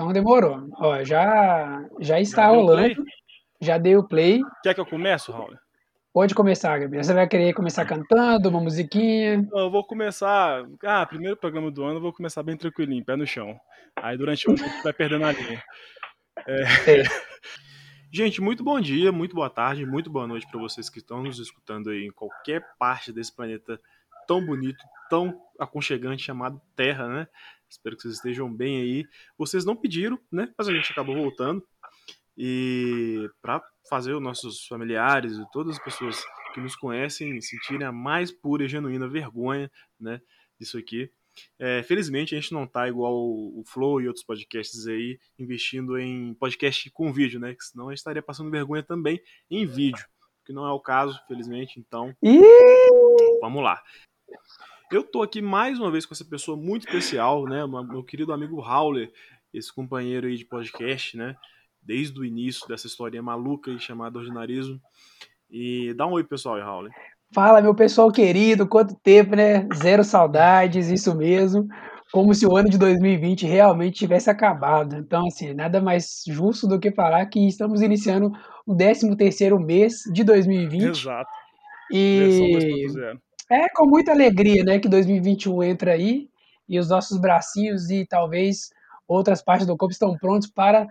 Então demorou. Ó, já, já está já rolando. Já dei o play. Quer que eu comece, Raul? Pode começar, Gabriel. Você vai querer começar cantando, uma musiquinha? Eu vou começar. Ah, primeiro programa do ano, eu vou começar bem tranquilinho, pé no chão. Aí durante o ano vai perdendo a linha. É... É. Gente, muito bom dia, muito boa tarde, muito boa noite para vocês que estão nos escutando aí em qualquer parte desse planeta tão bonito, tão aconchegante chamado Terra, né? Espero que vocês estejam bem aí. Vocês não pediram, né? Mas a gente acabou voltando. E para fazer os nossos familiares e todas as pessoas que nos conhecem sentirem a mais pura e genuína vergonha, né, disso aqui. É, felizmente a gente não tá igual o Flow e outros podcasts aí, investindo em podcast com vídeo, né? Que senão a gente estaria passando vergonha também em vídeo, que não é o caso, felizmente, então. Vamos lá. Eu tô aqui mais uma vez com essa pessoa muito especial, né? Meu querido amigo Howler, esse companheiro aí de podcast, né? Desde o início dessa história maluca chamada Ordinarismo. E dá um oi, pessoal, Howler. Fala, meu pessoal querido, quanto tempo, né? Zero saudades, isso mesmo. Como se o ano de 2020 realmente tivesse acabado. Então, assim, nada mais justo do que falar que estamos iniciando o 13 terceiro mês de 2020. Exato. E é com muita alegria, né, que 2021 entra aí e os nossos bracinhos e talvez outras partes do corpo estão prontos para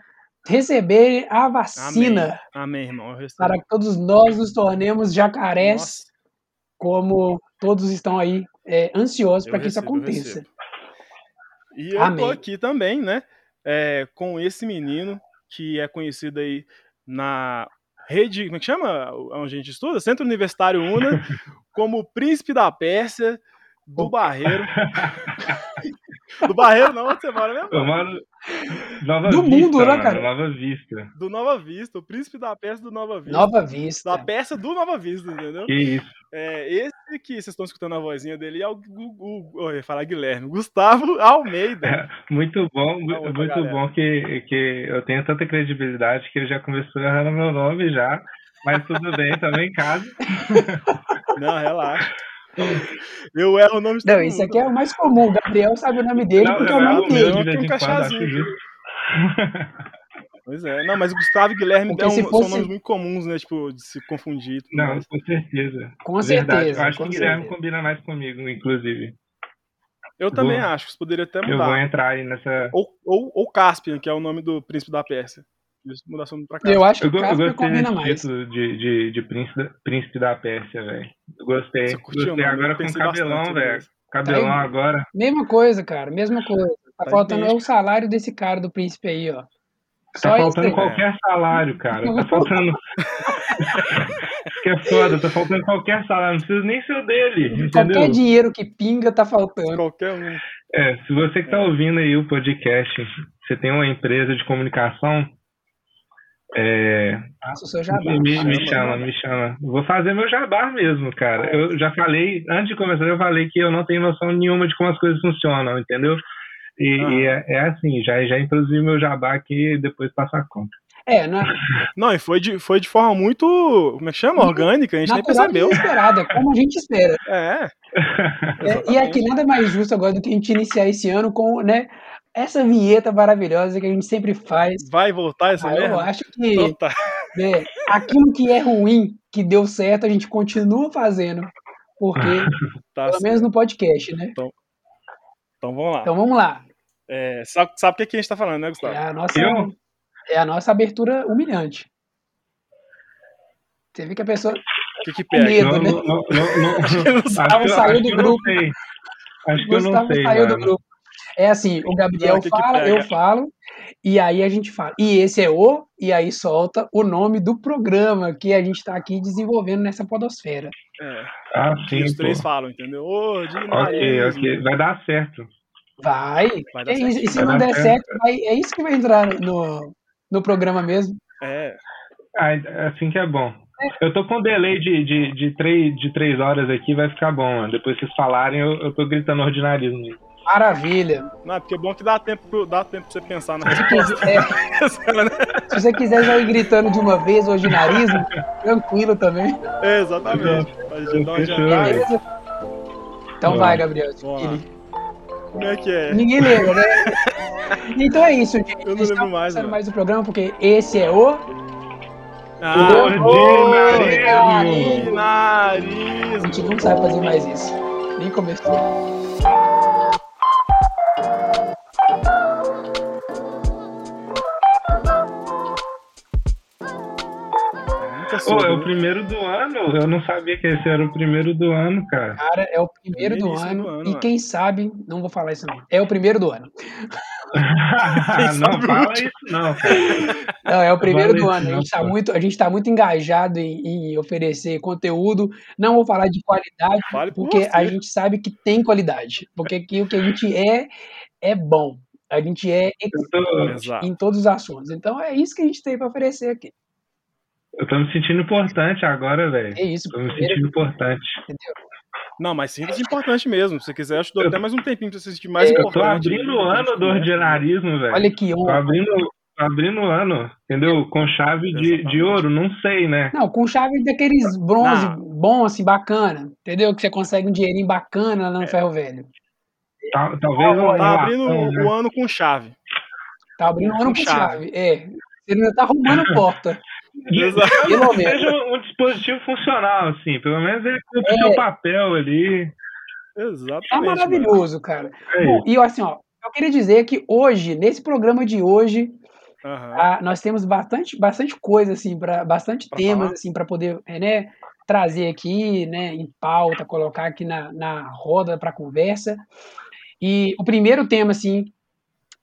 receber a vacina. Amém, Amém irmão. Para que todos nós nos tornemos jacarés, Nossa. como todos estão aí é, ansiosos para que isso aconteça. E eu Amém. tô aqui também, né, é, com esse menino que é conhecido aí na rede, como é que chama? Onde a gente estuda? Centro Universitário UNA, como Príncipe da Pérsia, do Barreiro. do Barreiro não, você mora mesmo? Eu moro Nova do Vista, mundo, né, cara? Nova Vista. Do Nova Vista, o príncipe da Pérsia do Nova Vista. Nova Vista. Da Pérsia do Nova Vista, entendeu? Que isso. É, esse que vocês estão escutando a vozinha dele é o, o, o eu ia falar Guilherme, Gustavo Almeida. É, muito bom, muito, muito bom que, que eu tenho tanta credibilidade que ele já começou errando meu nome já. Mas tudo bem, também em casa. Não, relaxa. Eu erro o nome de Não, isso aqui é o mais comum. O Gabriel sabe o nome dele não, porque é o nome dele. Não, tem um cachazinho. Pois é, não, mas Gustavo e Guilherme é um, fosse... são nomes muito comuns, né? Tipo, de se confundir. Não, mais. com certeza. Com Verdade. certeza. Eu acho que o Guilherme combina mais comigo, inclusive. Eu também acho, você poderia até mudar. Eu vou entrar aí nessa. Ou, ou, ou Caspian, que é o nome do príncipe da Pérsia. Mudação pra cá. Eu acho que eu, Caspian eu combina mais. De, de, de príncipe, príncipe da Pérsia, velho. Gostei. Curtiu, gostei mano, agora com cabelão, velho. Cabelão aí, agora. Mesma coisa, cara. Mesma coisa. Tá aí faltando é o salário desse cara do príncipe aí, ó. Tá Só faltando qualquer salário, cara. Tá faltando. que é foda, tá faltando qualquer salário. Não precisa nem ser o dele. Entendeu? Qualquer dinheiro que pinga tá faltando. Qualquer um. É, se você que tá ouvindo aí o podcast, você tem uma empresa de comunicação, é... Faça o seu jabá. Me, me chama, me chama. Vou fazer meu jabá mesmo, cara. Eu já falei, antes de começar, eu falei que eu não tenho noção nenhuma de como as coisas funcionam, entendeu? E, ah. e é, é, assim, já, já introduzi meu jabá aqui e depois passo a conta. É, não, não, e foi de, foi de forma muito, como é que chama? Orgânica, a gente nem percebeu. Esperada, como a gente espera. É. é. E aqui nada mais justo agora do que a gente iniciar esse ano com, né, essa vinheta maravilhosa que a gente sempre faz. Vai voltar essa ah, merda? Eu acho que então tá. né, aquilo que é ruim, que deu certo, a gente continua fazendo. Porque, tá pelo certo. menos no podcast, né? Então, então vamos lá. Então vamos lá. É, sabe, sabe o que, é que a gente tá falando, né, Gustavo? É a nossa, é a nossa abertura humilhante. Você vê que a pessoa. O que, que pega? Medo, não, né? Não, não, não, Gustavo saiu do grupo. Acho que eu não sei. saiu do grupo. É assim, o Gabriel que fala, que eu falo, e aí a gente fala. E esse é o, e aí solta o nome do programa que a gente está aqui desenvolvendo nessa podosfera. É. Ah, sim. os três falam, entendeu? Ô, de ok, ok. Vai dar certo. Vai. vai dar é, certo. E se vai não der certo, certo vai, é isso que vai entrar no, no programa mesmo. É. Ah, assim que é bom. É. Eu tô com um delay de, de, de, três, de três horas aqui, vai ficar bom, mano. Depois vocês falarem, eu, eu tô gritando ordinarismo. Maravilha. Não, é porque é bom que dá tempo, dá tempo pra você pensar na resposta. É. Se você quiser já ir gritando de uma vez o ordinarismo, tranquilo também. É, exatamente. Então vai, Gabriel. Como é que é? Ninguém lembra, né? então é isso, gente. Eu não lembro mais. Mano. mais o programa, porque esse é o. Ah, Ordinarismo. nariz. A gente não sabe fazer mais isso. Nem começou. Pô, é o primeiro do ano? Eu não sabia que esse era o primeiro do ano, cara. Cara, é o primeiro do ano. do ano, e mano. quem sabe, não vou falar isso não. É o primeiro do ano. não fala isso, não, cara. Não, é o primeiro do Valeu, ano. A gente está muito, a gente tá muito engajado em, em oferecer conteúdo. Não vou falar de qualidade, por porque você. a gente sabe que tem qualidade. Porque aqui o que a gente é, é bom. A gente é Exato. em todos os assuntos. Então é isso que a gente tem para oferecer aqui. Eu tô me sentindo importante agora, velho. É isso. Tô me primeiro, sentindo importante. entendeu? Não, mas sinta-se importante mesmo. Se você quiser, eu te dou até mais um tempinho pra você se sentir mais É, Eu importante. tô abrindo o ano do ordinarismo, velho. Olha que Tô honra. abrindo, tô abrindo o ano, entendeu? Com chave de, de ouro, não sei, né? Não, com chave daqueles bronze Não. bom, assim, bacana. Entendeu? Que você consegue um dinheirinho bacana lá no ferro velho. Tal- Talvez uma Tá abrindo né? o ano com chave. Tá abrindo o ano Com chave. chave. É. Você ainda tá arrumando porta. Exato. Pelo Que menos. seja um dispositivo funcional, assim. Pelo menos ele cumpre o É. seu papel ali. Exatamente. Tá mano. maravilhoso, cara. É Bom, e assim, ó, eu queria dizer que hoje, nesse programa de hoje, Aham. ah, nós temos bastante, bastante coisa, assim, para bastante Pra temas, falar. assim, para poder, é, né, trazer aqui, né, em pauta, colocar aqui na, na roda para conversa. E o primeiro tema, assim,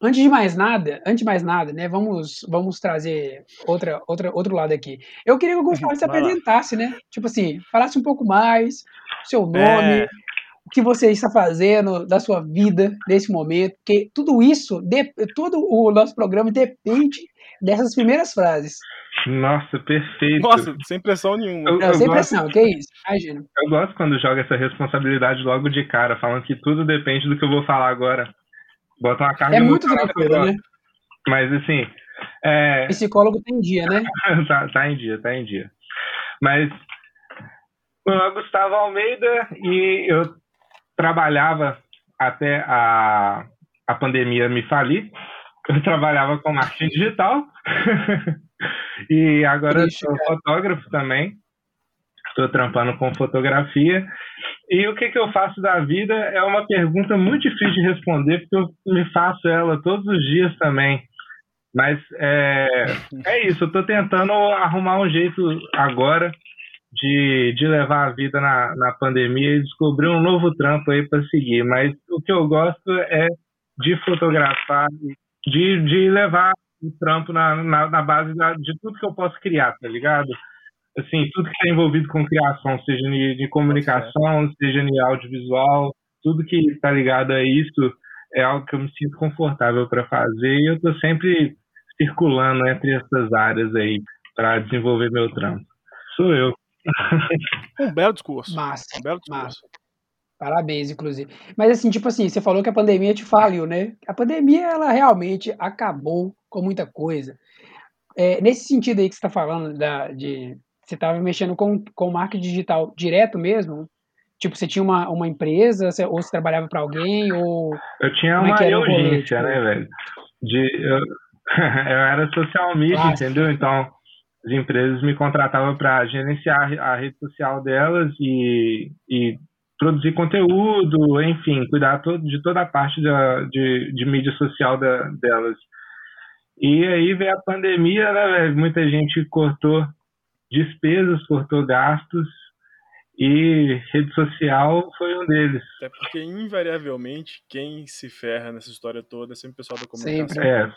antes de mais nada, antes de mais nada, né, vamos, vamos trazer outra, outra, outro lado aqui. Eu queria que o Gustavo se apresentasse, né? Tipo assim, falasse um pouco mais, seu nome, É. o que você está fazendo da sua vida nesse momento, porque tudo isso, de- todo o nosso programa depende dessas primeiras frases. Nossa, perfeito. Nossa, sem pressão nenhuma. Eu- Não, sem gosto- pressão, que isso? Imagina. Eu gosto quando joga essa responsabilidade logo de cara, falando que tudo depende do que eu vou falar agora. Bota uma carga É muito tranquilo, né? Mas assim, é, Psicólogo tem dia, né? tá, tá em dia, tá em dia. Mas meu nome é Gustavo Almeida e eu trabalhava até a, a pandemia me falir. Eu trabalhava com marketing digital e agora Ixi, sou fotógrafo também. Estou trampando com fotografia. E o que, que eu faço da vida é uma pergunta muito difícil de responder, porque eu me faço ela todos os dias também. Mas é, é isso, eu estou tentando arrumar um jeito agora de, de levar a vida na, na pandemia e descobrir um novo trampo aí para seguir. Mas o que eu gosto é de fotografar, de, de levar o trampo na, na, na base da, de tudo que eu posso criar, tá ligado? Assim, tudo que está envolvido com criação, seja de, de comunicação, seja em audiovisual, tudo que está ligado a isso é algo que eu me sinto confortável para fazer e eu estou sempre circulando entre essas áreas aí para desenvolver meu trampo. Sou eu. Um belo discurso. Massa, Um belo discurso. massa. Parabéns, inclusive. Mas assim, tipo assim, você falou que a pandemia te faliu, né? A pandemia, ela realmente acabou com muita coisa. É, nesse sentido aí que você está falando da, de você estava mexendo com, com marketing digital direto mesmo? Tipo, você tinha uma, uma empresa, você- ou você trabalhava para alguém, ou Eu tinha é uma rolê, urgência, tipo? né, velho? De, eu, eu era social media, entendeu? Então, as empresas me contratavam para gerenciar a rede social delas e, e produzir conteúdo, enfim, cuidar de toda a parte da, de, de mídia social da, delas. E aí veio a pandemia, né, velho? Muita gente cortou despesas, cortou gastos e rede social foi um deles. Até porque, invariavelmente, quem se ferra nessa história toda é sempre o pessoal da comunicação. Sempre. É.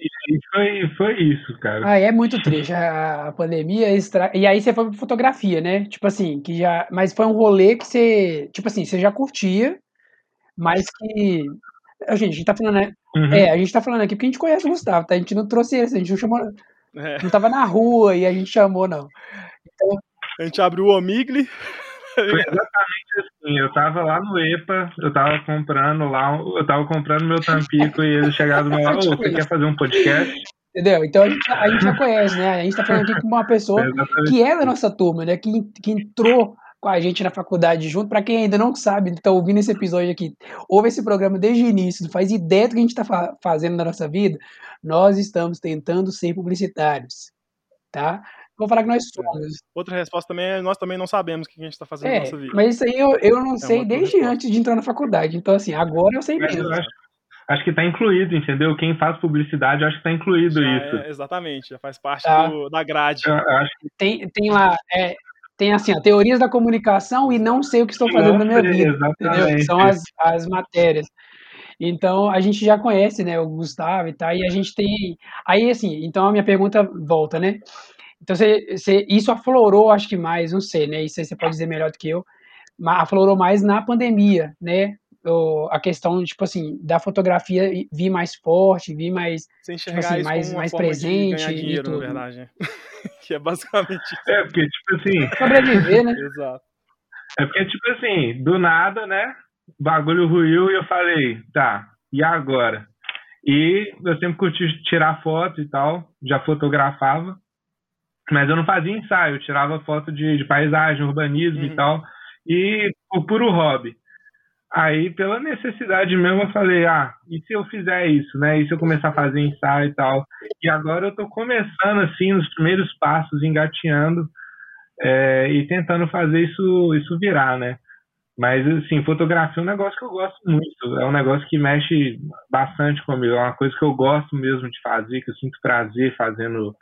E foi, foi isso, cara. Ah, é muito triste. A, pandemia extra... E aí você foi pra fotografia, né? Tipo assim, que já. Mas foi um rolê que você. Tipo assim, você já curtia, mas que. A gente, a gente tá falando, né? Uhum. É, a gente tá falando aqui porque a gente conhece o Gustavo, tá? A gente não trouxe ele, a gente não chamou. É. Não tava na rua e a gente chamou, não. A gente abriu o Omigli. Foi exatamente assim. Eu tava lá no EPA, eu tava comprando lá, eu tava comprando meu Tampico e eles chegaram lado, ô, você quer fazer um podcast? Entendeu? Então a gente, a gente já conhece, né? A gente tá falando aqui com uma pessoa Exatamente. que é da nossa turma, né? Que, que entrou com a gente na faculdade junto. Para quem ainda não sabe, está ouvindo esse episódio aqui, ouve esse programa desde o início, não faz ideia do que a gente está fa fazendo na nossa vida, nós estamos tentando ser publicitários, tá? Vou falar que nós é. somos. Outra resposta também é nós também não sabemos o que a gente está fazendo é, na nossa vida. Mas isso aí eu, eu não é sei desde resposta. antes de entrar na faculdade. Então, assim, agora eu sei mesmo. Eu acho, acho que está incluído, entendeu? Quem faz publicidade, acho que está incluído já isso. É, exatamente, já faz parte tá. do, da grade. Eu, acho que... tem, tem lá, é, tem assim, ó, teorias da comunicação e não sei o que estou fazendo na minha vida. Entendeu? São as, as matérias. Então a gente já conhece, né, o Gustavo e tal, e a gente tem. Aí, assim, então a minha pergunta volta, né? Então você, você, isso aflorou, acho que mais, não sei, né? Isso aí você pode dizer melhor do que eu, mas aflorou mais na pandemia, né? A questão, tipo assim, da fotografia vir mais forte, vir mais, tipo assim, mais, mais presente. Dinheiro, e tudo. na verdade. que é basicamente isso. É, porque, tipo assim. Sobreviver, né? Exato. É porque, tipo assim, do nada, né? O bagulho ruiu e eu falei, tá, e agora? E eu sempre curti tirar foto e tal, já fotografava, mas eu não fazia ensaio, eu tirava foto de, de paisagem, urbanismo uhum. e tal, e o puro hobby. Aí, pela necessidade mesmo, eu falei, ah, e se eu fizer isso, né? E se eu começar a fazer ensaio e tal? E agora eu tô começando, assim, nos primeiros passos, engateando é, e tentando fazer isso, isso virar, né? Mas, assim, fotografia é um negócio que eu gosto muito. É um negócio que mexe bastante comigo. É uma coisa que eu gosto mesmo de fazer, que eu sinto prazer fazendo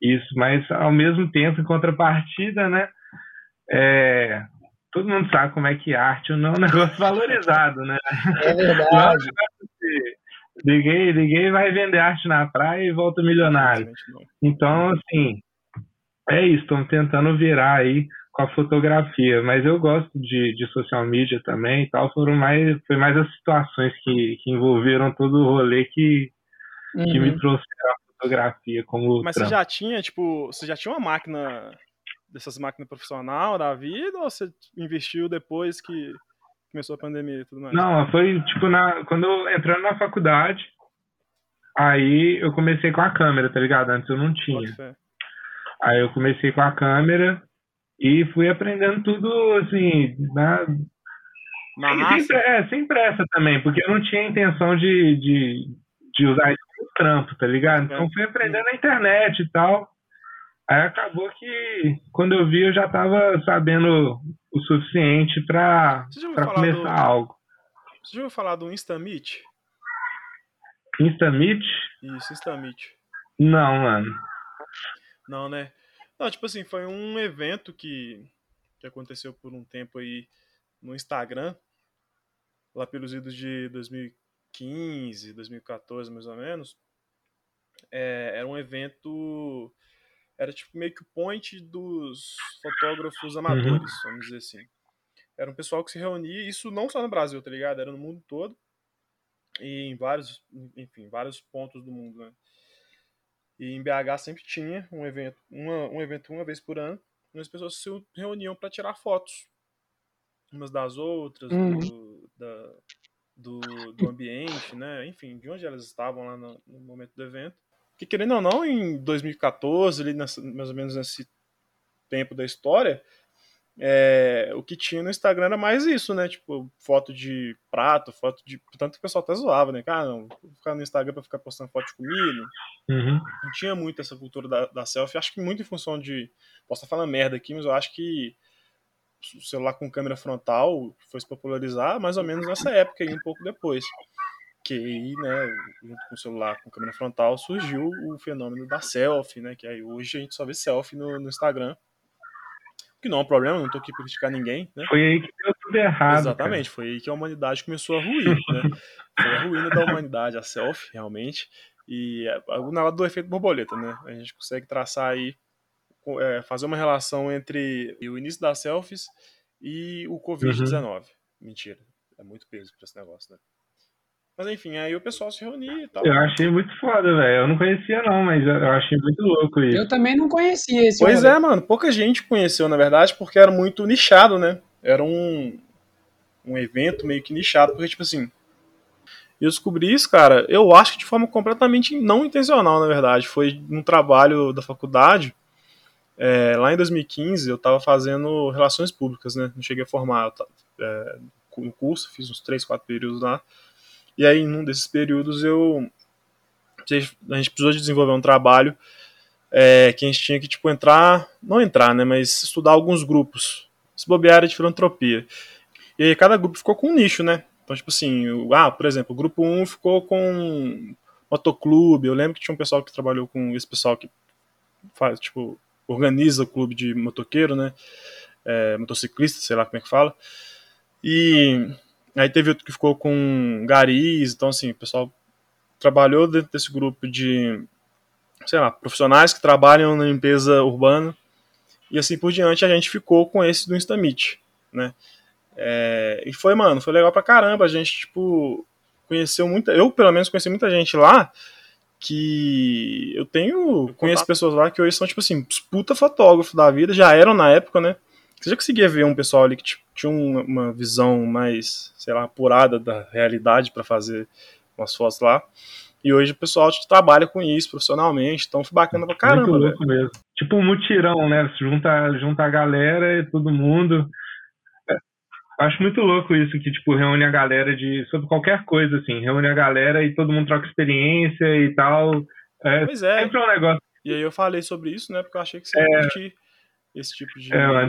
isso. Mas, ao mesmo tempo, em contrapartida, né? É, todo mundo sabe como é que arte não é um negócio valorizado, né? É verdade. Ninguém, ninguém vai vender arte na praia e volta milionário. Então, assim, é isso, estamos tentando virar aí com a fotografia, mas eu gosto de, de social media também e tal, foram mais, foi mais as situações que, que envolveram todo o rolê que, uhum. que me uhum. trouxeram a fotografia como Mas trampo. você já tinha, tipo, você já tinha uma máquina dessas máquinas profissional da vida ou você investiu depois que começou a pandemia e tudo mais? Não, foi tipo na, quando eu entrando na faculdade, aí eu comecei com a câmera, tá ligado? Antes eu não tinha. Aí eu comecei com a câmera e fui aprendendo tudo assim, na, na sem, é, sem pressa também, porque eu não tinha intenção de, de, de usar isso como trampo, tá ligado? Então fui aprendendo na internet e tal. Aí acabou que quando eu vi eu já estava sabendo o suficiente para começar do... algo. Você já ouviu falar do Instamit? Instamit? Isso, Instamit. Não, mano. Não, né? Não, tipo assim, foi um evento que, que aconteceu por um tempo aí no Instagram, lá pelos idos de 2015, 2014 mais ou menos. É, era um evento era tipo meio que o point dos fotógrafos amadores, uhum. vamos dizer assim. Era um pessoal que se reunia, isso não só no Brasil, tá ligado? Era no mundo todo. E em vários, enfim, vários pontos do mundo, né? E em BH sempre tinha um evento, uma, um evento uma vez por ano, onde as pessoas se reuniam para tirar fotos umas das outras, uhum. do, da, do, do ambiente, né? Enfim, de onde elas estavam lá no, no momento do evento. Que querendo ou não, em 2014, ali nessa, mais ou menos nesse tempo da história, é, o que tinha no Instagram era mais isso, né? Tipo, foto de prato, foto de. Tanto que o pessoal até zoava, né? Cara, não, vou ficar no Instagram pra ficar postando foto de comida. Uhum. Não tinha muito essa cultura da, da selfie. Acho que muito em função de. Posso estar falando merda aqui, mas eu acho que o celular com câmera frontal foi se popularizar mais ou menos nessa época e um pouco depois que aí, né, junto com o celular com câmera frontal, surgiu o fenômeno da selfie, né, que aí hoje a gente só vê selfie no, no Instagram, que não é um problema, não tô aqui para criticar ninguém, né? Foi aí que deu tudo errado. Exatamente, cara. foi aí que a humanidade começou a ruir, né? Foi a ruína da humanidade, a selfie, realmente, e na hora do efeito borboleta, né? A gente consegue traçar aí, é, fazer uma relação entre o início das selfies e o Covid-19. Uhum. Mentira, é muito peso para esse negócio, né? Mas enfim, aí o pessoal se reunia e tal. Eu achei muito foda, velho. Eu não conhecia, não, mas eu achei muito louco isso. Eu também não conhecia esse Pois é, mano. Pouca gente conheceu, na verdade, porque era muito nichado, né? Era um, um evento meio que nichado, porque, tipo assim. Eu descobri isso, cara, eu acho que de forma completamente não intencional, na verdade. Foi num trabalho da faculdade É, lá em 2015 eu estava fazendo relações públicas, né? Não cheguei a formar é, no curso, fiz uns 3, 4 períodos lá. E aí, num desses períodos, eu a gente precisou de desenvolver um trabalho é, que a gente tinha que tipo entrar, não entrar, né, mas estudar alguns grupos. Se bobear de filantropia. E aí cada grupo ficou com um nicho, né? Então, tipo assim, o, ah, por exemplo, o grupo 1 ficou com motoclube. Eu lembro que tinha um pessoal que trabalhou com esse pessoal que faz, tipo, organiza o clube de motoqueiro, né? É, motociclista, sei lá como é que fala. E aí teve outro que ficou com garis, então assim, o pessoal trabalhou dentro desse grupo de, sei lá, profissionais que trabalham na limpeza urbana e assim por diante a gente ficou com esse do Instamit, né? É, e foi, mano, foi legal pra caramba. A gente, tipo, conheceu muita. Eu, pelo menos, conheci muita gente lá que eu tenho. Conheço pessoas lá que hoje são, tipo assim, puta fotógrafos da vida, já eram na época, né? Você já conseguia ver um pessoal ali que tipo, tinha uma visão mais, sei lá, apurada da realidade para fazer umas fotos lá. E hoje o pessoal trabalha com isso profissionalmente, então foi bacana pra caramba. Muito louco mesmo. Tipo um mutirão, né? Junta, junta a galera e todo mundo. É, acho muito louco isso, que tipo, reúne a galera de. sobre qualquer coisa, assim. Reúne a galera e todo mundo troca experiência e tal. É, pois é. Sempre um negócio. E aí eu falei sobre isso, né? Porque eu achei que você é, ia esse tipo de, é,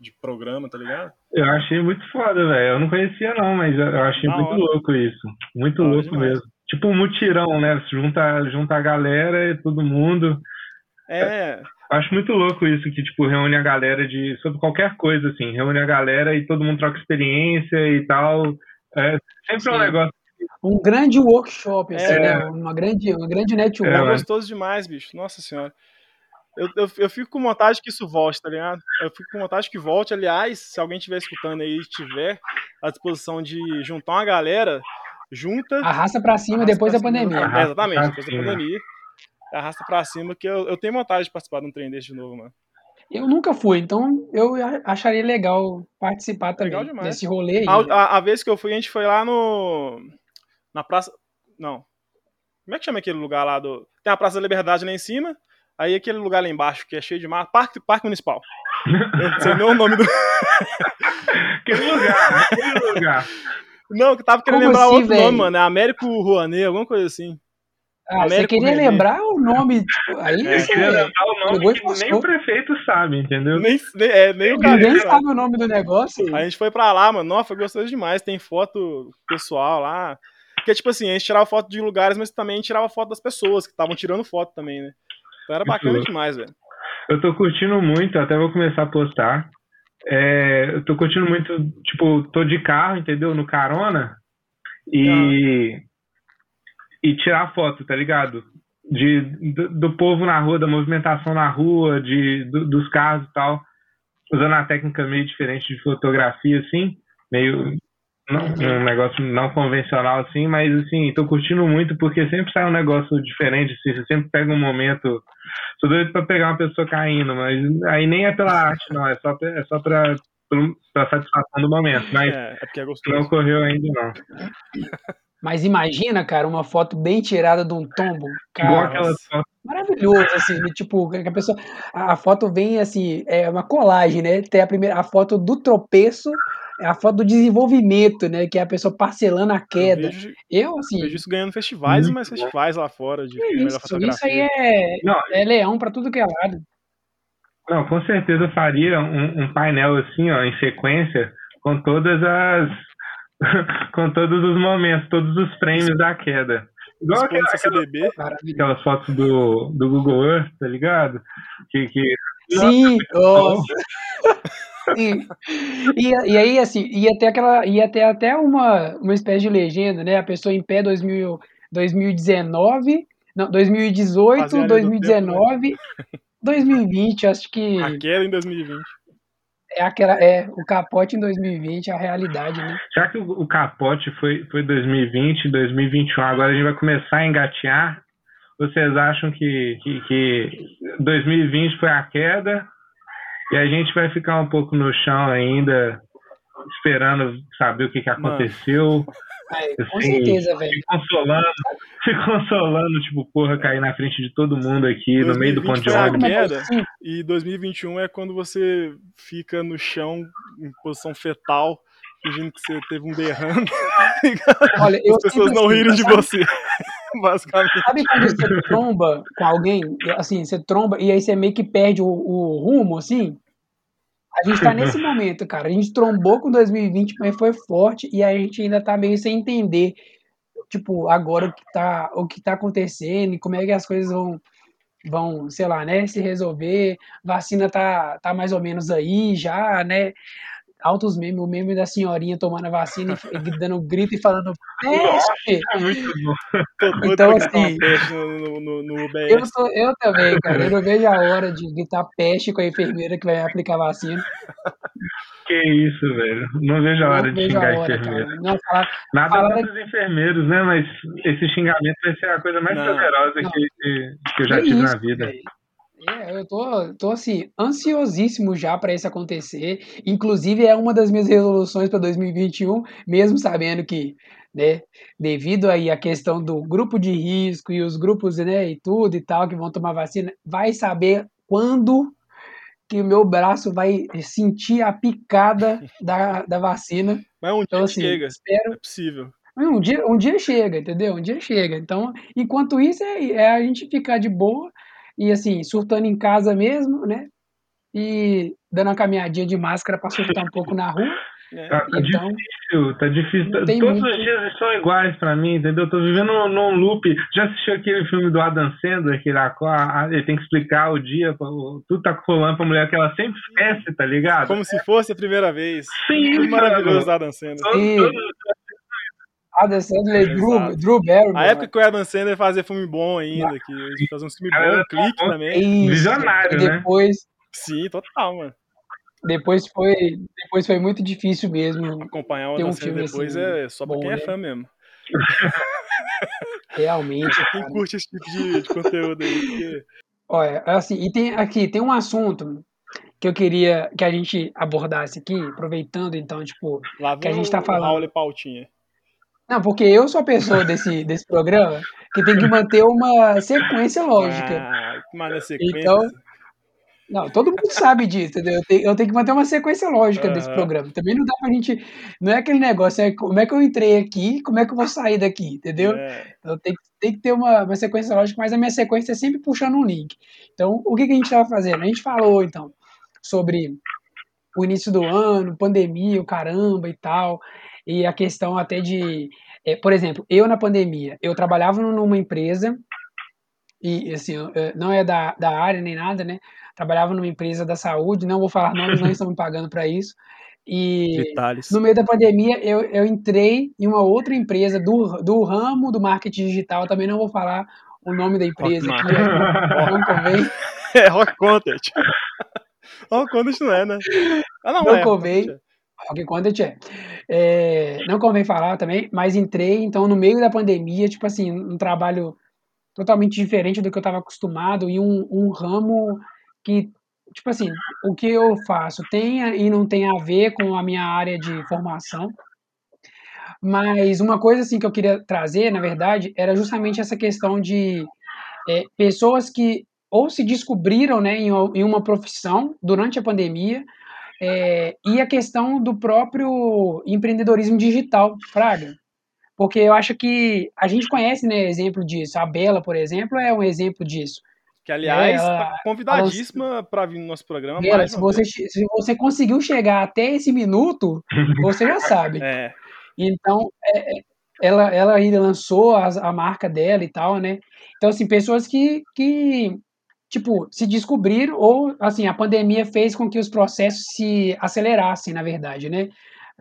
de programa, tá ligado? Eu achei muito foda, velho. Eu não conhecia, não, mas eu achei muito hora. louco isso. Muito louco demais. mesmo tipo um mutirão, né? Junta, junta a galera e todo mundo. É. Acho muito louco isso, que, tipo, reúne a galera de. sobre qualquer coisa, assim. Reúne a galera e todo mundo troca experiência e tal. É sempre Sim. um negócio. Um grande workshop, assim, é. né? Uma grande, uma grande network. É, gostoso demais, bicho. Nossa senhora. Eu, eu, eu, fico com vontade que isso volte, tá ligado? Eu fico com vontade que volte. Aliás, se alguém estiver escutando aí e tiver à disposição de juntar uma galera, junta. Arrasta para cima arrasta depois da pandemia. É, exatamente, depois da pandemia. Arrasta para cima, que eu, eu tenho vontade de participar de um trem desse de novo, mano. Eu nunca fui, então eu acharia legal participar também legal demais. desse rolê aí. A, a, a, vez que eu fui, a gente foi lá no. Na Praça. Não. Como é que chama aquele lugar lá do. Tem a Praça da Liberdade lá em cima, aí aquele lugar lá embaixo que é cheio de mar. Parque, Parque Municipal. Eu não sei nem o nome do. aquele lugar, aquele lugar. Não, que tava querendo Como lembrar assim, outro véio? nome, mano. É Américo Rouanet, alguma coisa assim. Ah, Américo você queria lembrar o nome, tipo, aí é, você queria lembrar o nome que nem o prefeito sabe, entendeu? Nem, nem, é, nem o Ninguém sabe o nome do negócio. A gente foi pra lá, mano. Nossa, foi gostoso demais. Tem foto pessoal lá. Porque, tipo assim, a gente tirava foto de lugares, mas também tirava foto das pessoas que estavam tirando foto também, né? Então era bacana Isso. demais, velho. Eu tô curtindo muito, até vou começar a postar. É, eu tô curtindo muito, tipo, tô de carro, entendeu? No carona. E. Ah. E tirar foto, tá ligado? De, do, do, povo na rua, da movimentação na rua, de, do, dos carros e tal. Usando a técnica meio diferente de fotografia, assim. Meio. Não, um negócio não convencional, assim, mas assim, tô curtindo muito porque sempre sai um negócio diferente, assim, você sempre pega um momento Tô doido pra pegar uma pessoa caindo, mas aí nem é pela arte, não. É só, é só pra, pra satisfação do momento. Mas é, é, é não ocorreu ainda, não. Mas imagina, cara, uma foto bem tirada de um tombo. Cara, maravilhoso, assim, tipo, a pessoa. A foto vem assim, é uma colagem, né? Tem a primeira a foto do tropeço é a foto do desenvolvimento, né? Que é a pessoa parcelando a queda. Eu, vejo, eu assim. Eu vejo isso ganhando festivais e mais festivais lá fora de isso, Isso aí é, não, é leão para tudo que é lado. Não, com certeza eu faria um, um, painel assim, ó, em sequência, com todas as. com todos os momentos, todos os frames da queda. Igual aquela, aquelas, aquelas fotos do, do Google Earth, tá ligado? Que, que... Sim! Nossa. Sim. E, e aí, assim, ia ter aquela. Ia ter até uma, uma espécie de legenda, né? A pessoa em pé 2000, 2019. Não, 2018, Fazia 2019, tempo, né? 2020, acho que. Aquela em 2020. É aquela, é, o capote em 2020, a realidade, né? Já que o, o capote foi, foi 2020, 2021, agora a gente vai começar a engatear. Vocês acham que, que, que 2020 foi a queda e a gente vai ficar um pouco no chão ainda, esperando saber o que, que aconteceu. É, com assim, certeza, velho. Se consolando, se consolando, tipo, porra, cair na frente de todo mundo aqui, no meio do ponto de ônibus. Queda, e 2021 é quando você fica no chão em posição fetal, fingindo que você teve um derrame. Olha, As pessoas não assim, rirem de você. Basicamente. Sabe quando você tromba com alguém, assim, você tromba e aí você meio que perde o, o rumo, assim? A gente tá nesse momento, cara. A gente trombou com 2020, mas foi forte e a gente ainda tá meio sem entender, tipo, agora o que tá, o que tá acontecendo e como é que as coisas vão, vão, sei lá, né, se resolver. Vacina tá, tá mais ou menos aí já, né? Altos memes, o meme da senhorinha tomando a vacina e dando um grito e falando peste. É muito bom. Então, assim, no, no, no eu, tô, eu também, cara. Eu não vejo a hora de gritar peste com a enfermeira que vai aplicar a vacina. Que isso, velho. Não vejo a hora não de xingar a hora, enfermeira. Não, fala, Nada fala... contra os enfermeiros, né? Mas esse xingamento vai ser a coisa mais não, poderosa que, que, eu já é tive isso, na vida. Véio. É, eu tô, tô assim, ansiosíssimo já para isso acontecer. Inclusive, é uma das minhas resoluções para 2021, mesmo sabendo que, né, devido aí à questão do grupo de risco e os grupos, né, e tudo e tal, que vão tomar vacina, vai saber quando que o meu braço vai sentir a picada da, da vacina. Mas um então, dia assim, chega, espero... é possível. Um dia, um dia chega, entendeu? Um dia chega. Então, enquanto isso, é, é a gente ficar de boa e assim, surtando em casa mesmo, né? E dando uma caminhadinha de máscara para surtar um pouco na rua. É. Tá, tá então, difícil, tá difícil. Todos muito... os dias são iguais para mim, entendeu? Eu tô vivendo num, loop. Já assistiu aquele filme do Adam Sandler, que ele, ele tem que explicar o dia, tudo tá rolando pra mulher que ela sempre esquece, tá ligado? Como se fosse a primeira vez. Sim, que maravilhoso Adam Sandler. Todo, todo, Adam Sandler, Drew, Drew Barrymore. A época que o Adam Sandler fazia filme bom ainda, que ele fazia um filme bom, um clique também. Isso, Visionário, e depois, né? Sim, total, mano. Depois foi, depois foi muito difícil mesmo. Acompanhar o Adam um Sandler depois assim, é só pra bom, quem é né? fã mesmo. Realmente. Quem cara. curte esse tipo de, de conteúdo aí. Porque... Olha, assim, e tem aqui, tem um assunto que eu queria que a gente abordasse aqui, aproveitando então, tipo, Lá que a gente tá falando. Raul e Pautinha. Não, porque eu sou a pessoa desse, desse programa que tem que manter uma sequência lógica. Ah, mas sequência. Então, não, todo mundo sabe disso, entendeu? Eu tenho, eu tenho que manter uma sequência lógica uhum. desse programa. Também não dá pra gente. Não é aquele negócio, é como é que eu entrei aqui, como é que eu vou sair daqui, entendeu? É. Então tem, tem que ter uma, uma sequência lógica, mas a minha sequência é sempre puxando um link. Então, o que, que a gente estava fazendo? A gente falou, então, sobre o início do ano, pandemia, o caramba e tal e a questão até de, é, por exemplo, eu na pandemia, eu trabalhava numa empresa e assim, não é da, da área nem nada, né? Trabalhava numa empresa da saúde, não vou falar nomes, não estão me pagando para isso. E Detalhes. no meio da pandemia eu, eu entrei em uma outra empresa do, do ramo do marketing digital, também não vou falar o nome da empresa Rock aqui, não convém. É Rock Content. Rock Content não é, né? Ah, não, não é, convém. Rock Content é. é. Não convém falar também, mas entrei, então, no meio da pandemia, tipo assim, um trabalho totalmente diferente do que eu estava acostumado e um, um ramo que, tipo assim, o que eu faço tem e não tem a ver com a minha área de formação. Mas uma coisa assim que eu queria trazer, na verdade, era justamente essa questão de é, pessoas que ou se descobriram né, em, em uma profissão durante a pandemia, é, e a questão do próprio empreendedorismo digital, Fraga. Porque eu acho que a gente conhece né, exemplo disso. A Bela, por exemplo, é um exemplo disso. Que, aliás, ela, convidadíssima para vir no nosso programa. Bela, se, você, se você conseguiu chegar até esse minuto, você já sabe. É. Então, é, é, ela, ela ainda lançou a, a marca dela e tal, né? Então, assim, pessoas que, que tipo, se descobriram, ou, assim, a pandemia fez com que os processos se acelerassem, na verdade, né?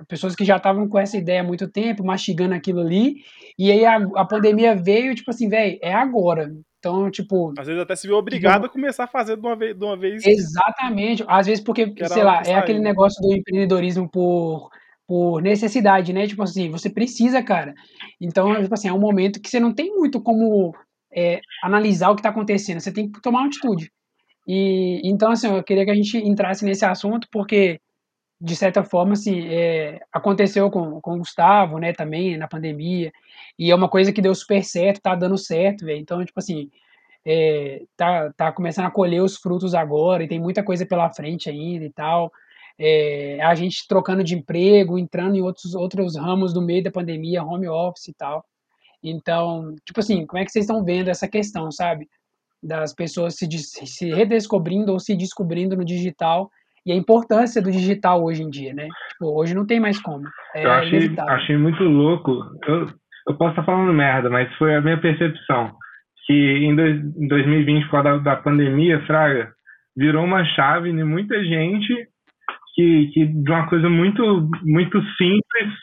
Pessoas que já estavam com essa ideia há muito tempo, mastigando aquilo ali, e aí a, a pandemia veio, tipo assim, velho, é agora. Então, tipo. Às vezes até se viu obrigado tipo, a começar a fazer de uma vez. De uma vez exatamente. Às vezes, porque, sei lá, é aquele negócio do empreendedorismo por, por necessidade, né? Tipo assim, você precisa, cara. Então, tipo assim, é um momento que você não tem muito como é, analisar o que está acontecendo, você tem que tomar uma atitude. E então, assim, eu queria que a gente entrasse nesse assunto, porque de certa forma, assim, é, aconteceu com, com o Gustavo, né, também, na pandemia, e é uma coisa que deu super certo, tá dando certo, velho. Então, tipo assim, é, tá, tá começando a colher os frutos agora, e tem muita coisa pela frente ainda e tal. É, a gente trocando de emprego, entrando em outros, outros ramos do meio da pandemia, home office e tal. Então, tipo assim, como é que vocês estão vendo essa questão, sabe? Das pessoas se, se redescobrindo ou se descobrindo no digital e a importância do digital hoje em dia, né? Tipo, hoje não tem mais como. É eu achei, achei muito louco. Eu, eu posso estar falando merda, mas foi a minha percepção. Que em, dois, em 2020, por causa da, da pandemia, Fraga, virou uma chave em muita gente que, que de uma coisa muito, muito simples,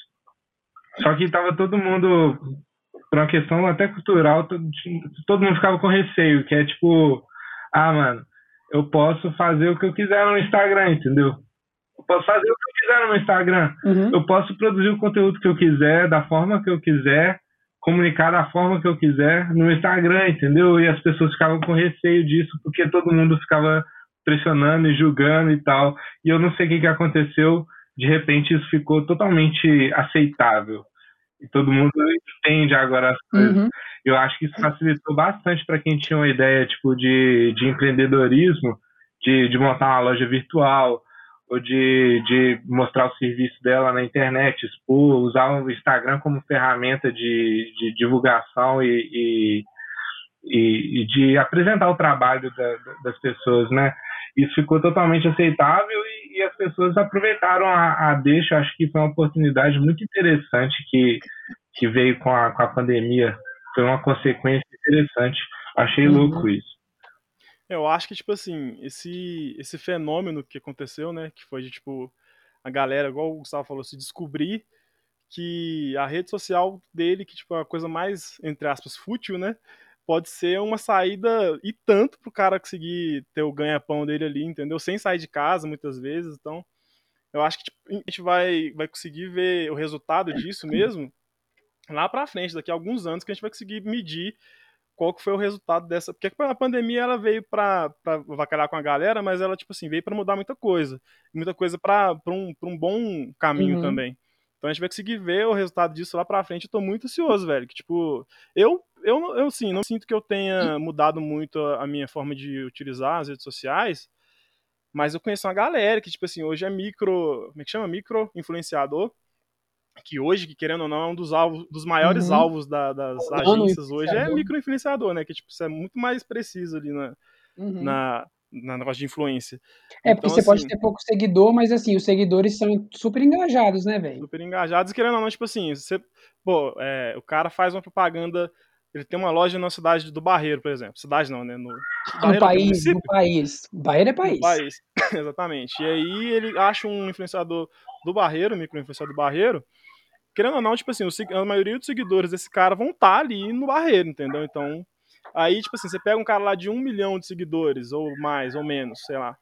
só que estava todo mundo, por uma questão até cultural, todo, todo mundo ficava com receio, que é tipo, ah, mano, eu posso fazer o que eu quiser no Instagram, entendeu? Eu posso fazer o que eu quiser no Instagram. Uhum. Eu posso produzir o conteúdo que eu quiser, da forma que eu quiser, comunicar da forma que eu quiser no Instagram, entendeu? E as pessoas ficavam com receio disso, porque todo mundo ficava pressionando e julgando e tal. E eu não sei o que, que aconteceu, de repente isso ficou totalmente aceitável. E todo mundo entende agora as coisas. Uhum eu acho que isso facilitou bastante para quem tinha uma ideia tipo de, de empreendedorismo, de, de montar uma loja virtual ou de, de mostrar o serviço dela na internet, expor, usar o Instagram como ferramenta de, de divulgação e, e, e, e de apresentar o trabalho da, das pessoas, né? Isso ficou totalmente aceitável e, as pessoas aproveitaram a, a deixa. Acho que foi uma oportunidade muito interessante que, que veio com a, com a pandemia foi uma consequência interessante. Achei uhum. louco isso. Eu acho que, tipo assim, esse, esse fenômeno que aconteceu, né? Que foi de, tipo, a galera, igual o Gustavo falou, se descobrir que a rede social dele, que, tipo, é a coisa mais, entre aspas, fútil, né? Pode ser uma saída e tanto pro cara conseguir ter o ganha-pão dele ali, entendeu? Sem sair de casa, muitas vezes. Então, eu acho que tipo, a gente vai, vai conseguir ver o resultado disso mesmo lá para frente, daqui a alguns anos, que a gente vai conseguir medir qual que foi o resultado dessa. Porque a pandemia ela veio para vacalhar com a galera, mas ela, tipo assim, veio para mudar muita coisa. Muita coisa para um, um bom caminho uhum. também. Então a gente vai conseguir ver o resultado disso lá pra frente. Eu tô muito ansioso, velho. Que, tipo, eu, eu, eu sim, não sinto que eu tenha mudado muito a minha forma de utilizar as redes sociais. Mas eu conheço uma galera que, tipo assim, hoje é micro. Como é que chama? Micro influenciador que hoje, que querendo ou não, é um dos alvos, dos maiores uhum. alvos da, das agências hoje é microinfluenciador, né? Que tipo, isso é muito mais preciso ali na, uhum. na, na negócio de influência. É, porque então, você assim, pode ter pouco seguidor, mas assim, os seguidores são super engajados, né, velho? Super engajados, querendo ou não, tipo assim, você, pô, é, o cara faz uma propaganda, ele tem uma loja na cidade do Barreiro, por exemplo. Cidade não, né? No, no país, no país. Barreiro é país. país, exatamente. E aí ele acha um influenciador do Barreiro, micro-influenciador do Barreiro, querendo ou não, tipo assim, a maioria dos seguidores desse cara vão estar tá ali no barreiro, entendeu? Então, aí, tipo assim, você pega um cara lá de um milhão de seguidores, ou mais, ou menos, sei lá.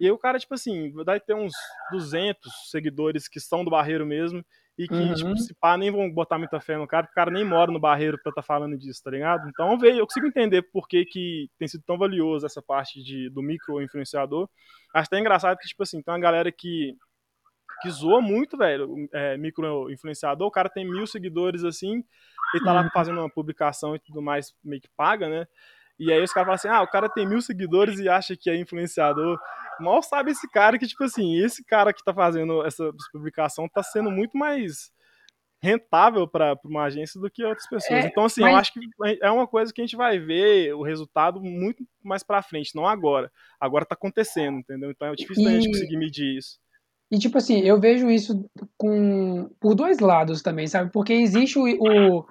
E aí o cara, tipo assim, vai ter uns 200 seguidores que são do barreiro mesmo, e que, uhum. tipo, se pá, nem vão botar muita fé no cara, porque o cara nem mora no barreiro pra estar tá falando disso, tá ligado? Então, eu consigo entender por que, que tem sido tão valioso essa parte de, do micro-influenciador. Acho até engraçado que, tipo assim, tem uma galera que que zoa muito, velho, é, micro-influenciador, o cara tem mil seguidores assim, e tá lá uhum. fazendo uma publicação e tudo mais, meio que paga, né? E aí os caras falam assim, ah, o cara tem mil seguidores e acha que é influenciador. Mal sabe esse cara que, tipo assim, esse cara que tá fazendo essa publicação tá sendo muito mais rentável para uma agência do que outras pessoas. É, então, assim, mas... eu acho que é uma coisa que a gente vai ver o resultado muito mais para frente, não agora. Agora tá acontecendo, entendeu? Então é difícil e... da gente conseguir medir isso. E, tipo assim, eu vejo isso com, por dois lados também, sabe? Porque existe o, o,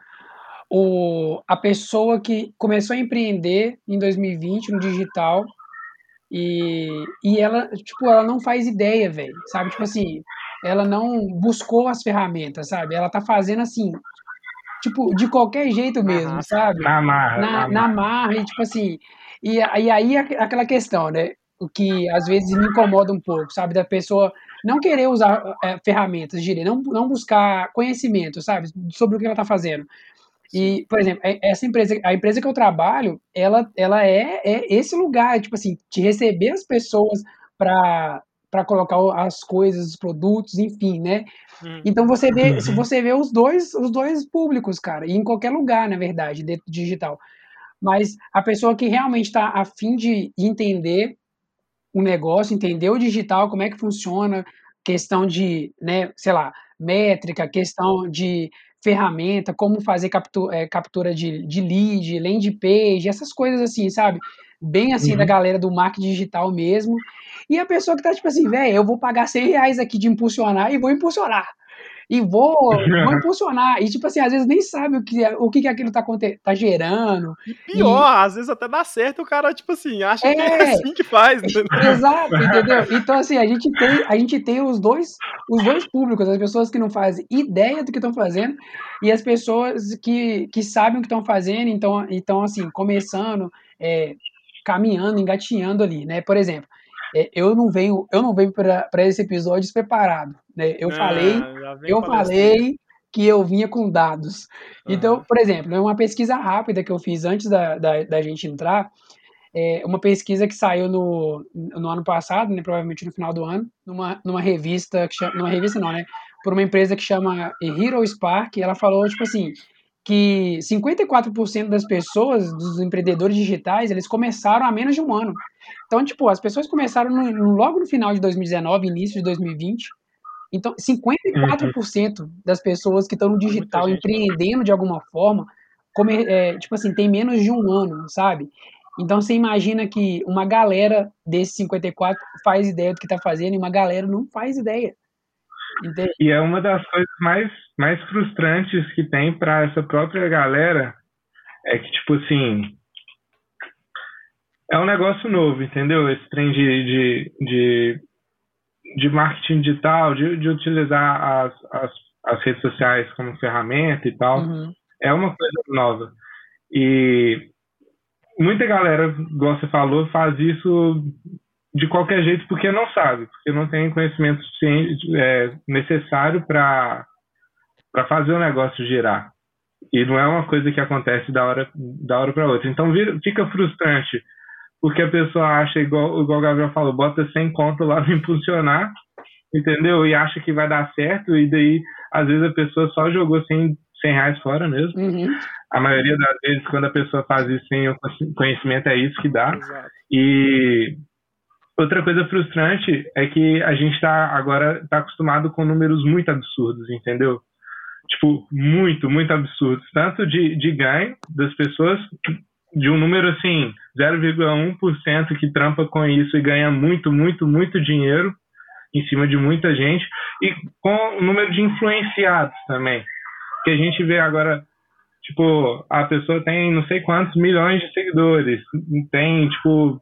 o, a pessoa que começou a empreender em 2020 no digital e, e ela, tipo, ela não faz ideia, velho, sabe? Tipo assim, ela não buscou as ferramentas, sabe? Ela tá fazendo assim, tipo, de qualquer jeito mesmo, sabe? Na marra. Na, na, marra, e tipo assim, e, e aí aquela questão, né? O que às vezes me incomoda um pouco, sabe? Da pessoa não querer usar é, ferramentas, diria, não, não buscar conhecimento, sabe, sobre o que ela está fazendo. E, por exemplo, é, essa empresa, a empresa que eu trabalho, ela, ela é, é esse lugar, tipo assim, de receber as pessoas para para colocar as coisas, os produtos, enfim, né? Uhum. Então você vê, uhum. você vê os dois, os dois públicos, cara, e em qualquer lugar, na verdade, dentro do digital. Mas a pessoa que realmente está a fim de entender o negócio, entender o digital, como é que funciona, questão de, né, sei lá, métrica, questão de ferramenta, como fazer captura, é, captura de, de lead, landing page, essas coisas assim, sabe? Bem assim uhum. da galera do marketing digital mesmo. E a pessoa que tá tipo assim, velho, eu vou pagar 100 reais aqui de impulsionar e vou impulsionar e vou, vou impulsionar. E, tipo assim, às vezes nem sabe o que, o que, que aquilo tá, tá gerando. E pior, e... às vezes até dá certo o cara, tipo assim, acha é... que é assim que faz. Entendeu? Exato, entendeu? Então, assim, a gente tem, a gente tem os, dois, os dois públicos, as pessoas que não fazem ideia do que estão fazendo e as pessoas que, que sabem o que estão fazendo, então, então, assim, começando, é, caminhando, engatinhando ali, né? Por exemplo, é, eu não venho, eu não venho para esse episódio despreparado, né? Eu ah, falei, eu falei que eu vinha com dados. Então, por exemplo, uma pesquisa rápida que eu fiz antes da, da, da gente entrar, é uma pesquisa que saiu no, no ano passado, né, provavelmente no final do ano, numa, numa revista, que chama, numa revista não, né, por uma empresa que chama Hero Spark, ela falou, tipo assim, que 54% das pessoas, dos empreendedores digitais, eles começaram há menos de um ano. Então, tipo, as pessoas começaram no, logo no final de 2019, início de 2020. Então, 54% uhum. das pessoas que estão no digital empreendendo de alguma forma, come, é, tipo assim, tem menos de um ano, sabe? Então, você imagina que uma galera desses 54 faz ideia do que está fazendo e uma galera não faz ideia. Entende? E é uma das coisas mais, mais frustrantes que tem para essa própria galera é que, tipo assim, é um negócio novo, entendeu? Esse trem de, de, de, de marketing digital, de, de utilizar as, as, as redes sociais como ferramenta e tal, uhum. é uma coisa nova. E muita galera, igual você falou, faz isso de qualquer jeito porque não sabe, porque não tem conhecimento é, necessário para fazer o negócio girar. E não é uma coisa que acontece da hora, da hora para outra. Então vira, fica frustrante, porque a pessoa acha, igual, igual o Gabriel falou, bota 100 conto lá no impulsionar, entendeu? E acha que vai dar certo, e daí, às vezes, a pessoa só jogou 100, 100 reais fora mesmo. Uhum. A maioria das vezes, quando a pessoa faz isso sem conhecimento, é isso que dá. Exato. E Outra coisa frustrante é que a gente está agora tá acostumado com números muito absurdos, entendeu? Tipo, muito, muito absurdos. Tanto de, de ganho das pessoas, de um número assim, 0,1% que trampa com isso e ganha muito, muito, muito dinheiro em cima de muita gente, e com o número de influenciados também. Que a gente vê agora, tipo, a pessoa tem não sei quantos milhões de seguidores, tem, tipo,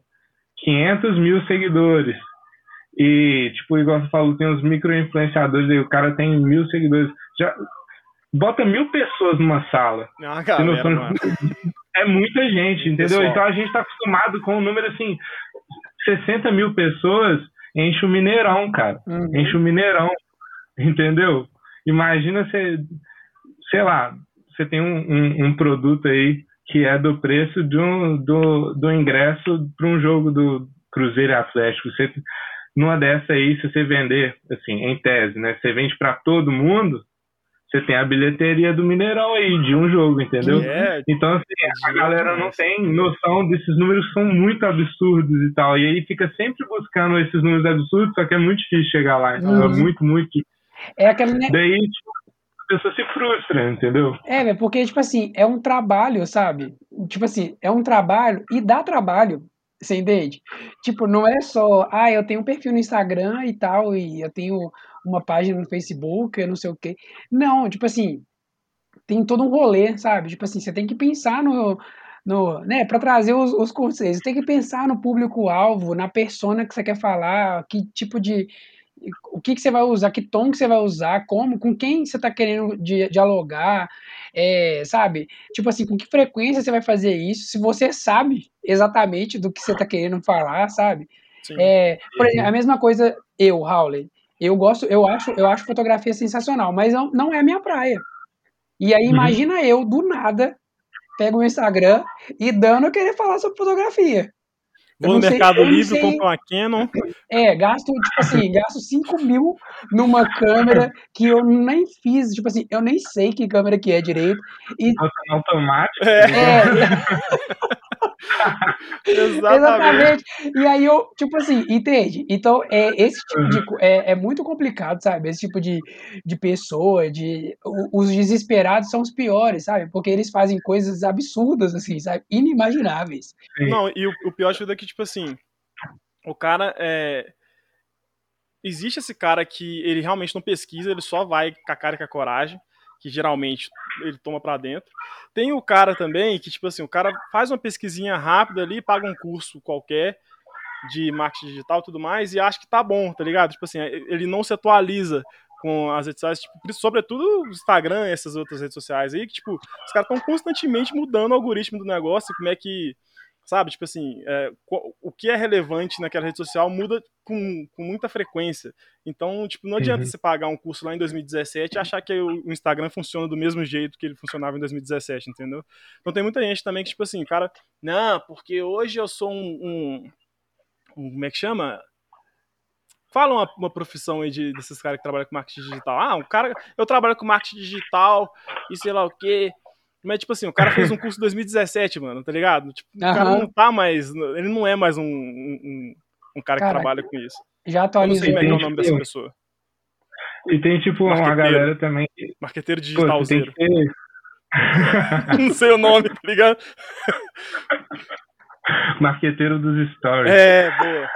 500 mil seguidores. E, tipo, igual você falou, tem os micro-influenciadores aí, o cara tem mil seguidores. Já bota mil pessoas numa sala. Não, galera, é muita gente, entendeu? Pessoal. Então a gente tá acostumado com um número assim, 60 mil pessoas enche o Mineirão, cara. Uhum. Enche o Mineirão, entendeu? Imagina você, sei lá, você tem um, um, um produto aí que é do preço do, do, do ingresso para um jogo do Cruzeiro Atlético. Você, numa dessa aí, se você vender, assim, em tese, né? Você vende para todo mundo, você tem a bilheteria do Mineirão aí, de um jogo, entendeu? É, então, assim, a galera não tem noção desses números que são muito absurdos e tal. E aí fica sempre buscando esses números absurdos, só que é muito difícil chegar lá. Então, uhum. é muito, muito difícil. É aquele... Daí, tipo, pessoa se frustra, entendeu? É, porque, tipo assim, é um trabalho, sabe? Tipo assim, é um trabalho e dá trabalho, você entende? Tipo, não é só, ah, eu tenho um perfil no Instagram e tal, e eu tenho uma página no Facebook, eu não sei o quê. Não, tipo assim, tem todo um rolê, sabe? Tipo assim, você tem que pensar no, no, né, para trazer os, os conceitos. Tem que pensar no público-alvo, na persona que você quer falar, que tipo de, o que, que você vai usar, que tom que você vai usar, como, com quem você está querendo dialogar, é, sabe? Tipo assim, com que frequência você vai fazer isso, se você sabe exatamente do que você está querendo falar, sabe? É, por exemplo, a mesma coisa eu, Howley. Eu gosto, eu acho, eu acho fotografia sensacional, mas não, não é a minha praia. E aí uhum. imagina eu, do nada, pego o Instagram e dando eu querer falar sobre fotografia. Vou no sei, Mercado Livre, compro uma Canon. É, gasto, tipo assim, gasto 5 mil numa câmera que eu nem fiz, tipo assim, eu nem sei que câmera que é direito. E... Nossa, automático. É. é. Exatamente. E aí eu, tipo assim, entende? Então, é, esse tipo de. É, é muito complicado, sabe? Esse tipo de, de pessoa, de. Os desesperados são os piores, sabe? Porque eles fazem coisas absurdas, assim, sabe? Inimagináveis. Não, e o, o pior de tudo é que, tipo assim, o cara é. Existe esse cara que ele realmente não pesquisa, ele só vai com a cara e com a coragem que geralmente ele toma para dentro. Tem o cara também que, tipo assim, o cara faz uma pesquisinha rápida ali, paga um curso qualquer de marketing digital e tudo mais e acha que tá bom, tá ligado? Tipo assim, ele não se atualiza com as redes sociais, tipo, sobretudo o Instagram, essas outras redes sociais aí, que, tipo, os caras estão constantemente mudando o algoritmo do negócio, como é que sabe? Tipo assim, é, o que é relevante naquela rede social muda com, com muita frequência. Então, tipo, não adianta uhum. você pagar um curso lá em 2017 e achar que o Instagram funciona do mesmo jeito que ele funcionava em 2017, entendeu? Então tem muita gente também que, tipo assim, cara, não, porque hoje eu sou um, um, um como é que chama? Fala uma, uma profissão aí de, desses caras que trabalham com marketing digital. Ah, um cara, eu trabalho com marketing digital e sei lá o quê. Mas, tipo assim, o cara fez um curso em 2017, mano, tá ligado? Tipo, o cara não tá mais. Ele não é mais um, um, um cara, que trabalha com isso. Já atualizou. Eu não sei como é, é o nome dessa pessoa. E tem, tipo, uma galera também. Marqueteiro digital zero. Ter... não sei o nome, tá ligado? Marqueteiro dos stories. É, boa.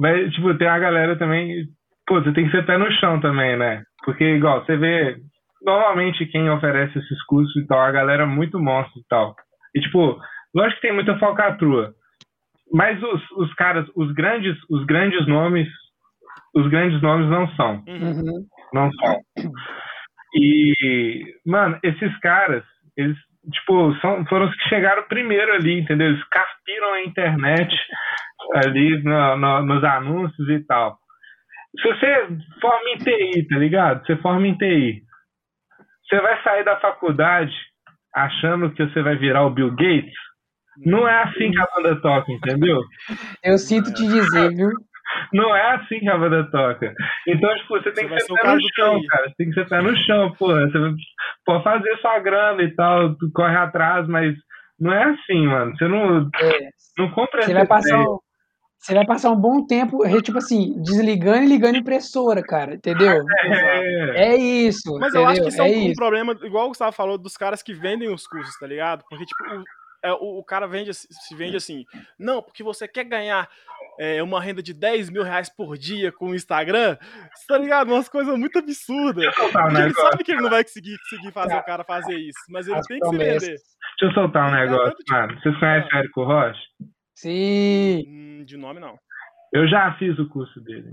Mas, tipo, tem a galera também. Pô, você tem que ser pé no chão também, né? Porque, igual, você vê normalmente quem oferece esses cursos e tal, a galera muito monstro e tal. E, tipo, lógico que tem muita falcatrua. Mas os, os caras, os grandes, os grandes nomes, os grandes nomes não são. Uhum. Não são. E, mano, esses caras, eles, tipo, são, foram os que chegaram primeiro ali, entendeu? Eles caspiram a internet ali no, no, nos anúncios e tal. Se você forma em TI, tá ligado? Você forma em TI. Você vai sair da faculdade achando que você vai virar o Bill Gates? Não é assim que a banda toca, entendeu? Eu sinto te dizer, viu? Não é assim que a banda toca. Então, tipo, você tem você que ser pé no chão, cara. Você tem que ser pé no chão, pô. Você pode fazer sua grana e tal, tu corre atrás, mas não é assim, mano. Você não, é. não compra Você vai passar, você vai passar um bom tempo, tipo assim, desligando e ligando impressora, cara, entendeu? É, é isso. Mas entendeu? eu acho que isso é, um, um, problema, igual o Gustavo falou, dos caras que vendem os cursos, tá ligado? Porque, tipo, o, é, o, o cara vende, se vende assim, não, porque você quer ganhar é, uma renda de 10 mil reais por dia com o Instagram, tá ligado? Umas coisas muito absurdas. Um ele sabe que ele não vai conseguir, conseguir fazer o cara fazer isso, mas ele As tem que se vender. Deixa eu soltar um é, negócio, mano. Vocês conhecem o Érico Rocha? Sim. Hum, de nome, não. Eu já fiz o curso dele.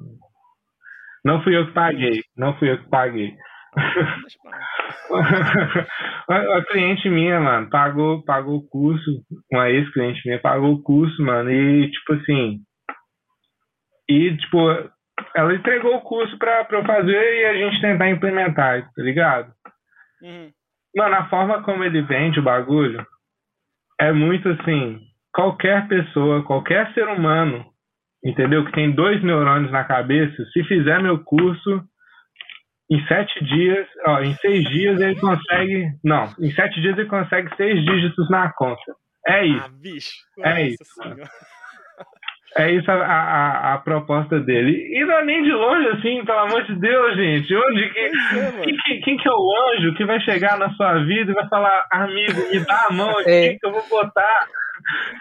Não fui eu que paguei. Não fui eu que paguei. a cliente minha, mano, pagou, pagou o curso. Uma ex-cliente minha pagou o curso, mano. E, tipo assim. E, tipo, ela entregou o curso pra, pra eu fazer e a gente tentar implementar, tá ligado? Uhum. Mano, a forma como ele vende o bagulho é muito assim qualquer pessoa, qualquer ser humano, entendeu? Que tem dois neurônios na cabeça, se fizer meu curso, em sete dias, ó, em seis dias ele consegue. Não, em sete dias ele consegue seis dígitos na conta. É isso. Ah, bicho. É isso. É isso a, a, a, proposta dele. E não é nem de longe, assim, pelo amor de Deus, gente. Onde que, é, quem, quem, quem, que é o anjo que vai chegar na sua vida e vai falar, amigo, me dá a mão aqui é. que eu vou botar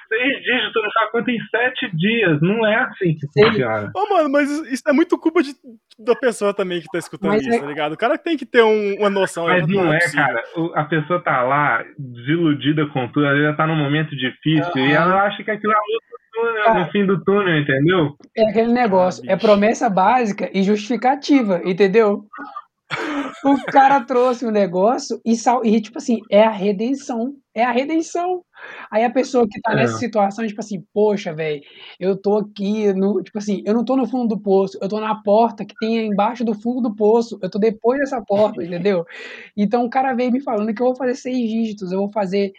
seis dígitos no sua conta em sete dias. Não é assim que funciona. Ô, oh, mano, mas isso é muito culpa de, da pessoa também que tá escutando mas isso, é... tá ligado? O cara tem que ter um, uma noção. Mas não, não é, é cara. A pessoa tá lá, desiludida com tudo, ela tá num momento difícil e ela acha que aquilo é túnel, cara, no fim do túnel, entendeu? É aquele negócio, ah, é promessa básica e justificativa, entendeu? O cara trouxe o um negócio e, sal, e, tipo assim, é a redenção é a redenção. Aí a pessoa que tá é. nessa situação, tipo assim, poxa, velho, eu tô aqui no, tipo assim, eu não tô no fundo do poço, eu tô na porta que tem embaixo do fundo do poço, eu tô depois dessa porta, entendeu? Então o cara veio me falando que eu vou fazer seis dígitos, eu vou fazer,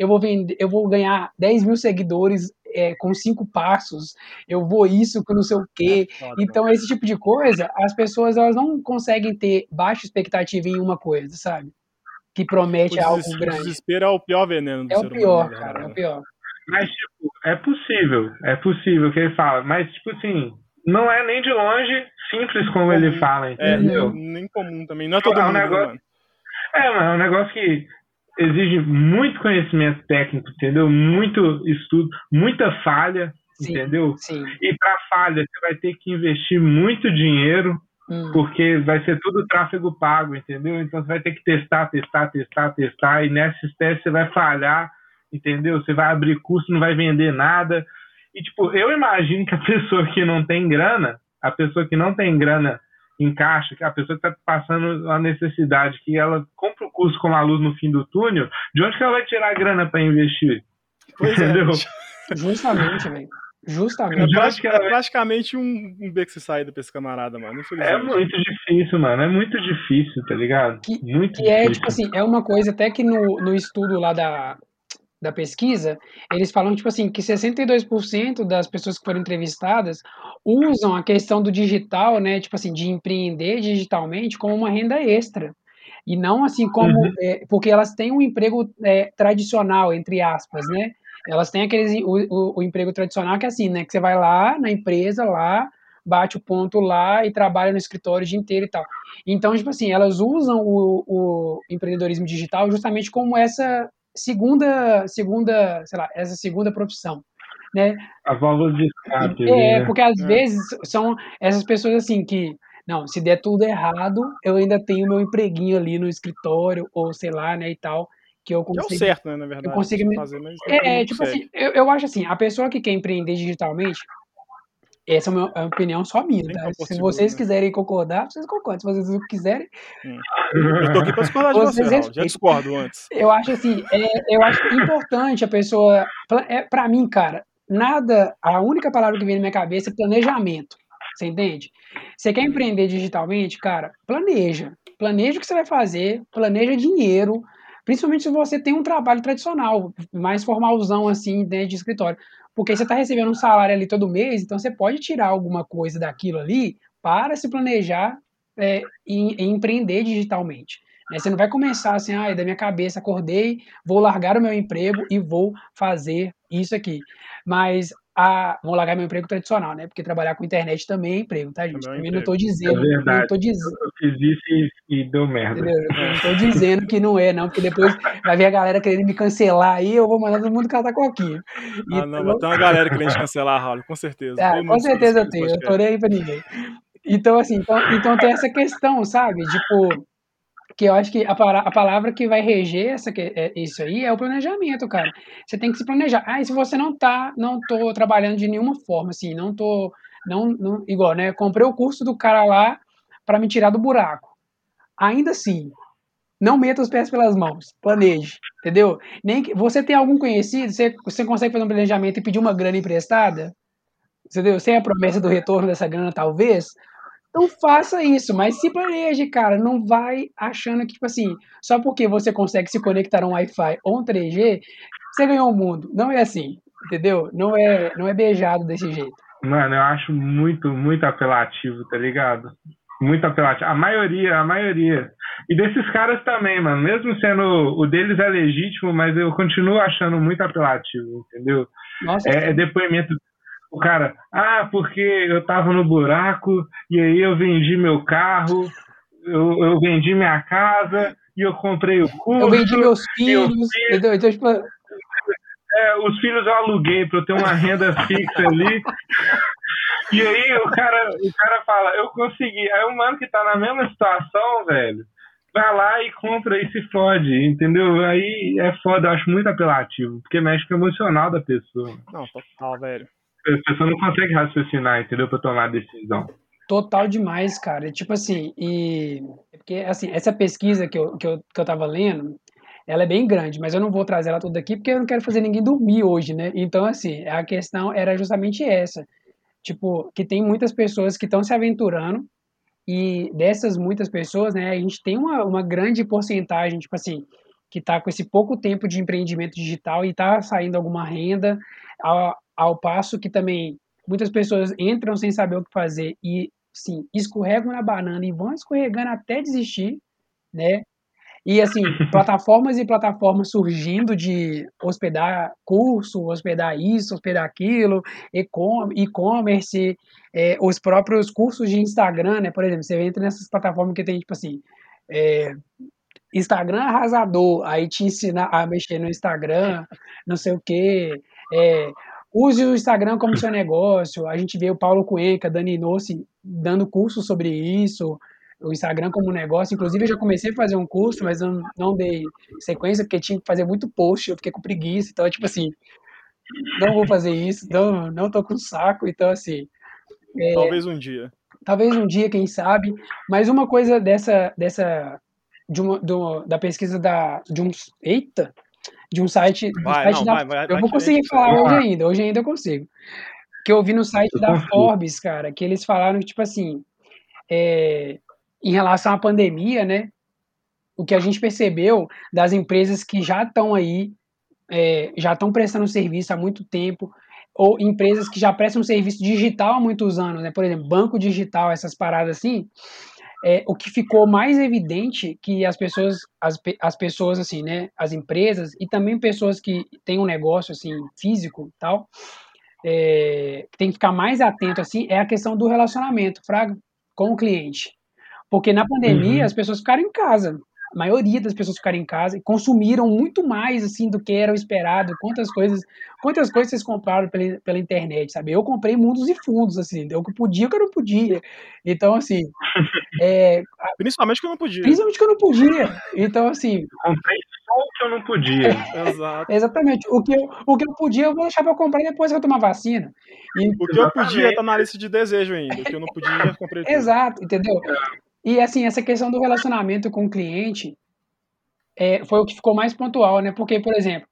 eu vou vender, eu vou ganhar 10 mil seguidores é, com cinco passos, eu vou isso com não sei o quê. Então, esse tipo de coisa, as pessoas elas não conseguem ter baixa expectativa em uma coisa, sabe? Que promete o algo grande. O desespero é o pior veneno do É o pior, humano, cara, é o pior. Mas, tipo, é possível, é possível que ele fala, mas, tipo assim, não é nem de longe simples como ele fala, é, entendeu? É, nem comum também, não é todo é um mundo, negócio, mano. É, mano, é um negócio que exige muito conhecimento técnico, entendeu? Muito estudo, muita falha, sim, entendeu? Sim. E para falha, você vai ter que investir muito dinheiro, hum. porque vai ser tudo tráfego pago, entendeu? Então você vai ter que testar, testar, testar, testar, e nesses testes você vai falhar, entendeu? Você vai abrir custo, não vai vender nada. E, tipo, eu imagino que a pessoa que não tem grana, a pessoa que não tem grana encaixa, que a pessoa está passando a necessidade, que ela compra o curso com a luz no fim do túnel, de onde que ela vai tirar a grana para investir? Pois é, Entendeu? É, justamente, velho. Justamente. É, é praticamente um, um beco se saída pra esse camarada, mano. É muito difícil, mano. É muito difícil, tá ligado? Que, muito que é, difícil. é, tipo assim, é uma coisa até que no, no estudo lá da, da pesquisa, eles falam, tipo assim, que 62% das pessoas que foram entrevistadas usam a questão do digital, né, tipo assim, de empreender digitalmente como uma renda extra. E não assim como, uhum. é, porque elas têm um emprego é, tradicional, entre aspas, né, elas têm aquele, o, o, o, emprego tradicional que é assim, né, que você vai lá na empresa, lá, bate o ponto lá e trabalha no escritório o dia inteiro e tal. Então, tipo assim, elas usam o, o empreendedorismo digital justamente como essa segunda, segunda, sei lá, essa segunda profissão. Né? A válvula de escape. É, né? porque às é. vezes são essas pessoas assim que, não, se der tudo errado, eu ainda tenho meu empreguinho ali no escritório, ou sei lá, né, e tal, que eu consigo... Que é o certo, né, na verdade. Eu consigo me... fazer, mas é, é tipo assim, eu, eu acho assim, a pessoa que quer empreender digitalmente, essa é uma opinião só minha, tá? Se vocês né? quiserem concordar, vocês concordam. Se vocês não quiserem. Hum. Eu tô aqui pra discordar de vocês você, já discordo antes. Eu acho assim, é, eu acho importante a pessoa. É, pra mim, cara, nada. A única palavra que vem na minha cabeça é planejamento. Você entende? Você quer empreender digitalmente, cara, planeja. Planeja o que você vai fazer, planeja dinheiro, principalmente se você tem um trabalho tradicional, mais formalzão assim, de escritório. Porque você está recebendo um salário ali todo mês, então você pode tirar alguma coisa daquilo ali para se planejar é, e, empreender digitalmente. Né? Você não vai começar assim, ah, da minha cabeça, acordei, vou largar o meu emprego e vou fazer isso aqui. Mas a, vou largar meu emprego tradicional, né? Porque trabalhar com internet também é emprego, tá, gente? Também, é não tô dizendo. É verdade. Não tô dizendo. Eu fiz isso e, e deu merda. Não tô dizendo que não é, não, porque depois vai ver a galera querendo me cancelar aí, eu vou mandar todo mundo catar coquinho. Ah, então... não, mas tem uma galera querendo cancelar, Raul, com certeza. Ah, com certeza eu tenho, eu tô nem aí pra ninguém. Então, assim, então, então tem essa questão, sabe? Tipo, que eu acho que a, a palavra que vai reger essa, é, isso aí é o planejamento, cara. Você tem que se planejar. Ah, e se você não tá, não tô trabalhando de nenhuma forma, assim, não tô, não, não igual, né? Comprei o curso do cara lá para me tirar do buraco. Ainda assim, não meta os pés pelas mãos, planeje, entendeu? Nem que, você tem algum conhecido, você, você consegue fazer um planejamento e pedir uma grana emprestada? Entendeu? Sem a promessa do retorno dessa grana, talvez. Então faça isso, mas se planeje, cara. Não vai achando que, tipo assim, só porque você consegue se conectar a um Wi-Fi ou um 3G, você ganhou o mundo. Não é assim, entendeu? Não é, não é beijado desse jeito. Mano, eu acho muito, muito apelativo, tá ligado? Muito apelativo. A maioria, a maioria. E desses caras também, mano. Mesmo sendo. O deles é legítimo, mas eu continuo achando muito apelativo, entendeu? Nossa, é, é depoimento o cara, ah, porque eu tava no buraco e aí eu vendi meu carro, eu, eu vendi minha casa e eu comprei o curso. Eu vendi meus filhos, entendeu? Então, tipo... É, os filhos eu aluguei para eu ter uma renda fixa ali. E aí o cara, o cara fala, eu consegui. Aí o mano que tá na mesma situação, velho, vai lá e compra e se fode, entendeu? Aí é foda, eu acho muito apelativo, porque mexe com o emocional da pessoa. Não, total, velho a pessoa não consegue raciocinar, entendeu? Pra tomar a decisão. Total demais, cara. Tipo assim, e. Porque, assim, essa pesquisa que eu, que eu, que eu tava lendo, ela é bem grande, mas eu não vou trazer ela toda aqui porque eu não quero fazer ninguém dormir hoje, né? Então, assim, a questão era justamente essa. Tipo, que tem muitas pessoas que estão se aventurando e dessas muitas pessoas, né, a gente tem uma, uma grande porcentagem, tipo assim, que está com esse pouco tempo de empreendimento digital e está saindo alguma renda, ao, ao passo que também muitas pessoas entram sem saber o que fazer e, sim, escorregam na banana e vão escorregando até desistir, né? E assim, plataformas e plataformas surgindo de hospedar curso, hospedar isso, hospedar aquilo, e-commerce, é, os próprios cursos de Instagram, né? Por exemplo, você entra nessas plataformas que tem, tipo assim, é, Instagram arrasador, aí te ensina a mexer no Instagram, não sei o quê. É, use o Instagram como seu negócio. A gente vê o Paulo Cuenca, Dani Inossi dando curso sobre isso o Instagram como negócio. Inclusive, eu já comecei a fazer um curso, mas eu não dei sequência porque tinha que fazer muito post, eu fiquei com preguiça. Então, tipo assim, não vou fazer isso, não, não tô com saco. Então, assim. É, talvez um dia. Talvez um dia, quem sabe. Mas uma coisa dessa. dessa de uma, do, da pesquisa da, de um. Eita! De um site. Vai, site não, da, vai, vai, eu vou conseguir falar hoje ainda, hoje ainda eu consigo. Que eu vi no site da Forbes, cara, que eles falaram, tipo assim. É, em relação à pandemia, né? O que a gente percebeu das empresas que já estão aí, é, já estão prestando serviço há muito tempo, ou empresas que já prestam serviço digital há muitos anos, né? Por exemplo, banco digital, essas paradas assim. É, o que ficou mais evidente que as pessoas, as, as pessoas assim, né, as empresas e também pessoas que têm um negócio assim físico, tal, é, que tem que ficar mais atento assim, é a questão do relacionamento, fraga, com o cliente. Porque na pandemia uhum. as pessoas ficaram em casa. A maioria das pessoas ficaram em casa e consumiram muito mais assim do que era esperado. Quantas coisas, quantas coisas vocês compraram pela, pela internet, sabe? Eu comprei mundos e fundos assim, o que podia, o que eu não podia. Então assim, é, principalmente que eu não podia. Principalmente que eu não podia. Então assim, comprei só o que eu não podia. Exato. Exatamente. O que, eu, o que eu podia, eu vou deixar para comprar depois que eu tomar vacina. E, o que eu podia tá na lista de desejo ainda. O que eu não podia, eu comprei tudo. Exato, entendeu? E assim, essa questão do relacionamento com o cliente é, foi o que ficou mais pontual, né? Porque, por exemplo,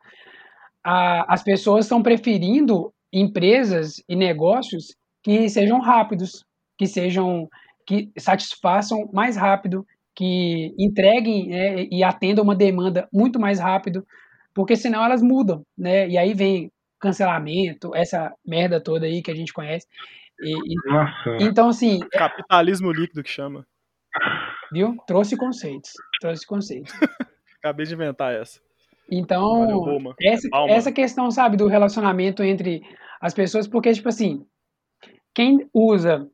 a, as pessoas estão preferindo empresas e negócios que sejam rápidos, que sejam que satisfaçam mais rápido, que entreguem né, e atendam uma demanda muito mais rápido, porque senão elas mudam, né? E aí vem cancelamento, essa merda toda aí que a gente conhece. E, e, então, assim. Capitalismo líquido que chama. Viu? Trouxe conceitos. Trouxe conceitos. Acabei de inventar essa. Então, Valeu, essa, essa questão, sabe, do relacionamento entre as pessoas, porque, tipo assim, quem usa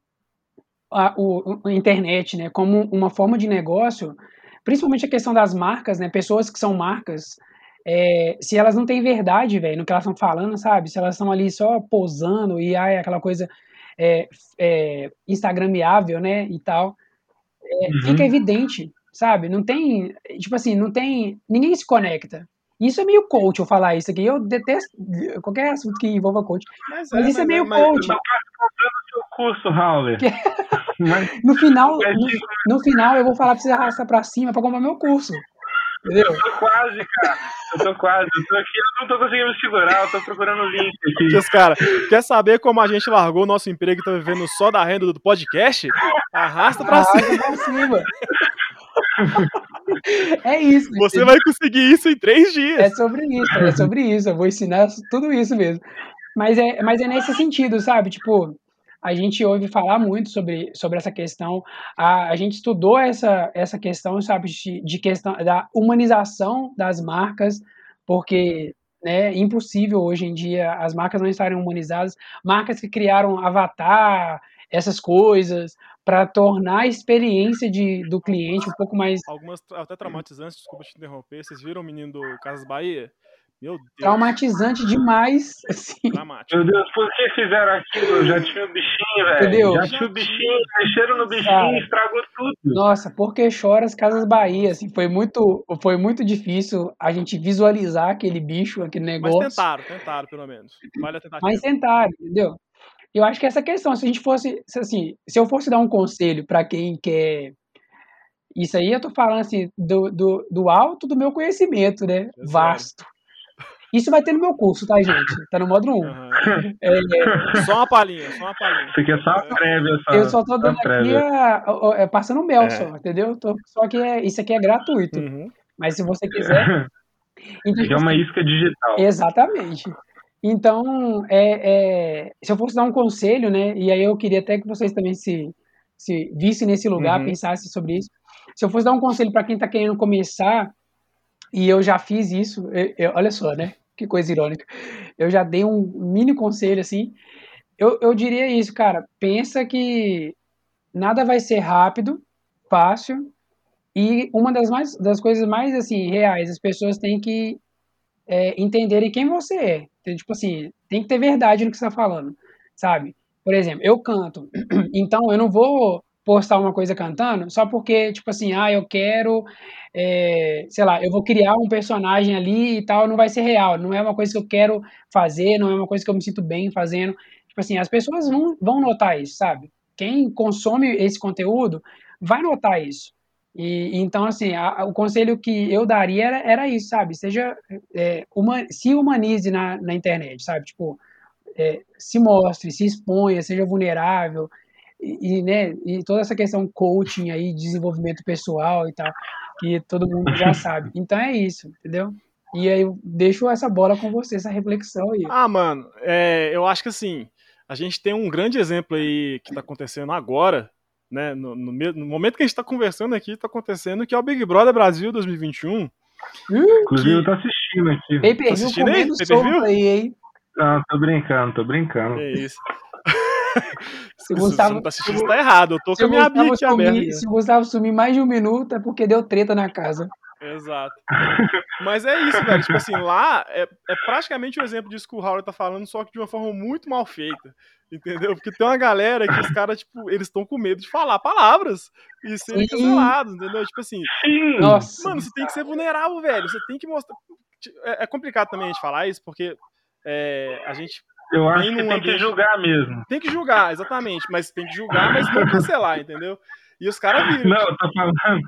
a, o, a internet, né, como uma forma de negócio, principalmente a questão das marcas, né, pessoas que são marcas, é, se elas não têm verdade, velho, no que elas estão falando, sabe, se elas estão ali só posando e ai, aquela coisa é, é, instagramável, né, e tal, uhum. fica evidente, sabe? Não tem, tipo assim, não tem, ninguém se conecta. Isso é meio coach eu falar isso aqui. Eu detesto qualquer assunto que envolva coach. Mas, mas é, isso é mas é meio é, coach. Mas comprando seu curso, Raul. no final, no, no, final eu vou falar pra você arrastar pra cima pra comprar meu curso. Entendeu? Eu tô quase, cara. Eu tô quase. Eu tô aqui, eu não tô conseguindo me segurar, eu tô procurando o link aqui. Os cara, quer saber como a gente largou o nosso emprego e tá vivendo só da renda do podcast? Arrasta pra Arrasta cima. Pra cima. É isso. Você entendeu? vai conseguir isso em três dias. É sobre isso, é sobre isso. Eu vou ensinar tudo isso mesmo. Mas é, mas é nesse sentido, sabe? Tipo, a gente ouve falar muito sobre, sobre essa questão. A, a gente estudou essa, essa questão, sabe, de, de questão da humanização das marcas, porque né, é impossível hoje em dia as marcas não estarem humanizadas. Marcas que criaram avatar, essas coisas, para tornar a experiência de, do cliente um pouco mais. Algumas até traumatizantes, desculpa te interromper. Vocês viram o menino do Casas Bahia? Meu Deus. Traumatizante demais. Assim. Meu Deus, por que fizeram aquilo? Já tinha o bichinho, velho. Entendeu? Já tinha o bichinho, mexeram no bichinho, Cara, estragou tudo. Nossa, porque choras Casas Bahia, assim, foi muito, foi muito difícil a gente visualizar aquele bicho, aquele negócio. Mas tentaram, tentaram, pelo menos. Vale a tentativa. Mas tentaram, entendeu? Eu acho que essa questão, se a gente fosse, assim, se eu fosse dar um conselho para quem quer Isso aí eu tô falando assim, do, do, do alto do meu conhecimento, né? Exato. Vasto. Isso vai ter no meu curso, tá, gente? Tá no módulo 1. Uhum. É, só uma palhinha, só uma palhinha. Isso aqui é só a prévia. Só, eu só tô dando aqui a, a, a, passando mel é. só, entendeu? Tô, só que é, isso aqui é gratuito. Uhum. Mas se você quiser. Então, é uma isca digital. Exatamente. Então, é, é, se eu fosse dar um conselho, né? E aí eu queria até que vocês também se, se vissem nesse lugar, uhum. pensassem sobre isso. Se eu fosse dar um conselho para quem está querendo começar, e eu já fiz isso, eu, eu, olha só, né? Que coisa irônica. Eu já dei um mini conselho assim. Eu, eu diria isso, cara. Pensa que nada vai ser rápido, fácil, e uma das, mais, das coisas mais assim reais, as pessoas têm que é, entenderem quem você é. Então, tipo assim, tem que ter verdade no que você está falando, sabe? Por exemplo, eu canto, então eu não vou postar uma coisa cantando só porque, tipo assim, ah, eu quero, é, sei lá, eu vou criar um personagem ali e tal, não vai ser real, não é uma coisa que eu quero fazer, não é uma coisa que eu me sinto bem fazendo. Tipo assim, as pessoas vão, vão notar isso, sabe? Quem consome esse conteúdo vai notar isso. E, então, assim, a, o conselho que eu daria era, era isso, sabe? Seja, é, uma, se humanize na, na internet, sabe? Tipo, é, se mostre, se exponha, seja vulnerável, e, e, né, e toda essa questão coaching aí, desenvolvimento pessoal e tal, que todo mundo já sabe. Então é isso, entendeu? E aí eu deixo essa bola com você, essa reflexão aí. Ah, mano, é, eu acho que assim, a gente tem um grande exemplo aí que tá acontecendo agora, né? No, no, no momento que a gente tá conversando aqui, tá acontecendo que é o Big Brother Brasil 2021. Uh, Inclusive, eu tô assistindo aqui. Pay tá assistindo aí? Pay aí, hein? Não, tô brincando, tô brincando. É isso. se, Gustavo, você tá assistindo, tá errado. Eu tô com a minha bicha aqui aberta. Se o Gustavo sumir mais de um minuto, é porque deu treta na casa. Exato. Mas é isso, velho. Tipo assim, lá é, é praticamente o exemplo disso que o Howard tá falando, só que de uma forma muito mal feita. Entendeu? Porque tem uma galera que os caras, tipo, eles estão com medo de falar palavras e serem cancelados, entendeu? Tipo assim, Nossa. mano, você tem que ser vulnerável, velho. Você tem que mostrar. É, é complicado também a gente falar isso, porque é, a gente eu acho que tem ambiente... que julgar mesmo. Tem que julgar, exatamente. Mas tem que julgar, mas não cancelar, entendeu? E os caras viram. Não, tô falando.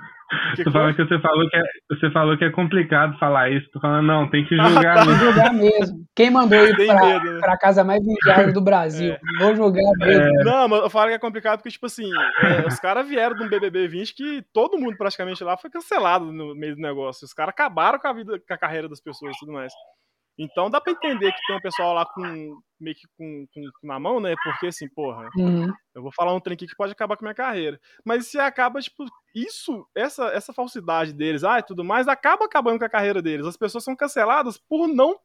Que tô falando que você falou que, é, você falou que é complicado falar isso. Tô falando, não, tem que julgar ah, tá. mesmo. julgar mesmo. Quem mandou ir pra, medo, né? pra casa mais vigiada do Brasil? É. Vou julgar mesmo. É. Não, mas eu falo que é complicado porque, tipo assim, é, os caras vieram de um BBB 20 que todo mundo praticamente lá foi cancelado no meio do negócio. Os caras acabaram com a vida, com a carreira das pessoas e tudo mais. Então dá para entender que tem um pessoal lá com meio que com, com, na mão, né? Porque assim, porra, uhum. eu vou falar um trem aqui que pode acabar com a minha carreira. Mas se acaba, tipo, isso, essa, essa falsidade deles, ah, e tudo mais, acaba acabando com a carreira deles. As pessoas são canceladas por não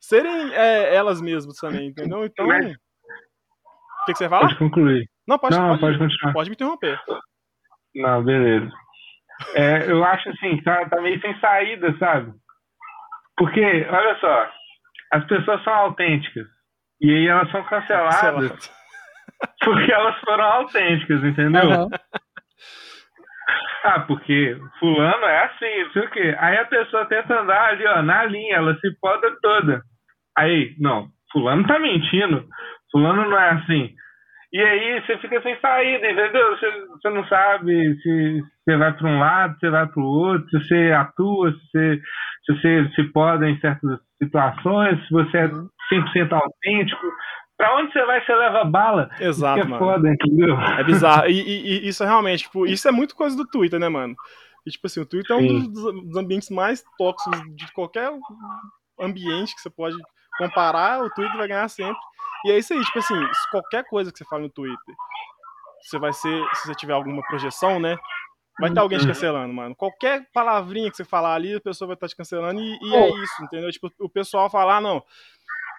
serem é, elas mesmas também, entendeu? Então. O que, que, você fala? Pode concluir. Não, pode, não, pode, pode continuar. Pode me interromper. Não, beleza. É, eu acho assim, tá, tá meio sem saída, sabe? Porque, olha só, as pessoas são autênticas. E aí elas são canceladas porque elas foram autênticas, entendeu? Uhum. Ah, porque fulano é assim, não sei o quê. Aí a pessoa tenta andar ali, ó, na linha, ela se poda toda. Aí, não, fulano tá mentindo. Fulano não é assim. E aí você fica sem saída, entendeu? Você, você não sabe se você vai para um lado, se você vai para o outro, se você atua, se você se você se pode em certas situações, se você é 100% autêntico. Pra onde você vai, você leva bala. Exato, isso é mano. Foda, entendeu? É bizarro. E, e, e, isso é realmente, tipo, isso é muito coisa do Twitter, né, mano? E, tipo assim, o Twitter Sim. é um dos, dos, ambientes mais tóxicos de qualquer ambiente que você pode comparar, o Twitter vai ganhar sempre. E é isso aí, tipo assim, qualquer coisa que você fala no Twitter, você vai ser, se você tiver alguma projeção, né? Vai estar alguém te uhum. cancelando, mano. Qualquer palavrinha que você falar ali, a pessoa vai estar te cancelando e, e é isso, entendeu? Tipo, o pessoal falar, ah, não.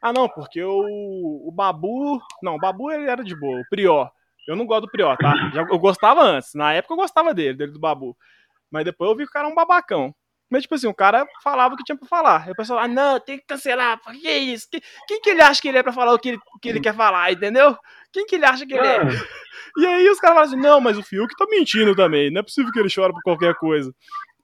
Ah, não, porque o, o Babu. Não, o Babu ele era de boa. O Prior. Eu não gosto do Prior, tá? Já, eu gostava antes. Na época eu gostava dele, dele do Babu. Mas depois eu vi que o cara é um babacão. Mas, tipo assim, o cara falava o que tinha pra falar. Aí o pessoal, ah, não, tem que cancelar. Por que isso? Quem, quem que ele acha que ele é pra falar o que ele, o que ele quer falar, entendeu? Quem que ele acha que ele é? E aí os caras falam assim, não, mas o Fiuk tá mentindo também. Não é possível que ele chore por qualquer coisa.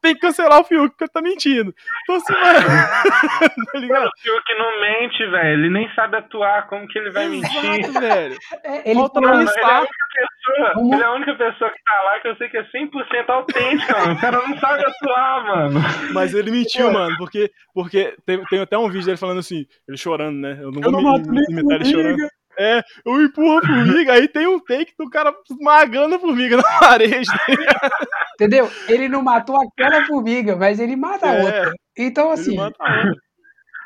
Tem que cancelar o Fiuk, porque ele tá mentindo. Então assim, mano. tá ligado? O Fiuk não mente, velho. Ele nem sabe atuar, como que ele vai Exato, mentir? velho. É, ele pra listar. Ele é pessoa, Como... ele é a única pessoa que tá lá que eu sei que é 100% autêntica, mano. O cara não sabe atuar, mano. Mas ele mentiu, mano, porque, porque tem, tem até um vídeo dele falando assim, ele chorando, né? Eu não vou eu não me, me, imitar ele chorando. É, eu empurro a formiga, aí tem um take do cara esmagando a formiga na parede. Entendeu? Ele não matou aquela formiga, mas ele mata a é, outra. Então, assim.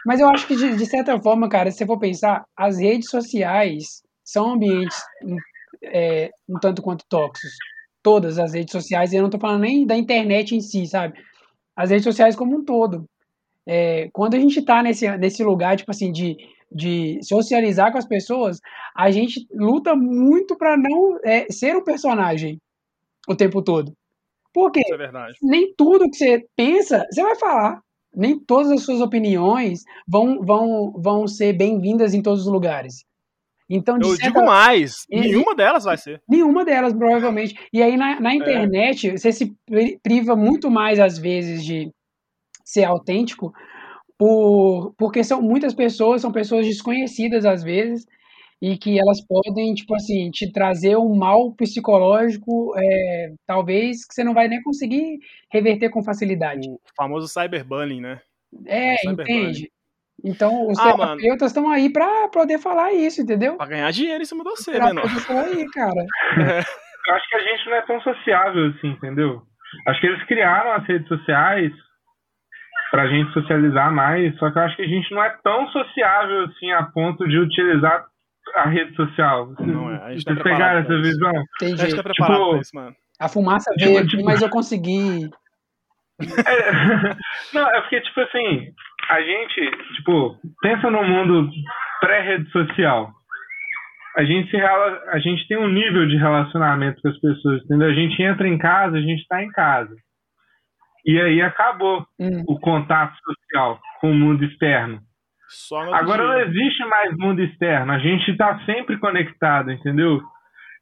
Mas eu acho que, de, de, certa forma, cara, se você for pensar, as redes sociais são ambientes é, um tanto quanto tóxicos. Todas as redes sociais, eu não tô falando nem da internet em si, sabe? As redes sociais como um todo. É, quando a gente tá nesse, nesse lugar, tipo assim, de de socializar com as pessoas, a gente luta muito para não é, ser um personagem o tempo todo. Porque é nem tudo que você pensa, você vai falar. Nem todas as suas opiniões vão, vão, vão ser bem-vindas em todos os lugares. Então, Eu certa... digo mais, e, nenhuma delas vai ser. Nenhuma delas, provavelmente. E aí, na, na é. internet, é. você se priva muito mais, às vezes, de ser autêntico, por, porque são muitas pessoas, são pessoas desconhecidas às vezes, e que elas podem, tipo assim, te trazer um mal psicológico, é, talvez, que você não vai nem conseguir reverter com facilidade. O famoso cyberbullying, né? É, entende? Então, os ah, terapeutas estão aí para poder falar isso, entendeu? Pra ganhar dinheiro em cima de você, né, aí, cara. É. Eu acho que a gente não é tão sociável assim, entendeu? Acho que eles criaram as redes sociais pra gente socializar mais, só que eu acho que a gente não é tão sociável assim a ponto de utilizar a rede social. Não é. A gente tá pegar essa visão. Tem a gente tá preparado tipo, pra isso, mano. A fumaça tipo, veio tipo, mas eu consegui. É, não, é porque, tipo assim, a gente, tipo, pensa no mundo pré-rede social. A gente, se, a gente tem um nível de relacionamento com as pessoas, entendeu? A gente entra em casa, a gente tá em casa. E aí acabou hum. o contato social com o mundo externo. Agora dia. não existe mais mundo externo, a gente está sempre conectado, entendeu?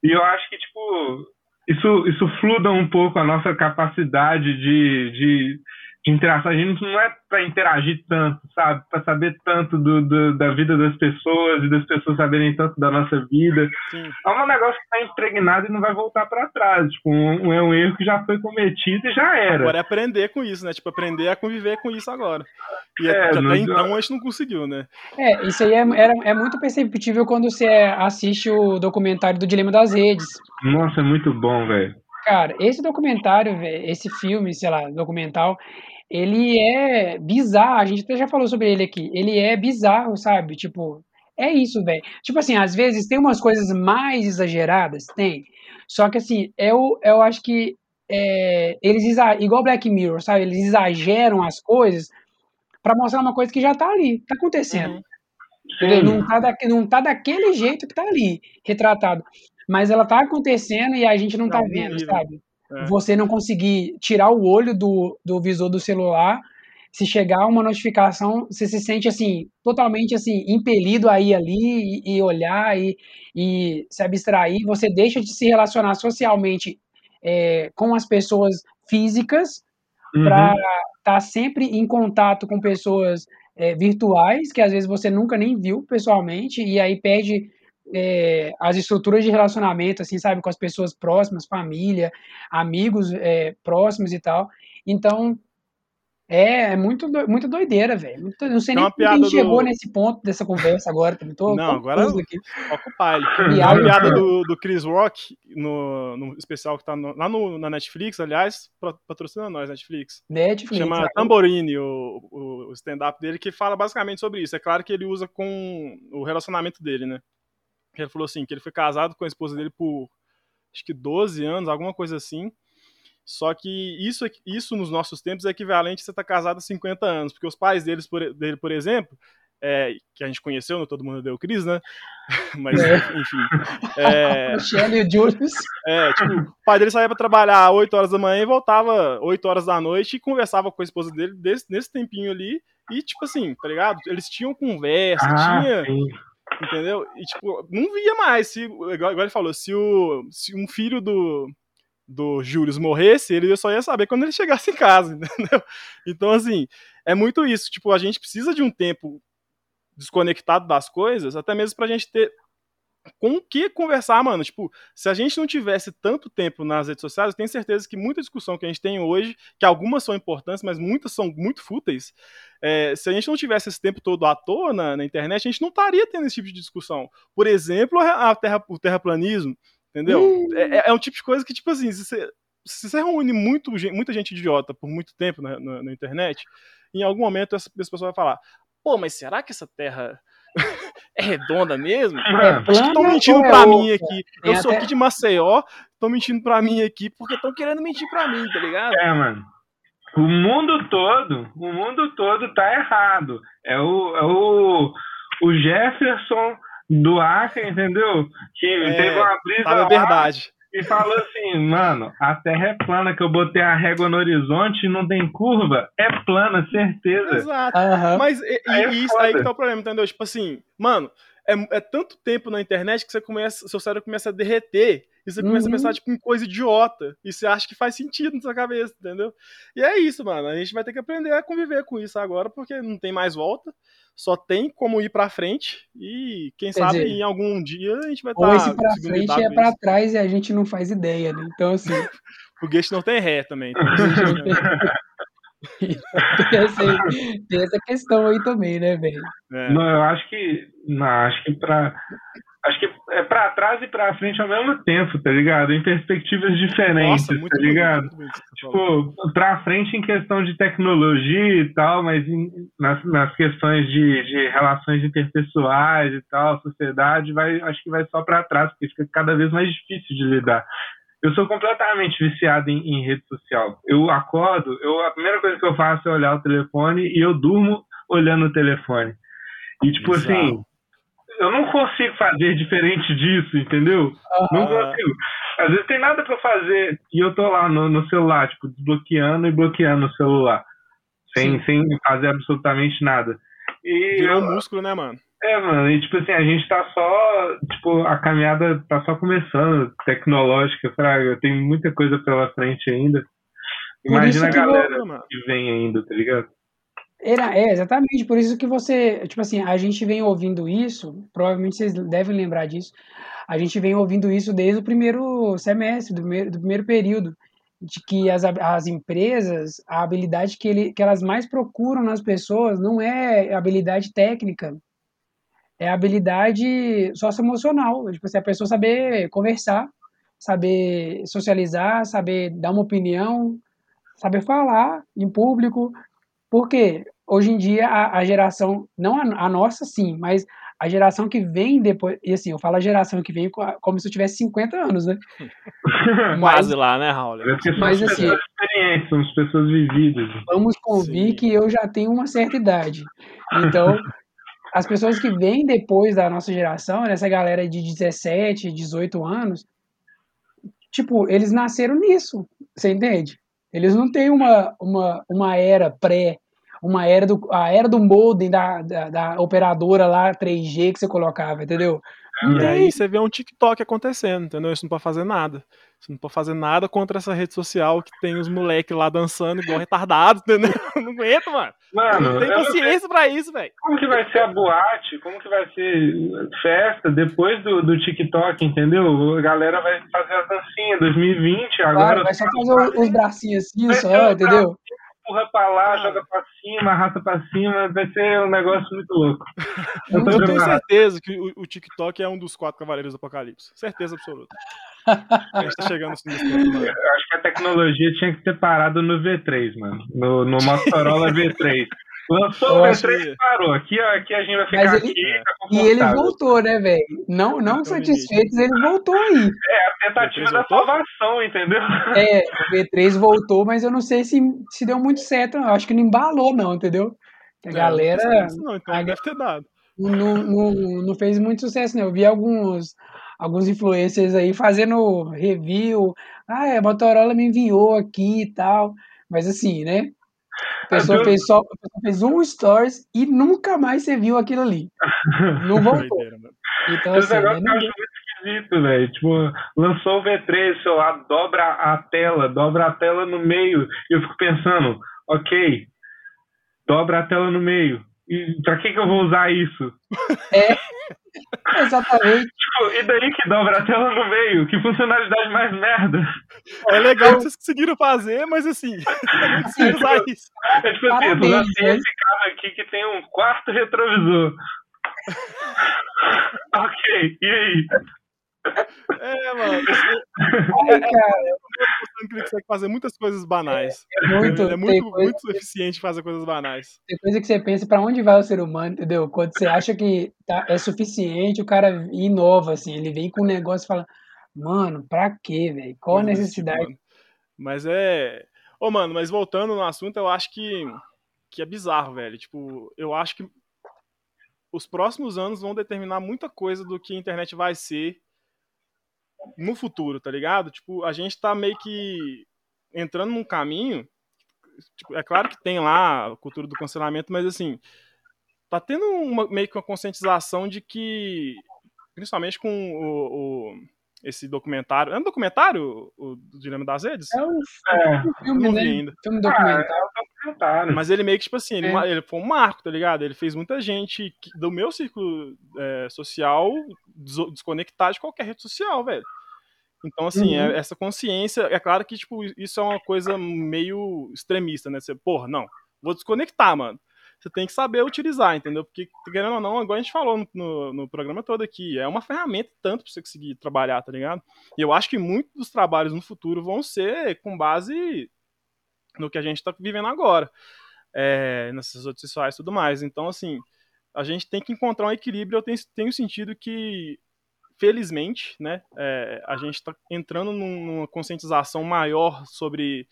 E eu acho que, tipo, isso, isso fluda um pouco a nossa capacidade de, de interação. A gente não é para interagir tanto, sabe? Para saber tanto do, do, da vida das pessoas e das pessoas saberem tanto da nossa vida. Sim. É um negócio que está impregnado e não vai voltar para trás. Tipo, um, é um erro que já foi cometido e já era. Agora é aprender com isso, né? Tipo, aprender a conviver com isso agora. E é, até então a gente não conseguiu, né? É, isso aí é, é, é muito perceptível quando você assiste o documentário do Dilema das Redes. Nossa, é muito bom, velho. Cara, esse documentário, esse filme, sei lá, documental, ele é bizarro, a gente até já falou sobre ele aqui, ele é bizarro, sabe? Tipo, é isso, velho. Tipo assim, às vezes tem umas coisas mais exageradas, tem. Só que assim, eu, eu acho que é, eles igual Black Mirror, sabe? Eles exageram as coisas para mostrar uma coisa que já tá ali, tá acontecendo. Uhum. Não, tá da, não tá daquele jeito que tá ali, retratado. Mas ela tá acontecendo e a gente não, não tá vendo, sabe? É. Você não conseguir tirar o olho do, do visor do celular, se chegar uma notificação, você se sente assim, totalmente assim, impelido a ir ali e, e olhar e, e, se abstrair. Você deixa de se relacionar socialmente é, com as pessoas físicas uhum. para estar tá sempre em contato com pessoas é, virtuais, que às vezes você nunca nem viu pessoalmente, e aí perde é, as estruturas de relacionamento, assim, sabe, com as pessoas próximas, família, amigos é, próximos e tal. Então, é, é muito, do, muito doideira, velho. Não sei nem como a gente do... chegou nesse ponto dessa conversa agora. Tô não, agora aqui. ocupar ele. a piada do, do Chris Rock no, no especial que tá no, lá no, na Netflix, aliás, patrocina nós, Netflix. Netflix. Chama é. Tamborini, o, o stand-up dele, que fala basicamente sobre isso. É claro que ele usa com o relacionamento dele, né? Ele falou assim, que ele foi casado com a esposa dele por acho que 12 anos, alguma coisa assim. Só que isso, isso nos nossos tempos é equivalente a você estar tá casado há 50 anos, porque os pais deles, por, dele, por exemplo, é, que a gente conheceu, no Todo Mundo Deu Cris, né? Mas, é. enfim. É, Michelle e o Julius. É, tipo, o pai dele saía para trabalhar às 8 horas da manhã e voltava 8 horas da noite e conversava com a esposa dele desse, nesse tempinho ali. E, tipo assim, tá ligado? Eles tinham conversa, ah, tinha. Sim Entendeu? E, tipo, não via mais. Se, igual, igual ele falou, se, o, se um filho do, do Júlio morresse, ele só ia saber quando ele chegasse em casa, entendeu? Então, assim, é muito isso. Tipo, a gente precisa de um tempo desconectado das coisas, até mesmo pra gente ter com o que conversar, mano. Tipo, se a gente não tivesse tanto tempo nas redes sociais, eu tenho certeza que muita discussão que a gente tem hoje, que algumas são importantes, mas muitas são muito fúteis, é, se a gente não tivesse esse tempo todo à toa na, na, internet, a gente não estaria tendo esse tipo de discussão. Por exemplo, a terra, o terraplanismo, entendeu? Uhum. É, é, um tipo de coisa que, tipo assim, se você, se você reúne muito, muita gente idiota por muito tempo na, na, na internet, em algum momento essa, essa pessoa vai falar, pô, mas será que essa terra é redonda mesmo? É Acho que estão mentindo é pra mim aqui. Eu é sou até... aqui de Maceió, estão mentindo pra mim aqui porque estão querendo mentir pra mim, tá ligado? É, mano. O mundo todo, o mundo todo tá errado. É o, é o, o Jefferson do Acre, entendeu? Que é, teve uma brisa. Fala a verdade e falou assim, mano, a terra é plana, que eu botei a régua no horizonte e não tem curva. É plana, certeza. Exato. Uhum. Mas e, aí, é isso aí que tá o problema, entendeu? Tipo assim, mano, é, é, tanto tempo na internet que você começa, seu cérebro começa a derreter. E você começa uhum. a pensar, tipo, em coisa idiota. E você acha que faz sentido na sua cabeça, entendeu? E é isso, mano. A gente vai ter que aprender a conviver com isso agora, porque não tem mais volta só tem como ir para frente e quem Quer sabe dizer, em algum dia a gente vai estar. Ou tá esse para frente é para trás e a gente não faz ideia, né? Então assim. o Guest não tem ré também. Então, tem, essa, tem, essa, questão aí também, né, velho? É. Não, eu acho que. Não, acho que para acho que é para trás e para frente ao mesmo tempo, tá ligado? Em perspectivas diferentes, Nossa, tá ligado? tipo, para frente em questão de tecnologia e tal, mas em, nas, nas questões de, de relações interpessoais e tal, sociedade, vai, acho que vai só para trás, porque fica cada vez mais difícil de lidar. Eu sou completamente viciado em, em rede social. Eu acordo, eu, a primeira coisa que eu faço é olhar o telefone e eu durmo olhando o telefone. E tipo Exato. assim, eu não consigo fazer diferente disso, entendeu? Uhum. Não consigo. Às vezes tem nada para fazer e eu tô lá no, no, celular, tipo, desbloqueando e bloqueando o celular. Sem, sem fazer absolutamente nada. E Virou um músculo, né, mano? É, mano, e tipo assim, a gente tá só, tipo, a caminhada tá só começando, tecnológica, fraga, tem muita coisa pela frente ainda. Imagina a galera vou, que vem ainda, tá ligado? Era, é, exatamente, por isso que você, tipo assim, a gente vem ouvindo isso, provavelmente vocês devem lembrar disso, a gente vem ouvindo isso desde o primeiro semestre, do primeiro, do primeiro período, de que as, as empresas, a habilidade que, ele, que elas mais procuram nas pessoas não é habilidade técnica, é habilidade socioemocional, tipo assim, a pessoa saber conversar, saber socializar, saber dar uma opinião, saber falar em público, porque hoje em dia a, a geração, não a, a, nossa sim, mas a geração que vem depois, e assim, eu falo a geração que vem como se eu tivesse 50 anos, né? Quase lá, né, Raul? Mas assim, experiências, são pessoas vividas. Vamos convir sim. que eu já tenho uma certa idade. Então, as pessoas que vêm depois da nossa geração, nessa galera de 17, 18 anos, tipo, eles nasceram nisso, você entende? Eles não têm uma, uma, uma era pré, uma era do, a era do modem da, da, da operadora lá 3G que você colocava, entendeu? E aí você vê um TikTok acontecendo, entendeu? Isso não pode fazer nada. Você não pode fazer nada contra essa rede social que tem os moleques lá dançando igual retardados, entendeu? Não aguento, mano. Mano, não tem consciência pra isso, velho. Como que vai ser a boate? Como que vai ser festa depois do, do TikTok, entendeu? A galera vai fazer a dancinha 2020 agora. Claro, vai só fazer os bracinhos assim, só, entendeu? empurra pra lá, ah. joga pra cima, arrasta pra cima, vai ser um negócio muito louco. Eu, eu tenho certeza que o, o, TikTok é um dos quatro cavaleiros do apocalipse. Certeza absoluta. A gente tá chegando assim nesse ponto, Eu acho que a tecnologia tinha que ter parado no V3, mano. No, no Motorola V3. Lançou o V3 e parou. Aqui, aqui a gente vai ficar Mas ele, aqui. Tá e ele voltou, né, velho? Não, não então, satisfeitos, ele voltou aí. É, a tentativa da salvação, entendeu? É, o V3 voltou, mas eu não sei se, se deu muito certo, não. Eu acho que não embalou, não, entendeu? A é, galera. Não, não, então a, deve ter dado. Não, não, não fez muito sucesso, né? Eu vi alguns alguns influencers aí fazendo review. Ah, a Motorola me enviou aqui e tal. Mas assim, né? A pessoa, fez só, fez um stories e nunca mais você viu aquilo ali. Não voltou. Então, Esse assim, negócio né, muito esquisito, velho. Tipo, lançou o V3, sei lá, dobra a tela, dobra a tela no meio. E eu fico pensando, ok, dobra a tela no meio. E pra que, que eu vou usar isso? É. exatamente. Tipo, e daí que dobra a tela no meio? Que funcionalidade mais merda. É legal que vocês conseguiram fazer, mas assim, é muito É tipo, usar isso. é tipo assim, eu né? esse carro aqui que tem um quarto retrovisor. ok, e aí? É, mano. Ai, cara, mostrando que ele consegue fazer muitas coisas banais. muito, Ele é muito, coisa, muito eficiente fazer coisas banais. tem coisa que você pensa pra onde vai o ser humano, entendeu? Quando você acha que tá, é suficiente, o cara inova, assim, ele vem com um negócio e fala, mano, pra quê, velho? Qual a tipo, necessidade? mano. Mas é. Ô, mano, mas voltando no assunto, eu acho que, que é bizarro, velho. Tipo, eu acho que os próximos anos vão determinar muita coisa do que a internet vai ser no futuro, tá ligado? Tipo, a gente tá meio que entrando num caminho. tipo, é claro que tem lá a cultura do cancelamento, mas assim, tá tendo uma, meio que uma conscientização de que, principalmente com o, o- esse documentário. É um documentário, o do Dilema das Redes? É um, É, um filme, não né? vi ainda. Filme ah, documentário. Mas ele meio que, tipo assim, ele, É. ele foi um marco, tá ligado? Ele fez muita gente do meu círculo é, social des- desconectar de qualquer rede social, velho. Então, assim, Uhum. é- essa consciência, é claro que, tipo, isso é uma coisa meio extremista, né? Você, porra, não, vou desconectar, mano. Você tem que saber utilizar, entendeu? Porque, querendo ou não, igual a gente falou no, no, no programa todo aqui, é uma ferramenta tanto pra você conseguir trabalhar, tá ligado? E eu acho que muitos dos trabalhos no futuro vão ser com base no que a gente tá vivendo agora é, nessas redes sociais e tudo mais. Então, assim, a gente tem que encontrar um equilíbrio. Eu tenho, tenho sentido que, felizmente, né, é, a gente está entrando num- numa conscientização maior sobre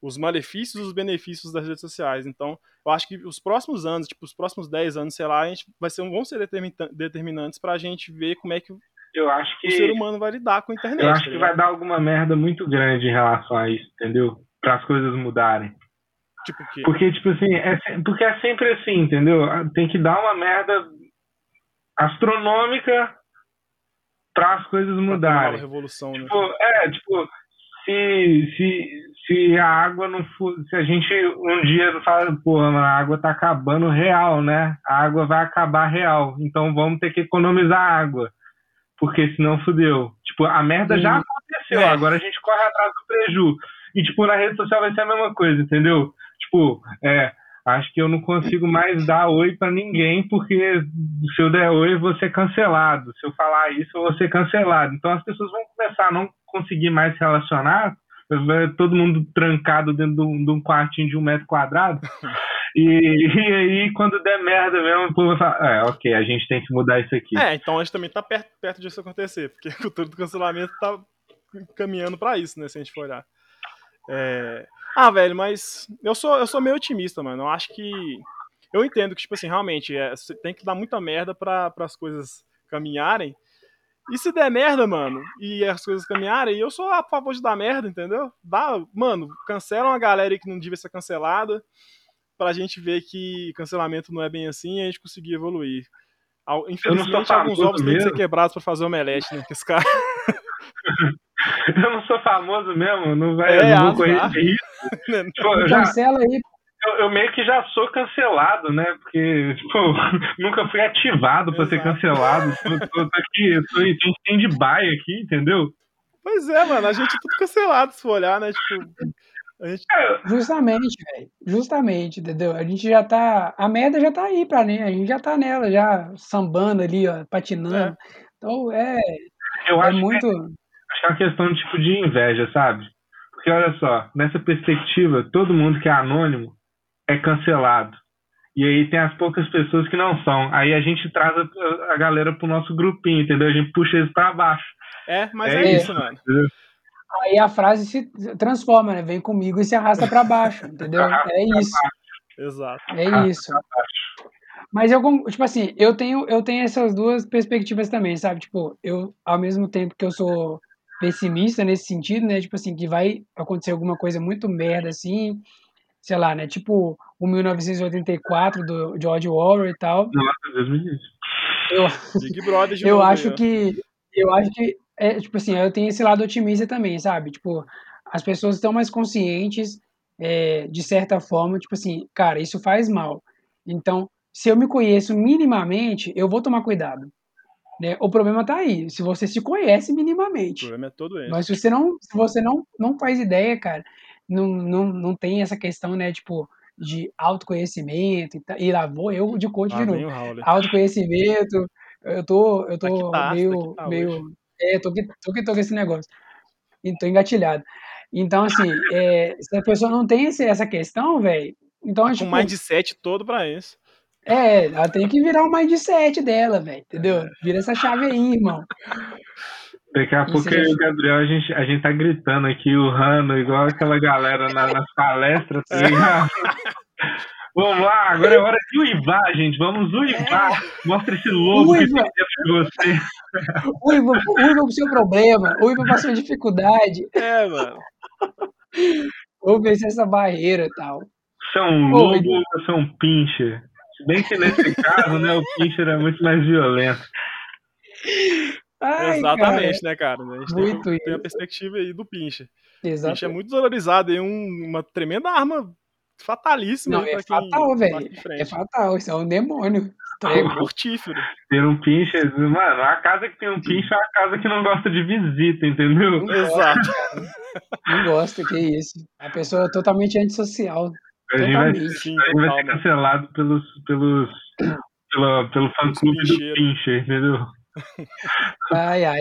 os malefícios e os benefícios das redes sociais. Então, eu acho que os próximos anos, tipo, os próximos 10 anos, sei lá, a gente vai ser, vão ser determina- determinantes para a gente ver como é que o Eu acho que, ser humano vai lidar com a internet. eu acho tá que ligado? vai dar alguma merda muito grande em relação a isso, entendeu? Para as coisas mudarem. Tipo que. Porque, tipo assim, é, porque é sempre assim, entendeu? Tem que dar uma merda astronômica para as coisas Uma mudarem. revolução, né? Tipo, é, tipo, se, se, se a água não for. Se a gente um dia fala, pô, a água tá acabando real, né? A água vai acabar real. Então vamos ter que economizar água. Porque senão fudeu. Tipo, a merda já Uhum. aconteceu. É. Agora a gente corre atrás do preju. E, tipo, na rede social vai ser a mesma coisa, entendeu? Tipo, é. Acho que eu não consigo mais dar oi pra ninguém, porque se eu der oi, eu vou ser cancelado. Se eu falar isso, eu vou ser cancelado. Então as pessoas vão começar a não conseguir mais se relacionar, todo mundo trancado dentro de um, quartinho de um metro quadrado. E, e aí, quando der merda mesmo, o povo vai falar: é, ok, a gente tem que mudar isso aqui. É, então a gente também tá perto, perto disso acontecer, porque a cultura do cancelamento tá caminhando pra isso, né, se a gente for olhar. É... Ah, velho, mas eu sou, eu sou meio otimista, mano. Eu acho que. Eu entendo que, tipo assim, realmente, é, tem que dar muita merda pra, as coisas caminharem. E se der merda, mano, e as coisas caminharem, eu sou a favor de dar merda, entendeu? Dá, mano, cancela uma galera que não devia ser cancelada, pra gente ver que cancelamento não é bem assim e a gente conseguir evoluir. Infelizmente, alguns famoso ovos têm que ser mesmo. quebrados pra fazer omelete, né? Que esse cara... Eu não sou famoso mesmo, não vai É, não correr isso. Tipo, Cancela aí. eu, eu meio que já sou cancelado, né? Porque, tipo, nunca fui ativado pra ser cancelado. Tô, tô, tô aqui, eu tô em stand-by aqui, entendeu? Pois é, mano, a gente é tudo cancelado, se for olhar, né? Tipo, gente... Justamente, velho. Justamente, entendeu? A gente já tá. A merda já tá aí pra né? A gente já tá nela, já sambando ali, ó, patinando. Então é, Eu é acho, muito. acho que é uma questão tipo de inveja, sabe? Porque olha só, nessa perspectiva, todo mundo que é anônimo é cancelado. E aí tem as poucas pessoas que não são. Aí a gente traz a, a galera pro nosso grupinho, entendeu? A gente puxa eles pra baixo. É, mas É é, isso. isso, mano. Aí a frase se transforma, né? Vem comigo e se arrasta pra baixo, entendeu? É isso. Exato. É isso. Mas eu, tipo assim, eu tenho, eu tenho essas duas perspectivas também, sabe? Tipo, eu, ao mesmo tempo que eu sou pessimista nesse sentido, né? Tipo assim, que vai acontecer alguma coisa muito merda, assim, sei lá, né? Tipo o 1984 do George Orwell e tal. Nossa, Deus me livre. Eu, Big Brother de eu acho ó. que eu acho que é tipo assim eu tenho esse lado otimista também sabe tipo as pessoas estão mais conscientes é, de certa forma tipo assim cara isso faz mal então se eu me conheço minimamente eu vou tomar cuidado Né? O problema tá aí, se você se conhece minimamente. O problema é todo esse. Mas se você não, se você não, não faz ideia, cara, não, não, não tem essa questão, né, tipo, de autoconhecimento e, e lá vou eu de coach Lá de novo. Howler. Autoconhecimento, eu tô, eu tô tá, meio, tá que tá meio, hoje. É, tô que, tô que tô com esse negócio, e tô engatilhado. Então, assim, é, se a pessoa não tem esse, essa questão, velho, então, Tá com tipo, o mindset todo pra isso. é, ela tem que virar o mindset dela, velho, entendeu? É. Vira essa chave aí, irmão. Daqui a pouco eu e o Gabriel, a gente, a gente tá gritando aqui, urrando, igual aquela galera na- nas palestras, tá ligado? Vamos lá, agora é hora de uivar, gente. Vamos uivar. Mostra esse que Uiva. tem dentro de você. Uiva, uiva pro seu problema, uiva pra sua dificuldade, É, mano. ou vencer essa barreira e tal. Você é lobo ou você é pincher? Se bem que nesse caso, né, o pincher é muito mais violento. Ai, Exatamente, né, cara? A gente tem, Muito que- tem a perspectiva aí do pincher. cara, O exato. pincher é muito desvalorizado, é um- uma tremenda arma fatalíssima Não, aí é fatal, velho. É fatal, isso é um demônio. É Trego. mortífero. Ter um pincher, mano, a casa que tem um pincher é a casa que não gosta de visita, entendeu? Exato. Não gosto, que isso. A pessoa é totalmente antissocial. A gente vai, Totalmente. Sim, a gente vai ser cancelado pelos, pelos, pela, pelo fã-clube do pincher, entendeu? Ai, ai.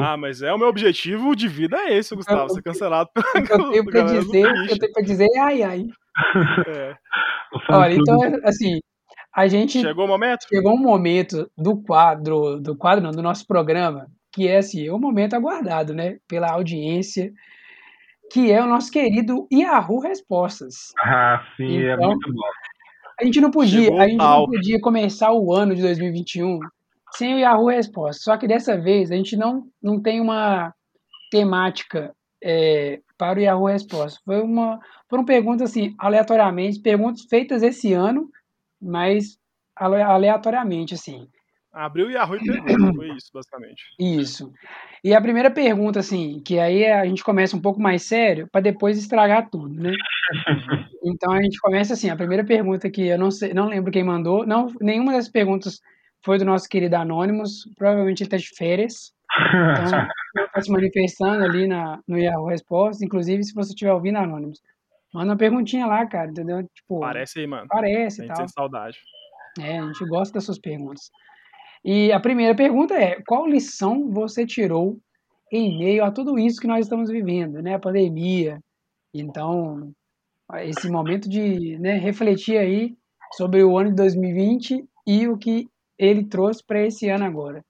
Ah, mas é o meu objetivo de vida é esse, Gustavo. Ser cancelado pela O eu tenho pra dizer, o que eu tenho pra dizer é ai, ai. É. O Olha, então, assim, a gente Chegou o momento? chegou um momento do quadro, do quadro não, do nosso programa, que é assim, é um momento aguardado, né, pela audiência, que é o nosso querido Yahoo Respostas. Ah, sim, é Então, muito bom. A gente não podia, Chegou a gente não podia começar o ano de 2021 sem o Yahoo Respostas. Só que dessa vez a gente não, não tem uma temática é, para o Yahoo Respostas. Foi uma, foram perguntas assim, aleatoriamente, perguntas feitas esse ano, mas ale- aleatoriamente, assim. Abriu o Yahoo e pegou. Foi isso, basicamente. Isso. E a primeira pergunta, assim, que aí a gente começa um pouco mais sério, para depois estragar tudo, né? Então a gente começa assim, a primeira pergunta que eu não sei, não lembro quem mandou, não, nenhuma das perguntas foi do nosso querido Anonymous, provavelmente ele está de férias, então ele está se manifestando ali na, no Yahoo Respostas, inclusive se você estiver ouvindo Anonymous, manda uma perguntinha lá, cara, entendeu? Tipo, Parece aí, mano. parece e tal. saudade. É, a gente gosta das suas perguntas. E a primeira pergunta é: qual lição você tirou em meio a tudo isso que nós estamos vivendo, né? A pandemia. Então, esse momento de né, refletir aí sobre o ano de 2020 e o que ele trouxe para esse ano agora.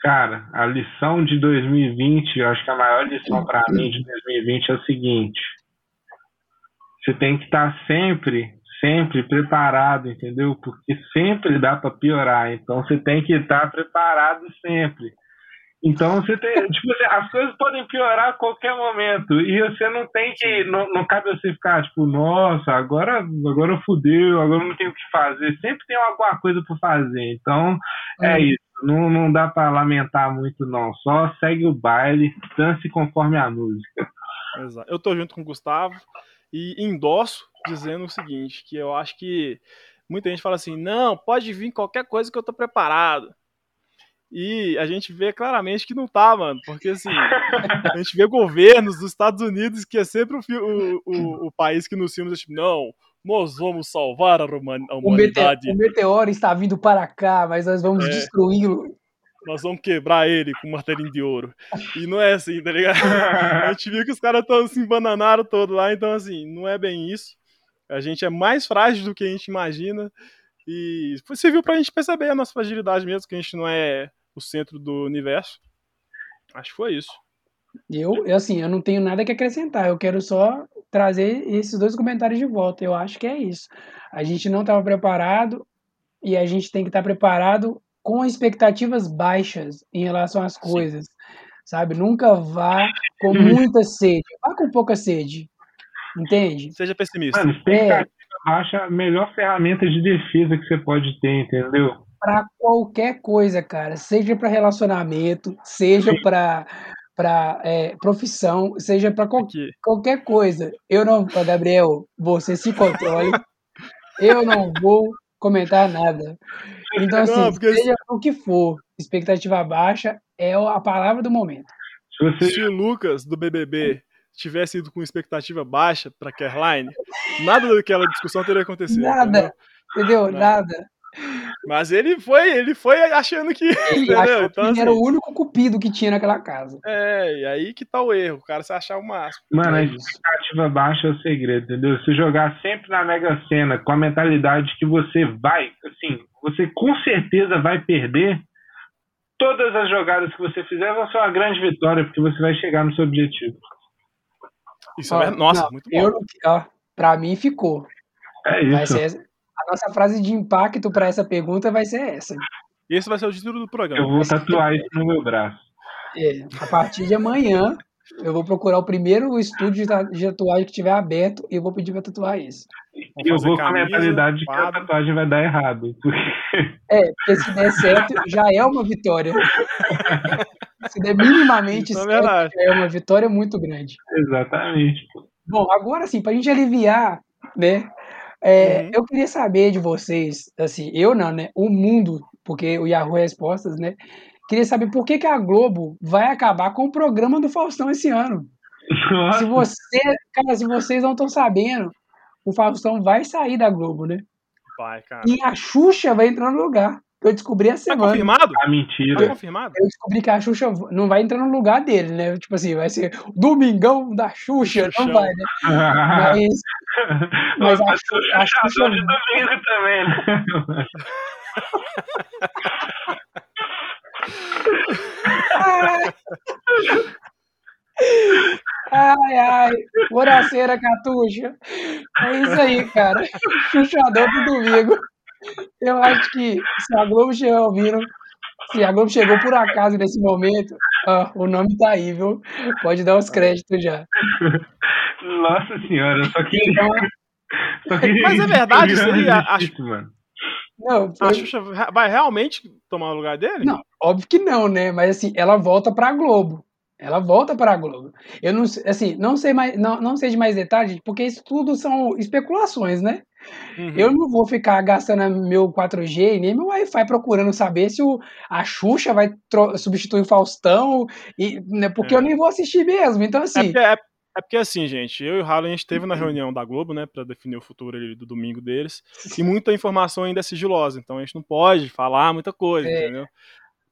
Cara, a lição de 2020, eu acho que a maior lição para mim de 2020 é o seguinte: você tem que estar sempre, sempre preparado, entendeu? Porque sempre dá para piorar. Então você tem que estar preparado sempre. Então você tem, tipo, assim, as coisas podem piorar a qualquer momento e você não tem que, não, não cabe você ficar tipo, nossa, agora, agora fudeu, agora não tenho o que fazer. Sempre tem alguma coisa para fazer. Então é Hum. isso. Não, não dá para lamentar muito, não. Só segue o baile, dance conforme a música. Exato. Eu tô junto com o Gustavo e endosso dizendo o seguinte, que eu acho que muita gente fala assim, não, pode vir qualquer coisa que eu tô preparado. E a gente vê claramente que não tá, mano, porque assim, a gente vê governos dos Estados Unidos que é sempre o, o, o, o país que nos filmes é tipo, não, nós vamos salvar a, huma- a O, mete- humanidade, o meteoro está vindo para cá, mas nós vamos É. destruí-lo. nós vamos quebrar ele com um martelinho de ouro. E não é assim, tá ligado? A gente viu que os caras estão se embananaram todo lá, então assim, não é bem isso. A gente é mais frágil do que a gente imagina. E serviu pra gente perceber a nossa fragilidade mesmo, que a gente não é o centro do universo. Acho que foi isso. Eu, assim, eu não tenho nada que acrescentar. Eu quero só trazer esses dois comentários de volta. Eu acho que é isso. A gente não estava preparado e a gente tem que estar preparado com expectativas baixas em relação às coisas, sabe? Nunca vá com muita sede. Vá com pouca sede. Entende? Seja pessimista. Mano, expectativa baixa é a melhor ferramenta de defesa que você pode ter, entendeu? Para qualquer coisa, cara. Seja para relacionamento, seja para para é, profissão, seja para qual, qualquer coisa. Eu não, Gabriel, você se controle. Eu não vou comentar nada. Então, assim, Não, porque- seja o que for, expectativa baixa é a palavra do momento. Se, o Lucas do BBB tivesse ido com expectativa baixa para Caroline, nada daquela discussão teria acontecido. Nada, entendeu? entendeu? Nada. Mas ele foi, ele foi achando que. Ele achou então, que assim, era o único cupido que tinha naquela casa. É, e aí que tá o erro, o cara se achar o máximo. Mano, é a expectativa baixa é o segredo, entendeu? Se jogar sempre na Mega Sena com a mentalidade que você vai, assim, você com certeza vai perder, todas as jogadas que você fizer vão ser uma grande vitória, porque você vai chegar no seu objetivo. Isso é, nossa, não, muito bom. Eu, ó, pra mim ficou. É isso. Vai ser, a nossa frase de impacto para essa pergunta vai ser essa. Esse vai ser o título do programa. Eu vou tatuar isso no meu braço. É, a partir de amanhã, eu vou procurar o primeiro estúdio de tatuagem que tiver aberto e eu vou pedir para tatuar isso. E eu vou com a mentalidade de que a tatuagem vai dar errado. Porque... É, porque se der certo, já é uma vitória. se der minimamente Isso é certo, é, é uma vitória muito grande. Exatamente. Bom, agora sim, para a gente aliviar né, é, uhum. Eu queria saber de vocês, assim, eu não, né? O mundo, porque o Yahoo Respostas, né? Queria saber por que, que a Globo vai acabar com o programa do Faustão esse ano. Se você, cara, se vocês não estão sabendo, o Faustão vai sair da Globo, né? Vai, cara. E a Xuxa vai entrar no lugar. Eu descobri essa tá semana. Tá confirmado? Ah, mentira. Tá confirmado? Eu descobri que a Xuxa não vai entrar no lugar dele, né? Tipo assim, vai ser Domingão da Xuxa, Xuxa. não vai, né? Mas, mas a, Xuxa, a Xuxa... de domingo também, né? Ai, ai, Boraceira Catuxa. É isso aí, cara. Xuxador do domingo. Eu acho que se a Globo chegou ouvindo, se a Globo chegou por acaso nesse momento, ó, o nome tá aí, viu? Pode dar os créditos já. Nossa senhora, só que. Então, só que Mas é verdade, seria. Acho... Mano. Não, foi... A Xuxa vai realmente tomar o lugar dele? Não, óbvio que não, né? Mas assim, ela volta pra Globo. Ela volta para a Globo. Eu não, assim, não sei mais, não, não sei de mais detalhes, porque isso tudo são especulações, né? Uhum. Eu não vou ficar gastando meu 4G e nem meu Wi-Fi procurando saber se o, a Xuxa vai substituir o Faustão, e, né, porque é. eu nem vou assistir mesmo. Então, assim. É porque, é, é porque, assim, gente, eu e o Harlan, a gente esteve na reunião da Globo, né, para definir o futuro do domingo deles, e muita informação ainda é sigilosa, então a gente não pode falar muita coisa, é. entendeu?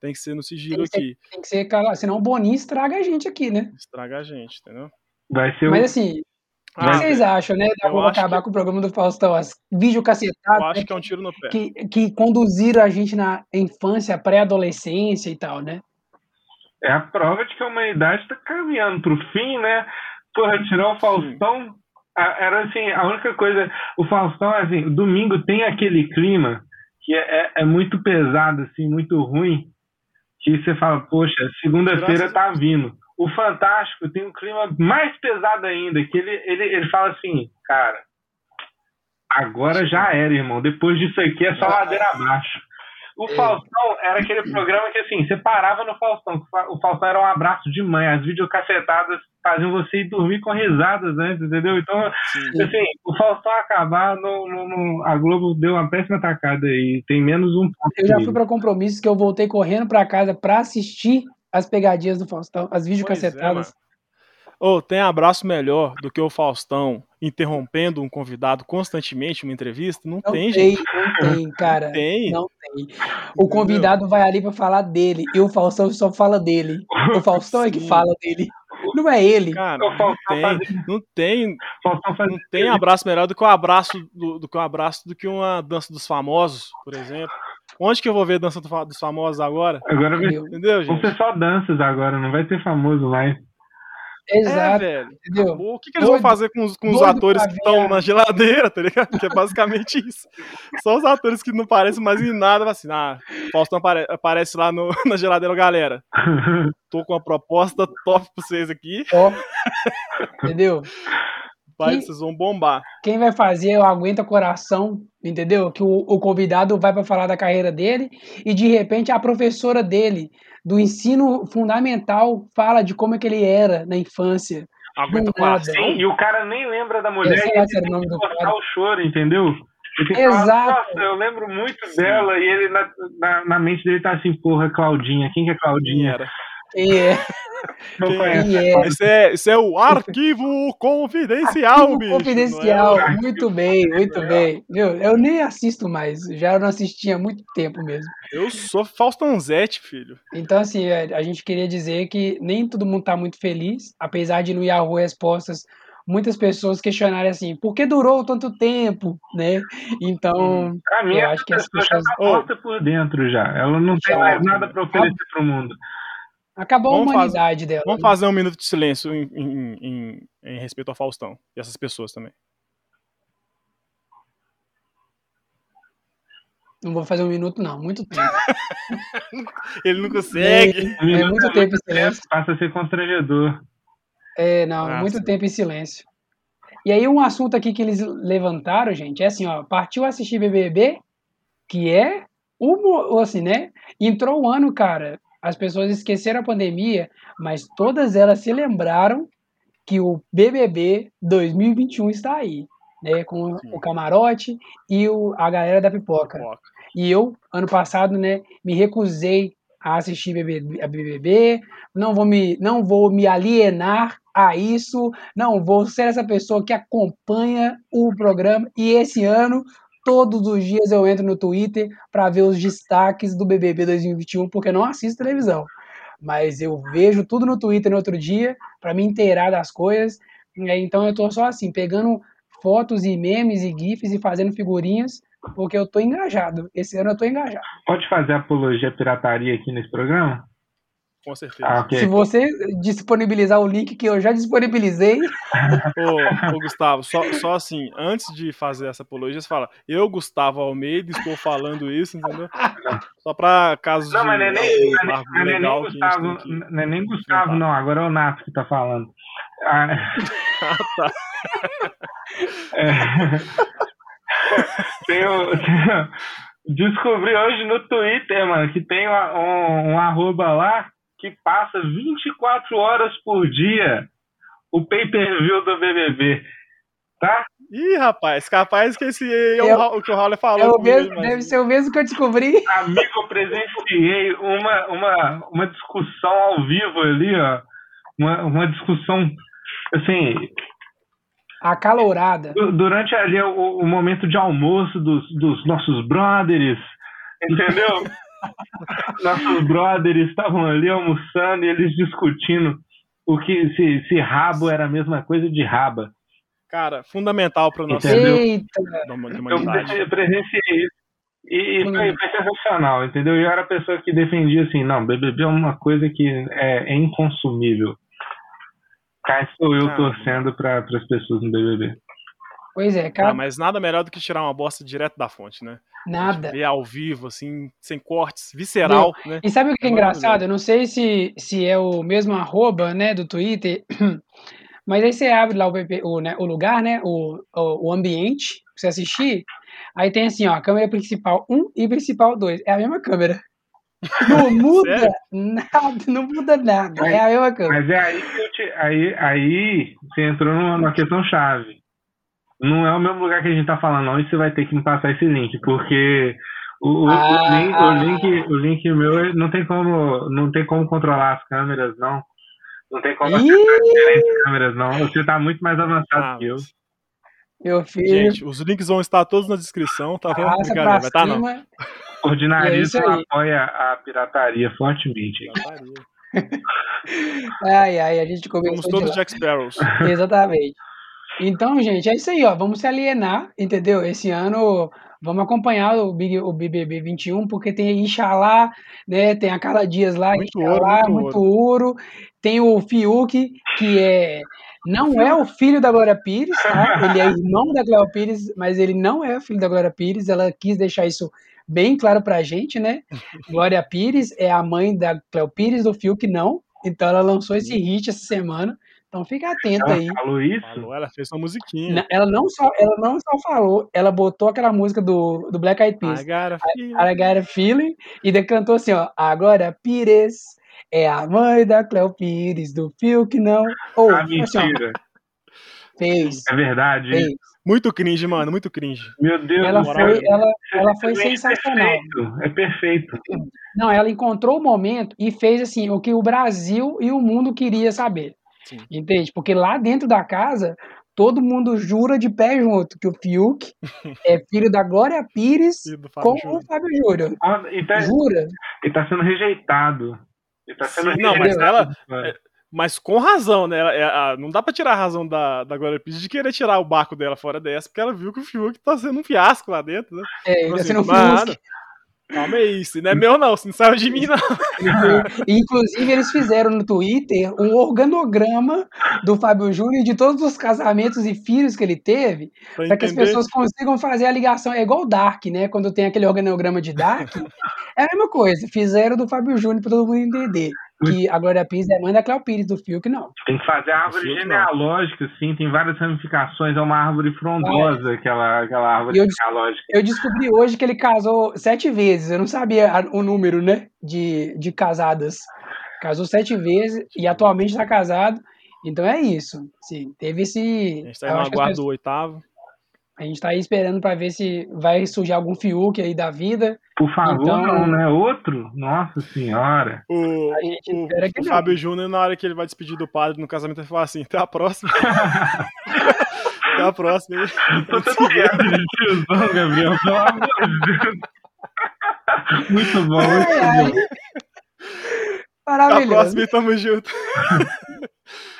Tem que ser no sigilo tem aqui. Ser, tem que ser, senão o Boninho estraga a gente aqui, né? Estraga a gente, entendeu? Vai ser Mas o... assim, o que ah, vocês acham, né? Da Globo acabar que... com o programa do Faustão, as vídeo cacetado. Eu acho né, que é um tiro no pé. Que, que conduziram a gente na infância, pré-adolescência e tal, né? É a prova de que a humanidade está caminhando para o fim, né? Porra, tirar o Faustão. Sim. Era assim, a única coisa. O Faustão, assim, o domingo tem aquele clima que é, é, é muito pesado, assim, muito ruim que você fala, poxa, segunda-feira tá vindo. O Fantástico tem um clima mais pesado ainda, que ele, ele, ele fala assim, cara, agora já era, irmão. Depois disso aqui é só ladeira abaixo. O é. Faustão era aquele programa que, assim, você parava no Faustão. O Faustão era um abraço de mãe. As videocacetadas faziam você ir dormir com risadas antes, entendeu? Então, Sim. assim, o Faustão acabar, no, no, no, a Globo deu uma péssima tacada e tem menos um ponto. Eu já fui para compromissos que eu voltei correndo para casa para assistir as pegadinhas do Faustão, as videocacetadas. É, ou oh, tem abraço melhor do que o Faustão interrompendo um convidado constantemente uma entrevista? Não, não tem, tem, gente. Não tem, cara. Não tem. Não tem. O convidado vai ali para falar dele e o Faustão só fala dele. O Faustão Sim. é que fala dele. Não é ele. Cara, não tem, não tem, não tem abraço melhor do que o abraço do, do que um abraço do que uma dança dos famosos, por exemplo. Onde que eu vou ver dança dos famosos agora? Agora entendeu, gente? Vão ser só danças agora, não vai ter famoso mais. Exato. É, velho. Entendeu? O que, que eles doido, vão fazer com os, com os atores que estão na geladeira, tá ligado? Que é basicamente isso. Só os atores que não parecem mais em nada, assim, ah, Faustão apare aparece lá no, na geladeira, galera. Tô com uma proposta top pra vocês aqui. Top. Entendeu? Vai, vocês vão bombar. Quem vai fazer é o Aguenta Coração, entendeu? Que o, o convidado vai para falar da carreira dele e de repente a professora dele do ensino fundamental fala de como é que ele era na infância. Aguenta o coração. E o cara nem lembra da mulher e ele tem que mostrar o choro, entendeu? Exato. Fala, Nossa, eu lembro muito Sim. dela e ele na, na, na, mente dele tá assim, porra, Claudinha. Quem que é Claudinha? Era. É. é. Esse, é, esse é o arquivo confidencial, arquivo bicho. Confidencial, é? muito bem, muito bem. Meu, eu nem assisto mais, já não assistia há muito tempo mesmo. Eu sou Faustãozete, filho. Então, assim, a gente queria dizer que nem todo mundo tá muito feliz, apesar de no Yahoo Respostas muitas pessoas questionarem assim, por que durou tanto tempo, né? Então, a minha eu acho que as pessoas já tá morta por dentro já. Ela não tem mais nada para oferecer para o mundo. Acabou vamos a humanidade fazer, dela. Vamos né? fazer um minuto de silêncio em, em, em, em respeito ao Faustão e essas pessoas também. Não vou fazer um minuto, não. Muito tempo. Ele não consegue. É, é muito tempo em silêncio. Passa a ser constrangedor. É, não, Nossa. muito tempo em silêncio. E aí um assunto aqui que eles levantaram, gente, é assim, ó, partiu assistir BBB, que é o assim, né? Entrou o ano, cara, as pessoas esqueceram a pandemia, mas todas elas se lembraram que o BBB 2021 está aí, né, com Sim. o camarote e o, a galera da pipoca. pipoca. E eu, ano passado, né, me recusei a assistir BBB, a BBB, não vou me, não vou me alienar a isso, não vou ser essa pessoa que acompanha o programa. E esse ano, todos os dias eu entro no Twitter para ver os destaques do BBB 2021, porque eu não assisto televisão. Mas eu vejo tudo no Twitter no outro dia para me inteirar das coisas. Então eu estou só assim, pegando fotos e memes e gifs e fazendo figurinhas porque eu tô engajado. Esse ano eu tô engajado. Pode fazer apologia pirataria aqui nesse programa? Com certeza. Ah, okay. Se você disponibilizar o link que eu já disponibilizei. ô, ô, Gustavo, só, só assim, antes de fazer essa apologia, você fala, eu, Gustavo Almeida, estou falando isso, entendeu? Só para casos não, de. Mas não é nem, não é nem, é nem Gustavo, não é nem Gustavo, não, agora é o Nato que tá falando. Ah, ah tá. é... tenho, descobri hoje no Twitter, mano, que tem um, um arroba lá que passa 24 horas por dia o pay-per-view do BBB. Tá? Ih, rapaz, capaz que esse é o, é o que o Raul falou. É o mesmo, deve ser o mesmo que eu descobri. Amigo, eu presenciei uma, uma, uma discussão ao vivo ali, ó. Uma, uma discussão, assim, acalorada. Durante ali o, o momento de almoço dos, dos nossos brothers, entendeu? nossos brothers estavam ali almoçando e eles discutindo o que se, se rabo era a mesma coisa de raba. Cara, fundamental para o nosso Eita. Eu presenciei isso. E, e foi, foi, sensacional, entendeu? Eu era a pessoa que defendia assim, não, BBB é uma coisa que é, é inconsumível. Cá sou eu ah, torcendo para as pessoas no BBB. Pois é, cara. Ah, mas nada melhor do que tirar uma bosta direto da fonte, né? Nada. Ver ao vivo, assim, sem cortes, visceral, né? E sabe o que é, é engraçado? Eu não sei se, se é o mesmo arroba, né, do Twitter, mas aí você abre lá o, o, né, o lugar, né, o, o, o ambiente, pra você assistir, aí tem assim, ó, a câmera principal 1 e principal 2. É a mesma câmera. Não muda nada, não muda nada. Mas, é a mesma coisa. Mas é aí que te, aí, aí você entrou numa questão chave. Não é o mesmo lugar que a gente tá falando, não, e você vai ter que me passar esse link, porque o, ah, o, link, ah, o, link, o link meu não tem como não tem como controlar as câmeras, não. Não tem como diferentes câmeras, não. Você tá muito mais avançado ah, que eu. Meu filho. Gente, os links vão estar todos na descrição, tá bom? Vai estar tá, não. Ordinarismo é apoia a pirataria fortemente. ai, ai, a gente começou. Somos todos Jack Sparrows. Exatamente. Então, gente, é isso aí, ó. Vamos se alienar, entendeu? Esse ano vamos acompanhar o, Big, o BBB 21, porque tem Inxalá, né? Tem a Carla Dias lá, muito Inxalá, ouro, muito, muito ouro. ouro. Tem o Fiuk, que é não é o filho da Glória Pires, tá? Ele é irmão da Glória Pires, mas ele não é o filho da Glória Pires. Ela quis deixar isso bem claro pra gente, né? Glória Pires é a mãe da Cléo Pires, do Fiuk não. Então ela lançou esse hit essa semana. Então fica atenta ela aí. Falou isso? Falou, ela fez uma musiquinha. Ela não só, ela não só falou, ela botou aquela música do, do Black Eyed Peas. I got a feeling. I, I got a feeling e decantou assim, ó. Agora Pires é a mãe da Cléo Pires, do Fiuk não. Ou, ah, assim, mentira. Fez. É verdade. Fez. Muito cringe, mano, muito cringe. Meu Deus Ela do céu. foi, ela, ela foi É sensacional. perfeito. É perfeito. Não, ela encontrou o momento e fez assim o que o Brasil e o mundo queria saber. Sim. Entende? Porque lá dentro da casa, todo mundo jura de pé junto que o Fiuk é filho da Glória Pires com Júnior. o Fábio Júnior. Ó, E tá, Jura? e tá sendo rejeitado. Ele tá sendo Sim, não, mas rejeitado. Mas com razão, né? Ela- é, não dá pra tirar a razão da, da Glória Pires de querer tirar o barco dela fora dessa, porque ela viu que o Fiuk tá sendo um fiasco lá dentro, né? É, Tipo ele assim, sendo um Fiuk. Calma aí, isso não é meu não, isso não saiu de mim não. Inclusive, eles fizeram no Twitter um organograma do Fábio Júnior de todos os casamentos e filhos que ele teve, para que as pessoas consigam fazer a ligação. É igual o Dark, né? Quando tem aquele organograma de Dark, é a mesma coisa. Fizeram do Fábio Júnior para todo mundo entender que a Glória Pires é mãe da Cléo Pires, do Fiuk, não. Tem que fazer a árvore Fiuk não. genealógica, sim, tem várias ramificações, é uma árvore frondosa, aquela, aquela árvore eu genealógica. Eu descobri hoje que ele casou sete vezes. Eu não sabia o número, né? De, de casadas. Casou sete vezes e atualmente está casado. Então é isso. Sim, teve esse. A gente tá no aguardo pessoas- do oitavo. A gente tá aí esperando para ver se vai surgir algum Fiuk aí da vida. Por favor, Então- não, né? Outro? Nossa senhora. O, A gente o, espera que o não. Fábio Júnior, na hora que ele vai despedir do padre no casamento, ele fala assim: até a próxima. até a próxima. Tô tiozão, Gabriel, pelo amor de Deus. Muito bom, muito bom. Até a Maravilhoso. próxima e tamo junto.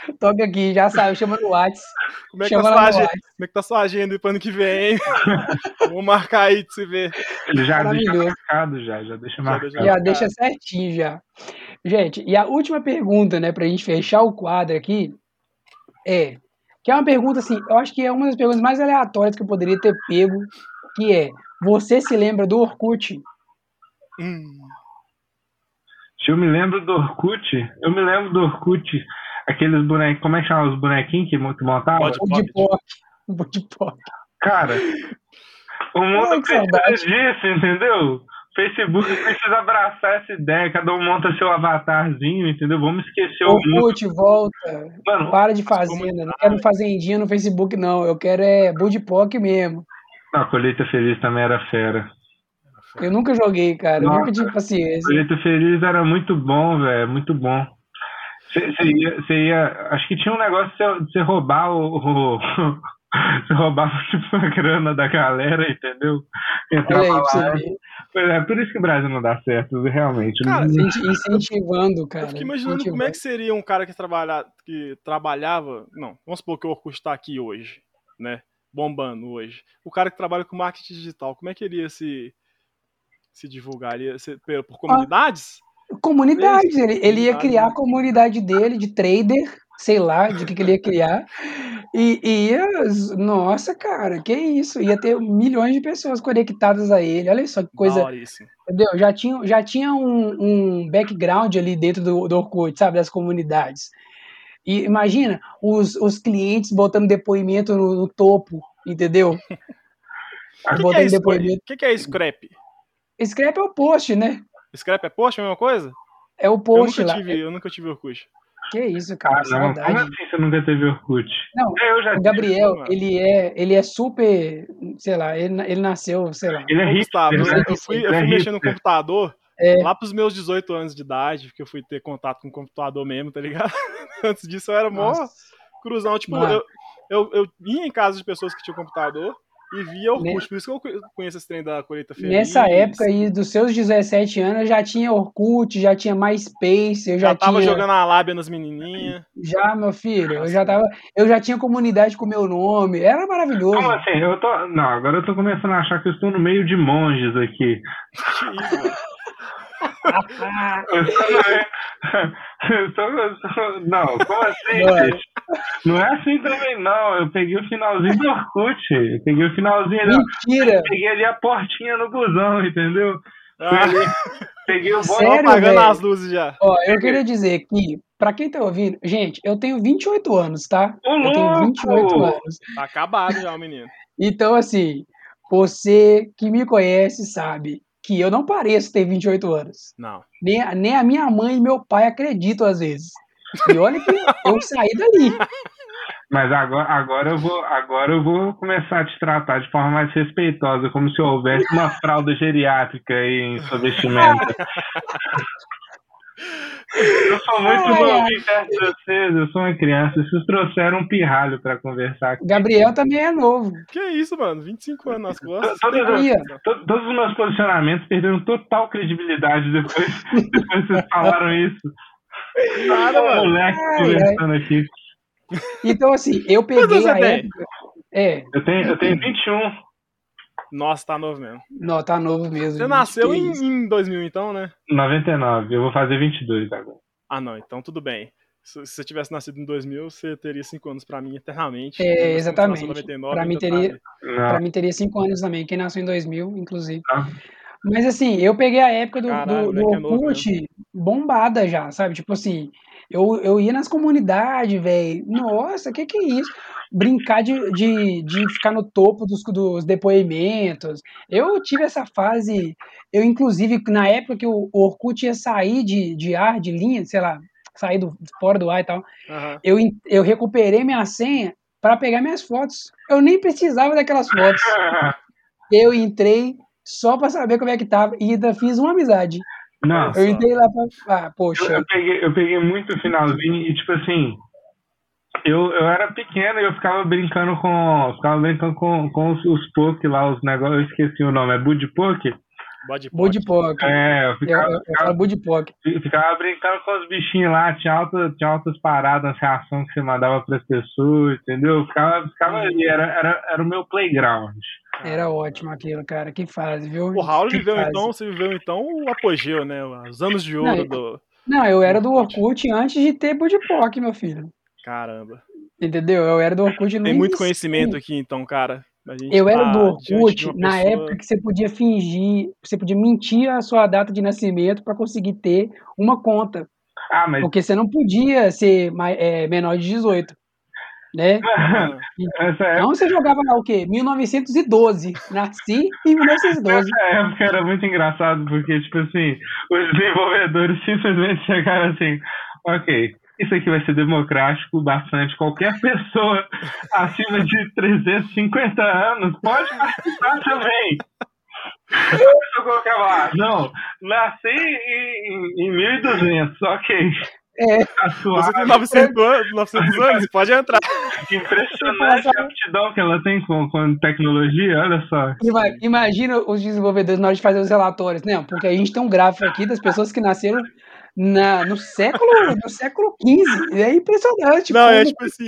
Toca aqui, já sabe, chama no Whats. Como é que, tá sua agenda? Como é que tá sua agenda pro ano que vem, hein? Vamos marcar aí de se ver. Ele já deixa marcado, já, já deixa Já marcado. Já cara. deixa certinho já. Gente, e a última pergunta, né, pra gente fechar o quadro aqui, é, que é uma pergunta assim, eu acho que é uma das perguntas mais aleatórias que eu poderia ter pego, que é, você se lembra do Orkut? Hum, Se eu me lembro do Orkut, eu me lembro do Orkut, aqueles bonecos, como é que chama os bonequinhos que mo- que montavam? O POC. O de POC. Cara, o mundo precisa disso, entendeu? Facebook precisa abraçar essa ideia, cada um monta seu avatarzinho, entendeu? Vamos esquecer o mundo. Orkut, volta. Mano, Para de fazenda. Não quero fazendinha no Facebook, não. Eu quero é Budipok mesmo. a colheita feliz também era fera. Eu nunca joguei, cara. Eu Nossa. nunca tive paciência. Colheita feliz era muito bom, velho, muito bom. Você ia, cê ia. Acho que tinha um negócio de você- roubar o. o você roubava tipo a grana da galera, entendeu? Entrava Olha aí, pra lá. você ver. Pois é, por isso que o Brasil não dá certo, realmente. Cara, Não- Incenti- Incentivando, cara. eu fico imaginando como é que seria um cara que, trabalha, que trabalhava. Não, vamos supor que o Orkut tá aqui hoje, né? Bombando hoje. O cara que trabalha com marketing digital, como é que ele ia se, se divulgar? Ele ia ser por, por comunidades? Comunidades. Ele, ele ia criar né? a comunidade dele de trader, sei lá, de que, que ele ia criar. E, e ia. Nossa, cara, que isso? Ia ter milhões de pessoas conectadas a ele. Olha só que coisa. Entendeu? Já tinha, já tinha um, um background ali dentro do, do Orkut, sabe? Das comunidades. E imagina os, os clientes botando depoimento no, no topo, entendeu? O que, que, botando é, depoimento. O que, que é scrap? Scrap é o post, né? Scrap é post, a mesma coisa? É o Eu post nunca, lá. tive, eu nunca tive Orkut. Que isso, Ah, cara, não. Como assim você nunca teve Orkut? Não, É, eu já O tive. Gabriel, mano. ele é, ele é super, sei lá, ele, ele nasceu, sei lá. Ele é hipster, eu, né? eu fui, eu Ele é fui mexer no computador É. lá pros meus 18 anos de idade, porque eu fui ter contato com o computador mesmo, tá ligado? Antes disso eu era mó Nossa. cruzão. Tipo, eu, eu, eu ia em casa de pessoas que tinham computador e via Orkut. Ne- Por isso que eu conhe- conheço esse trem da colheita feliz. Nessa época aí, dos seus 17 anos, já tinha Orkut, já tinha MySpace, eu já, Já tava tinha. jogando a lábia nas menininhas. Já, meu filho, eu já tava. Eu já tinha comunidade com meu nome. Era maravilhoso. Como assim? Eu tô. Não, agora eu tô começando a achar que eu estou no meio de monges aqui. Que isso, Não, como assim, Não é. Não é assim também, não. Eu peguei o finalzinho do Orkut. Eu peguei o finalzinho ali. Mentira! Eu peguei ali a portinha no busão, entendeu? Ah, Peguei, peguei o bom. Sério, apagando velho? as luzes já. Ó, eu queria dizer que, pra quem tá ouvindo, gente, eu tenho 28 anos, tá? Ô, Eu tenho louco! 28 anos. Tá acabado já, o menino. Então, assim, você que me conhece sabe que eu não pareço ter 28 anos. Não. Nem, a- nem a minha mãe e meu pai acreditam às vezes. E olha que eu saí dali. Mas agora, agora, eu vou, agora eu vou começar a te tratar de forma mais respeitosa, como se houvesse uma fralda geriátrica aí em sua vestimenta. Eu sou muito novinho perto de vocês, eu sou uma criança. Vocês trouxeram um pirralho pra conversar. Aqui. Gabriel também é novo. Que isso, mano? 25 anos nas costas. Todos, todos os meus posicionamentos perderam total credibilidade depois, depois que vocês falaram isso. Nada, mano. Moleque conversando aqui. Então, assim, eu peguei a época. É. Eu tenho, eu tenho 21. Nossa, tá novo mesmo. Não, tá novo mesmo. Você nasceu em, em 2000, então, né? 99. Eu vou fazer 22 agora. Ah, não. Então tudo bem. Se, se você tivesse nascido em 2000, você teria 5 anos pra mim eternamente. É, exatamente. 99, pra, mim teria, pra mim teria 5 anos também. Quem nasceu em 2000, inclusive. Não. Mas assim, eu peguei a época do, Caralho, do, do Orkut é bombada já, sabe? Tipo assim, eu, eu ia nas comunidades, velho. Nossa, o que, que é isso? Brincar de, de, de ficar no topo dos, dos depoimentos. Eu tive essa fase. Eu, inclusive, na época que o Orkut ia sair de, de ar, de linha, sei lá, sair do, fora do ar e tal, uhum. eu, eu recuperei minha senha para pegar minhas fotos. Eu nem precisava daquelas fotos. Eu entrei só para saber como é que tava e ainda fiz uma amizade. Nossa. Eu entrei lá pra. Ah, poxa. Eu, eu, peguei, eu peguei muito o finalzinho e, tipo assim, eu, eu era pequeno e eu ficava brincando com. Ficava brincando com, com os, os poke lá, os negócios. Eu esqueci o nome, é Bud Poke? Budipok. É, eu ficava, eu, eu, Budipok. Ficava brincando com os bichinhos lá, tinha, alta, tinha altas paradas, reações que você mandava para as pessoas, entendeu? Ficava, ficava ali, era, era, era o meu playground. Era ótimo aquilo, cara. Que fase, viu? O Raul viveu fase. então, você viveu então o apogeu, né? Os anos de ouro não, do. Não, eu era do Orkut antes de ter Budipok, meu filho. Caramba. Entendeu? Eu era do Orkut Tem muito conhecimento aqui, então, cara. Eu era do Orkut na pessoa... época que você podia fingir, você podia mentir a sua data de nascimento para conseguir ter uma conta. Ah, mas... Porque você não podia ser mais, é, menor de 18. Né? então você jogava lá o quê? 1912. Nasci em 1912. Nessa época era muito engraçado, porque, tipo assim, os desenvolvedores simplesmente chegaram assim, ok, isso aqui vai ser democrático bastante. Qualquer pessoa acima de 350 anos pode participar também. Eu colocava lá, não, nasci em, em 1200, ok. É. Você tem 900 anos, 900 anos, pode entrar. Impressionante a aptidão que ela tem com, com tecnologia, olha só. Imagina os desenvolvedores na hora de fazer os relatórios, né? Porque a gente tem um gráfico aqui das pessoas que nasceram na, no século no século XV. É impressionante. Não, é tipo assim.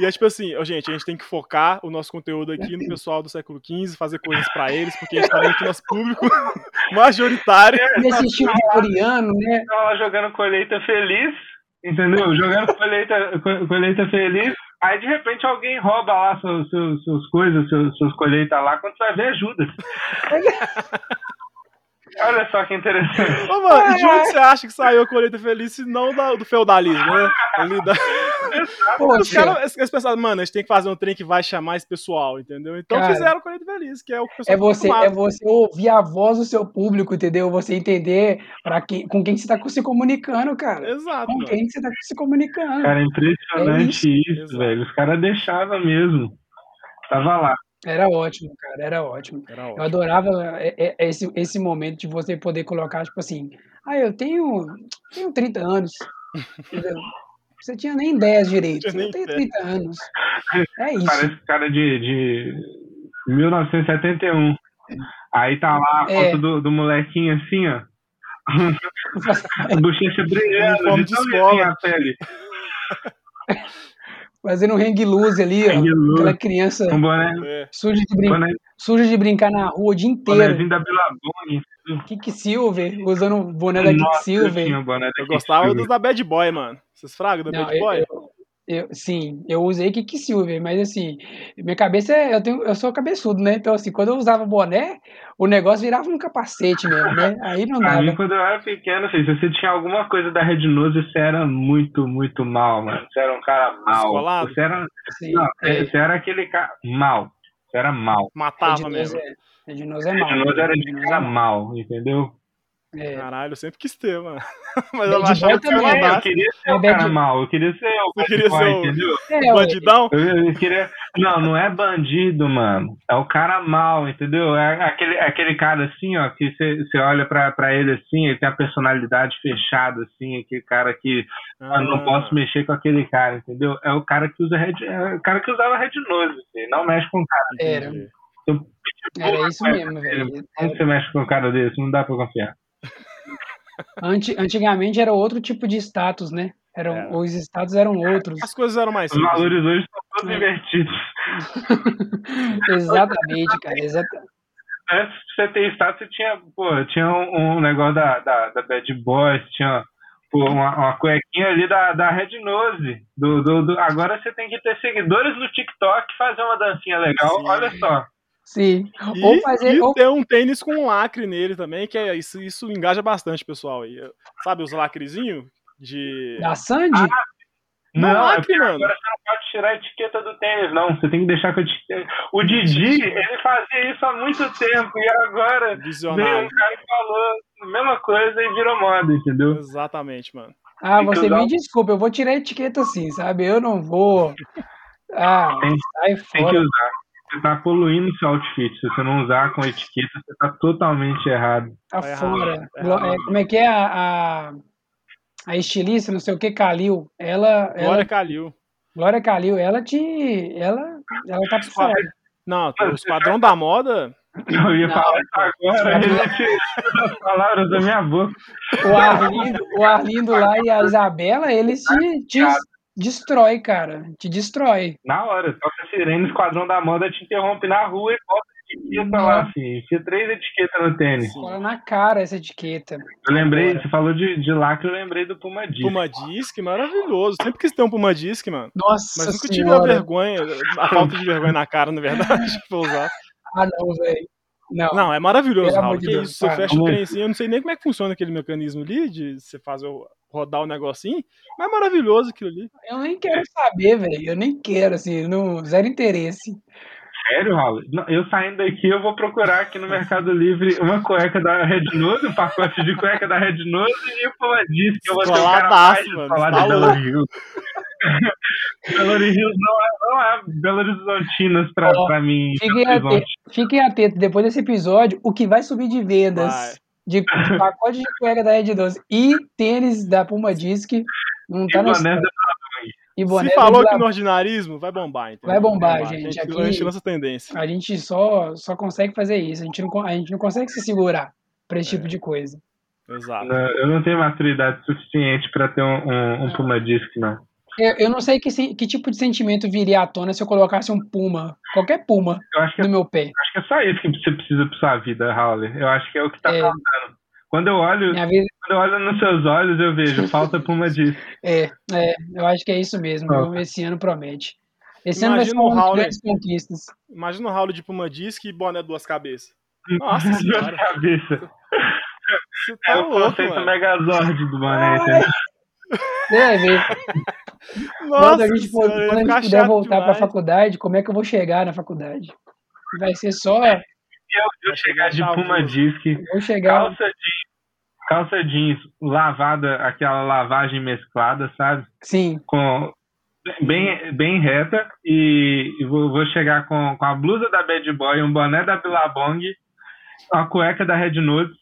E é tipo assim, oh, gente, a gente tem que focar o nosso conteúdo aqui no pessoal do século XV, fazer coisas pra eles, porque a gente tá vendo que o nosso público majoritário. Nesse estilo coreano, né? Tava jogando colheita feliz, entendeu? Jogando colheita, colheita feliz. Aí de repente alguém rouba lá suas, suas, suas coisas, suas, suas colheitas lá, quando você vai ver ajuda. Olha só que interessante. Ô, mano, de onde você acha que saiu a colheita feliz se não do feudalismo, né? Ali da... Os caras eles pensaram, mano, a gente tem que fazer um trem que vai chamar esse pessoal, entendeu? Então cara, fizeram a colheita feliz, que é o que o pessoal é você, é você ouvir a voz do seu público, entendeu? Você entender pra quem, com quem você tá se comunicando, cara. Exato. Com mano. quem você tá se comunicando. Cara, é impressionante é isso, isso velho. Os caras deixavam mesmo. Tava lá. Era ótimo, cara, era ótimo. Era ótimo. Eu adorava é, é, esse, esse momento de você poder colocar, tipo assim, ah, eu tenho, tenho 30 anos. Entendeu? Você tinha nem 10 direito. Eu tenho 30 anos. É isso. Parece cara de, de 1971. Aí tá lá a é. foto do, do molequinho assim, ó. a bochecha brilhando, de tão a pele. fazendo um hang loose ali, ó, aquela criança um boné, suja, de brin boné, suja de brincar na rua o dia inteiro. da Billabong. Silver, usando o boné da Kick Silver. Eu, eu gostava dos da Bad Boy, mano. Vocês fragam da Não, Bad Boy? Eu, eu, sim, eu usei Silver, mas assim, minha cabeça é. Eu, tenho, eu sou cabeçudo, né? Então, assim, quando eu usava boné, o negócio virava um capacete mesmo, né? Aí não dava. mim, quando eu era pequeno, assim, se você tinha alguma coisa da Red Nose, você era muito, muito mal, mano. Você era um cara mal. Escolado? Você era. Sim, não, é. você era aquele cara. mal. Você era mal. Matava mesmo. É, Red Nose é mal. Red Nose era de cara mal, entendeu? É. Caralho, eu sempre quis ter, mano. Mas eu achava que também, eu queria ser o cara mal, eu queria ser o Você queria ser o? É, bandidão? Eu, eu, queria... Não, não é bandido, mano. É o cara mal, entendeu? É aquele, aquele cara assim, ó, que você olha pra, pra ele assim, ele tem a personalidade fechada, assim, aquele cara que ah. não posso mexer com aquele cara, entendeu? É o cara que usa red, é o cara que usava red nose, assim, não mexe com o cara. Era. Então, Era isso mesmo, velho. Como você mexe com um cara desse? Não dá pra confiar. Antigamente era outro tipo de status, né? Eram, é. Os status eram outros. As coisas eram mais simples. Os valores hoje estão todos é. invertidos. exatamente, cara. Exatamente. Antes de você ter status, você tinha, pô, tinha um, um negócio da, da, da Bad Boys, tinha pô, uma, uma cuequinha ali da, da Red Nose. Do, do, do, agora você tem que ter seguidores no TikTok fazer uma dancinha legal. Sim. Olha só. Sim. E, ou fazer, e ou... ter um tênis com um lacre nele também, que é, isso, isso engaja bastante, pessoal. aí sabe os lacrezinhos de. Da Sandy? Ah, não, não é lacre, mano. agora você não pode tirar a etiqueta do tênis, não. Você tem que deixar com a etiqueta. O Didi, ele fazia isso há muito tempo, e agora veio um cara e falou a mesma coisa e virou moda, entendeu? Exatamente, mano. Ah, você me desculpa, eu vou tirar a etiqueta sim, sabe? Eu não vou. Ah, tem, sai fora. Tem que usar você tá poluindo seu outfit. Se você não usar com etiqueta, você tá totalmente errado. Tá, tá fora. Errado. É, como é que é a, a, a, estilista, não sei o que, Calil? Ela. Glória ela, Calil. Glória Calil, ela te. Ela, ela tá por fora. Não, os padrão da moda. Eu ia não, falar isso agora, as palavras da minha boca. O Arlindo, o Arlindo lá e a Isabela, eles te, te, destrói, cara. Te destrói. Na hora, toca sirene, o esquadrão da moda te interrompe na rua e bota etiqueta lá, assim. Tinha três etiquetas no tênis. Fala na cara essa etiqueta. Eu lembrei, Agora. você falou de, de lá que eu lembrei do Puma Disc. Puma Disc, maravilhoso. Sempre quis ter um Puma Disc, mano. Nossa Mas nunca tive a vergonha, a falta de vergonha na cara, na verdade, pra usar. Ah, não, velho. Não. não, é maravilhoso, Raul. Que Deus, isso, você fecha o trem assim, eu não sei nem como é que funciona aquele mecanismo ali de você fazer o rodar o negocinho, mas é maravilhoso aquilo ali. Eu nem quero saber, velho. Eu nem quero, assim, não, zero interesse. Sério, Raul? Eu saindo daqui, eu vou procurar aqui no Mercado Livre uma cueca da Red Nose, um pacote de cueca da Red Nose e o Puma Disc, que eu vou ter o cara mais mano, falar tá de Belo Rio. Belo Horizonte não é, não é Belo Horizontinas pra, oh, pra mim. Fiquem atentos, fiquem atentos, depois desse episódio, o que vai subir de vendas vai de, pacote de cueca da Red 12 e tênis da Puma Disc não tá no e boné Se falou que no ordinarismo, vai bombar, Vai bombar, vai gente. A gente, aqui, a gente lança tendência. A gente só, só consegue fazer isso. A gente não, a gente não consegue se segurar para esse é. tipo de coisa. Exato. Eu não tenho maturidade suficiente para ter um, um, um Puma Disc, não. Eu, eu não sei que, que tipo de sentimento viria à tona se eu colocasse um puma, qualquer puma, no é, meu pé. Acho que é só isso que você precisa pra sua vida, Raul. Eu acho que é o que tá é, faltando. Quando eu olho, vida... quando eu olho nos seus olhos, eu vejo, falta puma disso. É, é, eu acho que é isso mesmo. Esse ano promete. Esse Imagina ano vai ser uma das grandes conquistas. Imagina o Raul de Puma Disc e boné duas cabeças. Nossa duas cabeças. Tá é louco, o conceito mano. Megazord do boné. É. Nossa, quando a gente, for, quando a gente puder voltar para a faculdade, como é que eu vou chegar na faculdade? Vai ser só. Eu, eu chegar de Puma Disc, vou chegar... calça jeans, calça jeans lavada, aquela lavagem mesclada, sabe? Sim. Com, bem, bem reta e, e vou, vou, chegar com, com a blusa da Bad Boy, um boné da Billabong, a cueca da Red Notes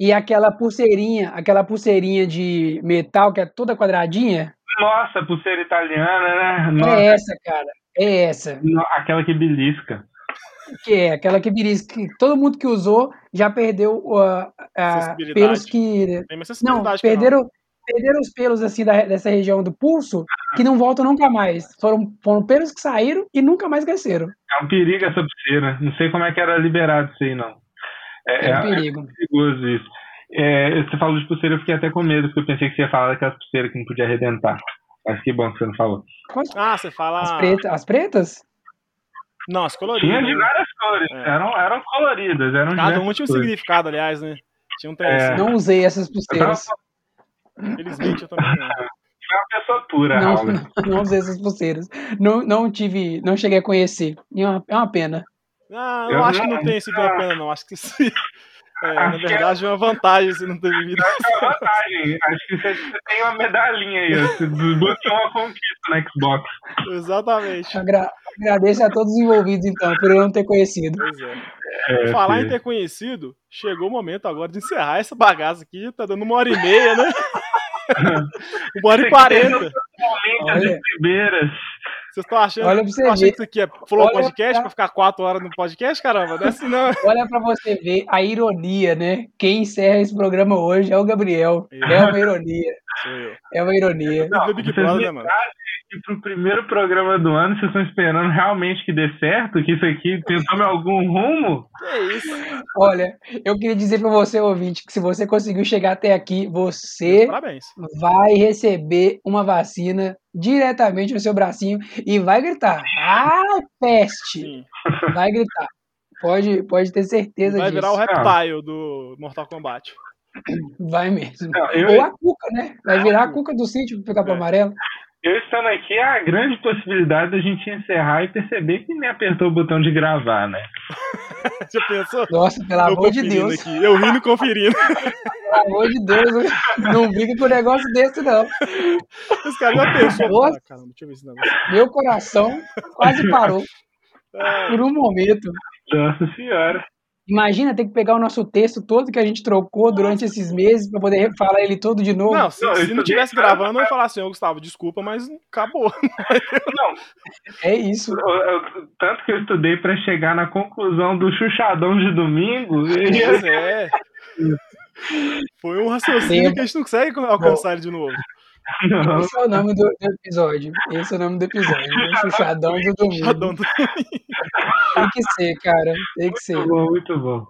e aquela pulseirinha, aquela pulseirinha de metal que é toda quadradinha. Nossa, pulseira italiana, né? É Nossa. É essa, cara. É essa. Aquela que belisca. Que é, aquela que belisca. todo mundo que usou já perdeu uh, uh, pelos que. Não, perderam, não. perderam os pelos assim da, dessa região do pulso que não voltam nunca mais. Foram, foram pelos que saíram e nunca mais cresceram. É um perigo essa pulseira. Não sei como é que era liberado isso aí, não. É, é um perigo. É perigoso isso. É, você falou de pulseira, eu fiquei até com medo, porque eu pensei que você ia falar daquelas pulseiras que não podia arrebentar. Mas que bom que você não falou. Ah, você fala. As, preta, as pretas? Não, as coloridas. Tinha de várias cores, é. eram, eram coloridas. Eram Cada uma tinha um cores. significado, aliás, né? Tinha um é. Não usei essas pulseiras. Infelizmente eu também não. Foi uma pessoa pura, não, não, não, usei essas pulseiras. Não, não tive, não cheguei a conhecer. É uma, é uma pena. Ah, eu, eu acho não, que não tem esse pena, não. Acho que sim. É, na verdade, é uma vantagem você não ter vivido. É uma vantagem. Acho que você, tem uma medalhinha aí. Você botou uma conquista no Xbox. Exatamente. Agra agradeço a todos os envolvidos, então, por eu não ter conhecido. Pois é. é Falar sim. em ter conhecido, chegou o momento agora de encerrar essa bagaça aqui. Tá dando uma hora e meia, né? uma hora e quarenta. Olha. Vocês estão achando, Olha pra você achando que isso aqui é Flow Olha Podcast pra... pra ficar quatro horas no podcast? Caramba, não é assim não. Olha pra você ver a ironia, né? Quem encerra esse programa hoje é o Gabriel. É, é uma ironia. É uma ironia. Não, é Big Brother, né, mano? Que pro primeiro programa do ano vocês estão esperando realmente que dê certo? Que isso aqui tome algum rumo? É isso. Olha, eu queria dizer para você, ouvinte, que se você conseguiu chegar até aqui, você vai receber uma vacina diretamente no seu bracinho e vai gritar: Ah, peste! Sim. Vai gritar. Pode, pode ter certeza vai disso. Vai virar o reptile do Mortal Kombat. Vai mesmo. Não, eu... Ou a cuca, né? Vai virar a cuca do sítio pro Capão é. Amarelo. Eu estando aqui, há a grande possibilidade da gente encerrar e perceber que nem apertou o botão de gravar, né? Já pensou? Nossa, pelo amor de Deus. Aqui, eu rindo conferindo. Pelo amor de Deus, não briga com um negócio desse, não. Os caras já pensou. Nossa, ah, caramba, deixa eu ver esse negócio. Meu coração quase parou. É. Por um momento. Nossa senhora. Imagina ter que pegar o nosso texto todo que a gente trocou durante esses meses para poder falar ele todo de novo. Não, se não, se não tivesse gravando, eu ia falar assim, ô Gustavo, desculpa, mas acabou. Não. É isso. Eu, eu, tanto que eu estudei para chegar na conclusão do chuchadão de domingo. Pois é. Foi um raciocínio que a gente não consegue alcançar ele de novo. Não. Esse é o nome do, do, episódio. Esse é o nome do episódio. O Chuchadão do domingo. Chuchadão do domingo. Tem que ser, cara. Tem que ser. Muito bom, muito bom.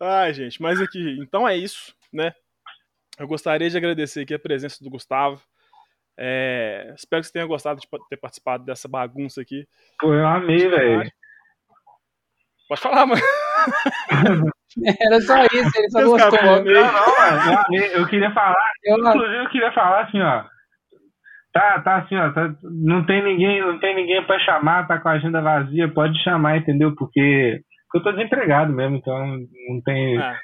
Ai, gente, mas aqui, então é isso, né? Eu gostaria de agradecer aqui a presença do Gustavo. É, espero que você tenha gostado de ter participado dessa bagunça aqui. Pô, eu amei, velho. Pode falar, mano. Era só isso, ele só gostou. Não, não, eu, queria falar, eu, inclusive eu queria falar assim, ó. Tá, tá assim, ó, tá, não tem ninguém, não tem ninguém para chamar, tá com a agenda vazia, pode chamar, entendeu? Porque eu tô desempregado mesmo, então não tem. Ah,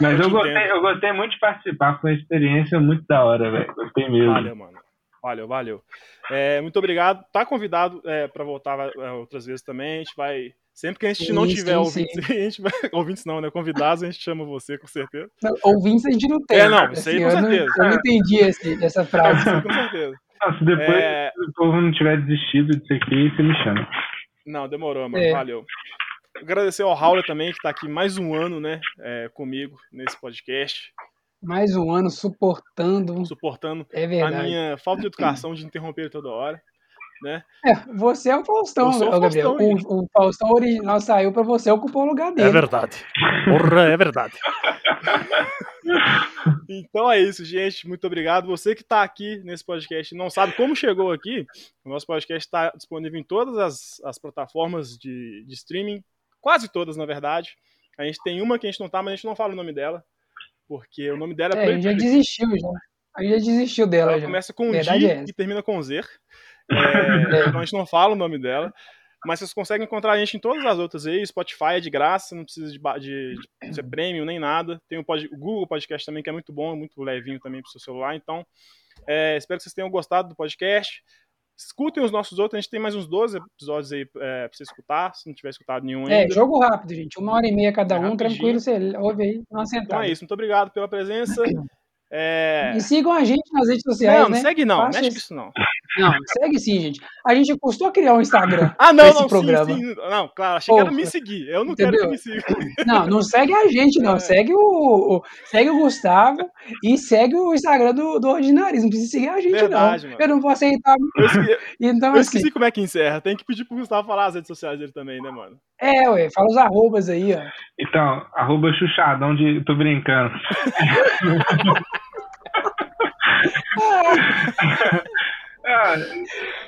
Mas eu, eu gostei, eu gostei muito de participar, foi uma experiência muito da hora, velho. Gostei mesmo. Valeu, mano. Valeu, valeu. É, muito obrigado. Tá convidado é, para voltar é, outras vezes também. A gente vai Sempre que a gente não tiver sim, ouvintes, sim. a gente vai, ouvintes não, né? Convidados, a gente chama você, com certeza. Não, ouvintes a gente não tem. É, não, isso aí assim, com certeza. Eu não, eu não entendi esse, essa frase. com certeza. Se depois é... o povo não tiver desistido disso aqui, você me chama. Não, demorou, mano. É. Valeu. Agradecer ao Raul também, que está aqui mais um ano, né, é, comigo nesse podcast. Mais um ano suportando. Suportando é a minha falta de educação de interromper toda hora né? É, você é o Faustão, o Gabriel. Faustão, o, o, Faustão original saiu para você ocupar o lugar dele. É verdade. Porra, é verdade. então é isso, gente. Muito obrigado. Você que está aqui nesse podcast não sabe como chegou aqui, o nosso podcast está disponível em todas as, as plataformas de, de streaming, quase todas, na verdade. A gente tem uma que a gente não tá, mas a gente não fala o nome dela, porque o nome dela é. é a gente já desistiu já. A gente já desistiu dela. Ela já. começa com um D é e termina com Zer. É, então a gente não fala o nome dela. Mas vocês conseguem encontrar a gente em todas as outras aí. Spotify é de graça, não precisa de, de, de ser premium nem nada. Tem o, pod, o, Google Podcast também, que é muito bom, muito levinho também para o seu celular. Então, é, espero que vocês tenham gostado do podcast. Escutem os nossos outros, a gente tem mais uns 12 episódios aí é, pra você escutar, se não tiver escutado nenhum é, ainda. É, jogo rápido, gente. Uma hora e meia cada um, tranquilo, você ouve aí, uma sentada. Então é isso, muito obrigado pela presença. É... E sigam a gente nas redes sociais. Não, não né? segue não, Faça mexe isso não. Não, segue sim, gente. A gente custou a criar um Instagram. Ah, não, não, programa. Sim, sim. Não, claro, achei que era me seguir. Eu não entendeu? quero que me siga. Não, não segue a gente, não. É. Segue, o, o, segue o Gustavo e segue o Instagram do, do Ordinarismo. Não precisa seguir a gente, Verdade, não. Mano. Eu não vou aceitar. Eu esqueci, então, eu assim, esqueci como é que encerra. Tem que pedir pro Gustavo falar as redes sociais dele também, né, mano? É, ué, fala os arrobas aí, ó. Então, arroba chuchadão de. Tô brincando. Ah,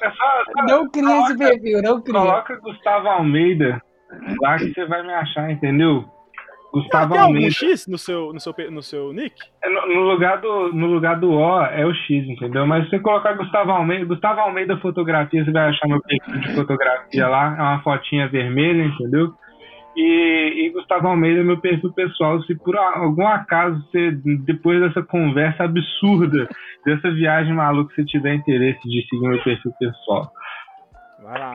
é só, não cria esse perfil, não cria. Coloca Gustavo Almeida lá que você vai me achar, entendeu? Gustavo ah, tem Almeida. algum X no seu, no seu, no seu nick? É, no, no, lugar do, no lugar do O é o X, entendeu? Mas se você colocar Gustavo Almeida, Gustavo Almeida fotografia, você vai achar meu perfil de fotografia lá. É uma fotinha vermelha, entendeu? E, e, Gustavo Almeida, meu perfil pessoal, se por algum acaso você, depois dessa conversa absurda, dessa viagem maluca, você tiver interesse de seguir meu perfil pessoal. Vai lá.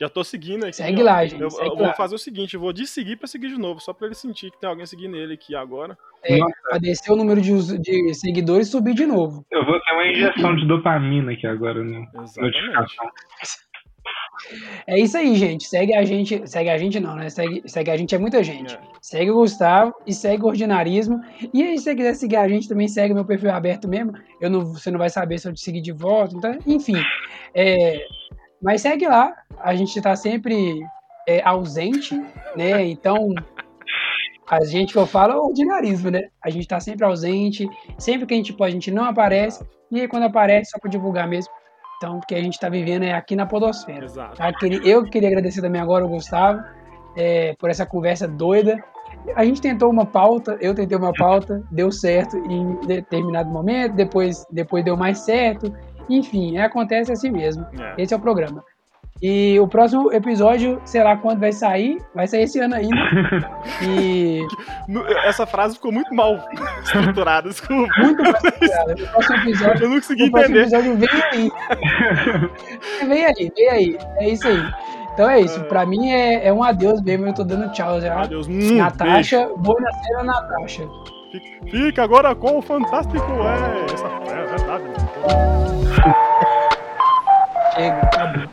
Já tô seguindo aqui. Segue ó. lá, gente. Eu, eu vou lá. fazer o seguinte, eu vou desseguir pra seguir de novo, só pra ele sentir que tem alguém seguindo ele aqui agora. É, pra descer o número de, de seguidores e subir de novo. Eu vou ter uma injeção de dopamina aqui agora, né? Notificação. É isso aí, gente. Segue a gente. Segue a gente não, né? Segue, segue a gente é muita gente. É. Segue o Gustavo e segue o Ordinarismo. E aí, se você quiser seguir a gente, também segue meu perfil aberto mesmo. Eu não, você não vai saber se eu te seguir de volta. Então, enfim. É, mas segue lá. A gente está sempre é, ausente, né? Então, a gente que eu falo é o ordinarismo, né? A gente está sempre ausente. Sempre que a gente pode, a gente não aparece. E aí, quando aparece, só para divulgar mesmo. Então, porque a gente está vivendo é aqui na Podosfera. Exato. Tá? Eu queria agradecer também agora o Gustavo é, por essa conversa doida. A gente tentou uma pauta, eu tentei uma pauta, deu certo em determinado momento, depois, depois deu mais certo. Enfim, acontece assim mesmo. É. Esse é o programa. E o próximo episódio, sei lá quando vai sair, vai sair esse ano ainda. E. Essa frase ficou muito mal estruturada, desculpa. Muito mal estruturada. O próximo episódio. Eu não consegui o próximo entender. episódio vem aí. vem aí, vem aí. É isso aí. Então é isso. É. Pra mim é, é um adeus mesmo. Eu tô dando tchau já. Adeus. Hum, Natasha, boa cena, Natasha. Fica agora com o Fantástico É. Essa é verdade. Chega.